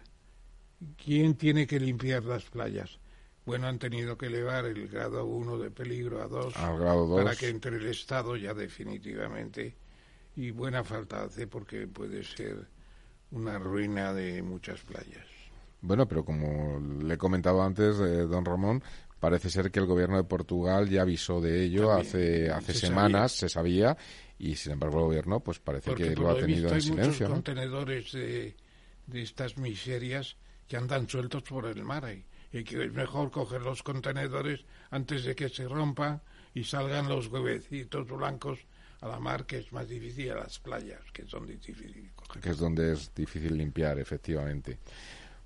Speaker 3: ¿Quién tiene que limpiar las playas? Bueno, han tenido que elevar el grado 1 de peligro a 2
Speaker 2: Al grado dos.
Speaker 3: para que entre el Estado ya definitivamente. Y buena falta hace porque puede ser una ruina de muchas playas.
Speaker 2: Bueno, pero como le he comentado antes, eh, don Ramón, parece ser que el gobierno de Portugal ya avisó de ello
Speaker 3: También,
Speaker 2: hace, hace
Speaker 3: se
Speaker 2: semanas, se sabía, y sin embargo el gobierno pues parece
Speaker 3: Porque
Speaker 2: que lo ha tenido
Speaker 3: visto
Speaker 2: en
Speaker 3: hay
Speaker 2: silencio.
Speaker 3: muchos
Speaker 2: ¿no?
Speaker 3: contenedores de, de estas miserias que andan sueltos por el mar ahí. y que es mejor coger los contenedores antes de que se rompan y salgan los huevecitos blancos a la mar, que es más difícil, a las playas, que son difíciles coger.
Speaker 2: que es donde es difícil limpiar, efectivamente.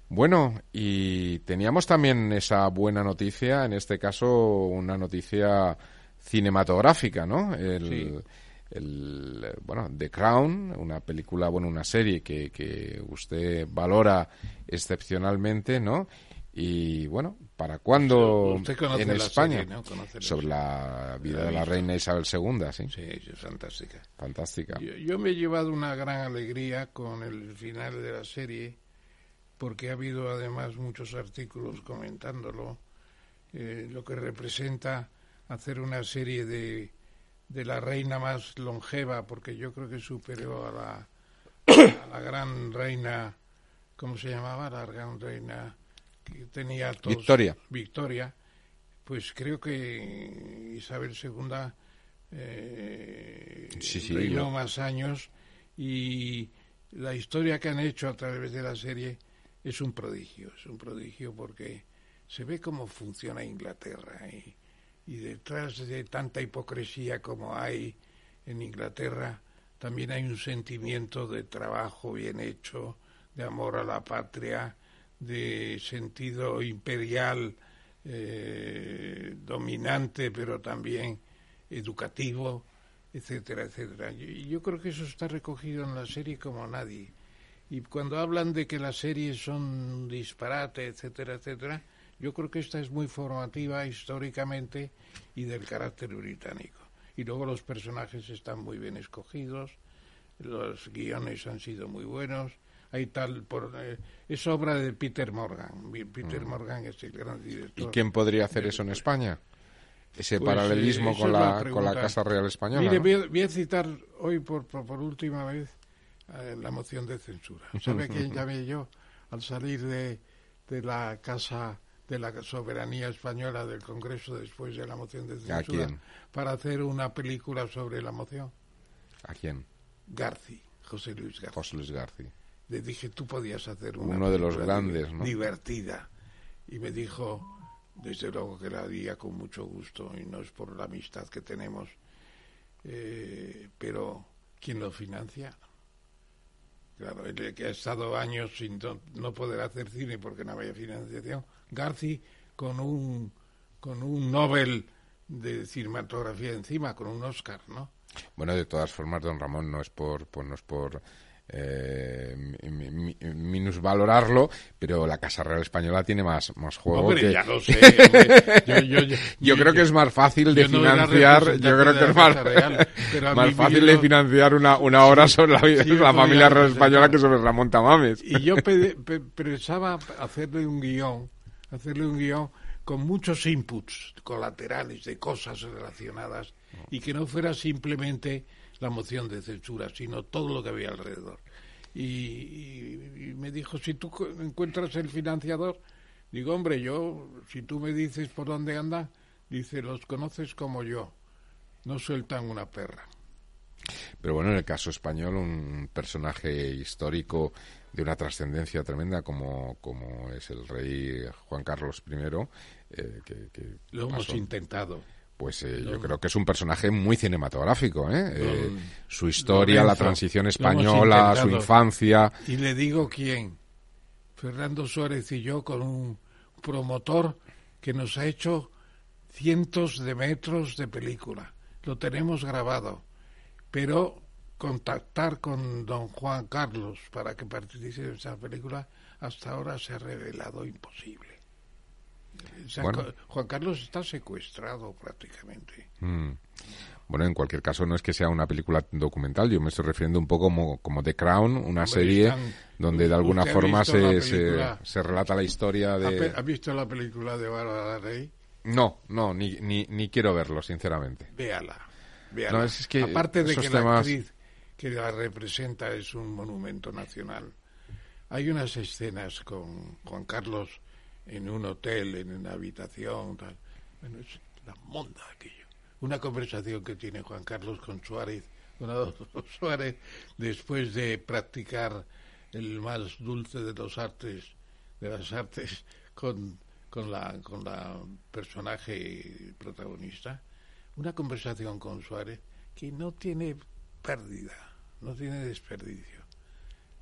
Speaker 2: Bueno, y teníamos también esa buena noticia, en este caso una noticia cinematográfica, ¿no? El,
Speaker 3: Sí.
Speaker 2: El, bueno, The Crown, una película, bueno, una serie que, que usted valora excepcionalmente, ¿no? Y bueno, ¿para cuándo en España?
Speaker 3: serie, ¿no?
Speaker 2: Sobre la vida
Speaker 3: La
Speaker 2: de la reina Isabel II, ¿sí?
Speaker 3: Sí, es fantástica.
Speaker 2: Fantástica.
Speaker 3: Yo, yo me he llevado una gran alegría con el final de la serie, porque ha habido además muchos artículos comentándolo, eh, lo que representa hacer una serie de, de la reina más longeva, porque yo creo que superó a la, a la gran reina, ¿cómo se llamaba? La gran reina que tenía todos,
Speaker 2: Victoria.
Speaker 3: Victoria, pues creo que Isabel II eh,
Speaker 2: Sí, sí,
Speaker 3: reinó más años y la historia que han hecho a través de la serie es un prodigio, es un prodigio porque se ve cómo funciona Inglaterra y, y detrás de tanta hipocresía como hay en Inglaterra también hay un sentimiento de trabajo bien hecho, de amor a la patria, de sentido imperial eh, dominante, pero también educativo, etcétera, etcétera. Y yo creo que eso está recogido en la serie como nadie. Y cuando hablan de que las series son disparate, etcétera, etcétera, yo creo que esta es muy formativa históricamente y del carácter británico. Y luego los personajes están muy bien escogidos, los guiones han sido muy buenos. Hay tal por eh, es obra de Peter Morgan. Peter Morgan es el gran
Speaker 2: ¿Y
Speaker 3: director.
Speaker 2: quién podría hacer eso en España? Ese
Speaker 3: Pues,
Speaker 2: paralelismo
Speaker 3: eh,
Speaker 2: con,
Speaker 3: la
Speaker 2: la, con la. Casa Real Española.
Speaker 3: Mire,
Speaker 2: ¿no?
Speaker 3: voy, a, voy a citar hoy por, por, por última vez eh, la moción de censura. ¿Sabe quién llamé yo al salir de, de la Casa de la Soberanía Española del Congreso después de la moción de censura?
Speaker 2: quién?
Speaker 3: Para hacer una película sobre la moción.
Speaker 2: ¿A quién?
Speaker 3: Garci, José Luis Garci.
Speaker 2: José Luis García.
Speaker 3: Le dije, tú podías hacer una
Speaker 2: Uno de los grandes, ¿no?
Speaker 3: Divertida. Y me dijo, desde luego que la haría con mucho gusto, y no es por la amistad que tenemos, eh, pero ¿quién lo financia? Claro, el que ha estado años sin no, no poder hacer cine porque no había financiación. Garci con un, con un Nobel de cinematografía encima, con un Oscar, ¿no?
Speaker 2: Bueno, de todas formas, don Ramón, no es por, pues no es por eh, mi- mi- minusvalorarlo, pero la Casa Real Española tiene más, más juego
Speaker 3: Hombre,
Speaker 2: que...
Speaker 3: ya lo sé. hombre. Yo, yo- yo-
Speaker 2: Yo creo que es más fácil de
Speaker 3: no
Speaker 2: financiar, yo creo que es más,
Speaker 3: Real,
Speaker 2: más fácil de financiar una, una obra sobre la,
Speaker 3: Sí,
Speaker 2: la familia real española que sobre Ramón Tamames.
Speaker 3: Y yo pe- pe- pensaba hacerle un guion, hacerle un guion con muchos inputs colaterales de cosas relacionadas y que no fuera simplemente la moción de censura, sino todo lo que había alrededor. Y, y- me dijo, si tú encuentras el financiador, digo, hombre, yo, si tú me dices por dónde anda, dice, los conoces como yo, no sueltan una perra.
Speaker 2: Pero bueno, en el caso español, un personaje histórico de una trascendencia tremenda como, como es el rey Juan Carlos I, eh, que,
Speaker 3: Lo hemos intentado
Speaker 2: pues eh, yo creo que es un personaje muy cinematográfico, ¿eh? eh su historia, la transición española, su infancia.
Speaker 3: Y le digo quién. Fernando Suárez y yo con un promotor que nos ha hecho cientos de metros de película. Lo tenemos grabado. Pero contactar con don Juan Carlos para que participe en esa película hasta ahora se ha revelado imposible. Juan Carlos está secuestrado prácticamente.
Speaker 2: Mm. Bueno, en cualquier caso no es que sea una película documental, yo me estoy refiriendo un poco como, como The Crown, una serie donde de alguna forma se, se, relata la historia de...
Speaker 3: ¿Ha visto la película de Bárbara Rey?
Speaker 2: No, no, ni, ni, ni, quiero verlo, sinceramente.
Speaker 3: Véala, véala. es, que Aparte de que la actriz que la representa es un monumento nacional, hay unas escenas con Juan Carlos en un hotel, en una habitación, tal. Bueno, es la monda aquello. Una conversación que tiene Juan Carlos con Suárez, con Adolfo Suárez, después de practicar el más dulce de los artes, de las artes, con, con la, con la personaje protagonista. Una conversación con Suárez que no tiene pérdida, no tiene desperdicio.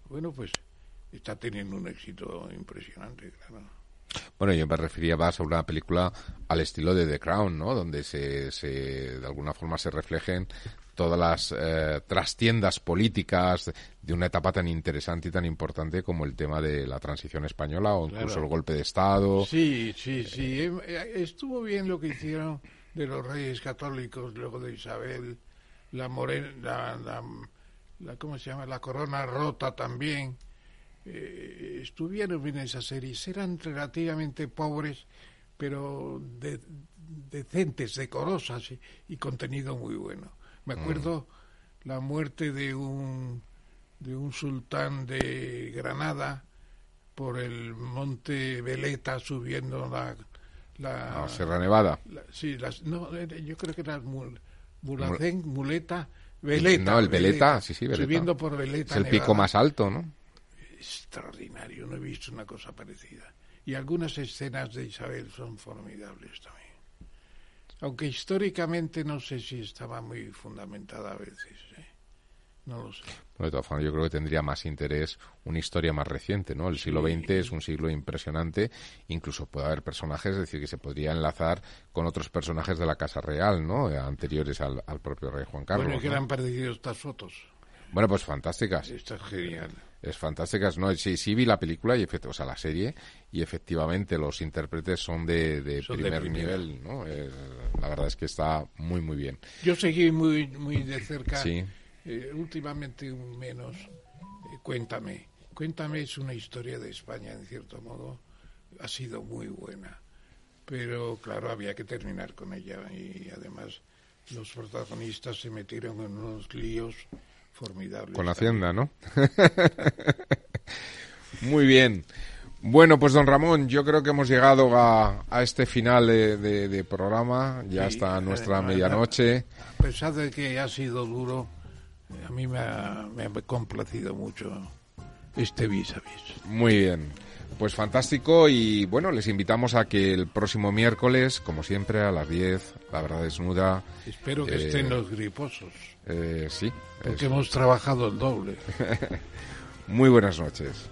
Speaker 3: Bueno, pues está teniendo un éxito impresionante, claro.
Speaker 2: Bueno, yo me refería más a una película al estilo de The Crown, ¿no? Donde se, se de alguna forma se reflejen todas las eh, trastiendas políticas de una etapa tan interesante y tan importante como el tema de la transición española o incluso el golpe de Estado.
Speaker 3: Sí, sí, sí. Eh, eh, estuvo bien lo que hicieron de los reyes católicos, luego de Isabel, la morena, la, la, ¿cómo se llama? La corona rota también eh, estuvieron bien esas series. Eran relativamente pobres, pero decentes, decorosas y, contenido muy bueno. Me acuerdo mm. la muerte de un, de un sultán de Granada por el monte Veleta subiendo la...
Speaker 2: La, Sierra Nevada.
Speaker 3: sí, no, yo creo que era Mulacén, Muleta, Veleta.
Speaker 2: No, el Veleta, sí, sí,
Speaker 3: Veleta. Subiendo por Veleta.
Speaker 2: Es el pico más alto, ¿no?
Speaker 3: extraordinario, no he visto una cosa parecida. Y algunas escenas de Isabel son formidables también. Aunque históricamente no sé si estaba muy fundamentada a veces. ¿eh? No lo sé.
Speaker 2: De todas formas, yo creo que tendría más interés una historia más reciente, ¿no? El siglo XX es un siglo impresionante. Incluso puede haber personajes, es decir, que se podría enlazar con otros personajes de la Casa Real, ¿no? Anteriores al, propio rey Juan Carlos.
Speaker 3: Bueno, que han perdido estas fotos.
Speaker 2: Bueno, pues fantásticas.
Speaker 3: Está genial
Speaker 2: es fantástica. No, sí, sí vi la película, y o sea, la serie, y efectivamente los intérpretes son de, primer nivel, ¿no? Eh, la verdad es que está muy, muy bien.
Speaker 3: Yo seguí muy, muy de cerca, sí. Eh, últimamente menos, eh, Cuéntame. Cuéntame es una historia de España, en cierto modo, ha sido muy buena, pero claro, había que terminar con ella, y además los protagonistas se metieron en unos líos formidable.
Speaker 2: Con Hacienda, ¿no? Muy bien. Bueno, pues don Ramón, yo creo que hemos llegado a, a este final de, programa, ya está nuestra medianoche.
Speaker 3: A pesar de que ha sido duro, a mí me ha, me ha complacido mucho este vis a vis.
Speaker 2: Muy bien. Pues fantástico y bueno, les invitamos a que el próximo miércoles, como siempre, a las 10, la verdad desnuda.
Speaker 3: Espero que estén eh, los griposos.
Speaker 2: Eh, sí.
Speaker 3: Porque hemos trabajado el doble.
Speaker 2: Muy buenas noches.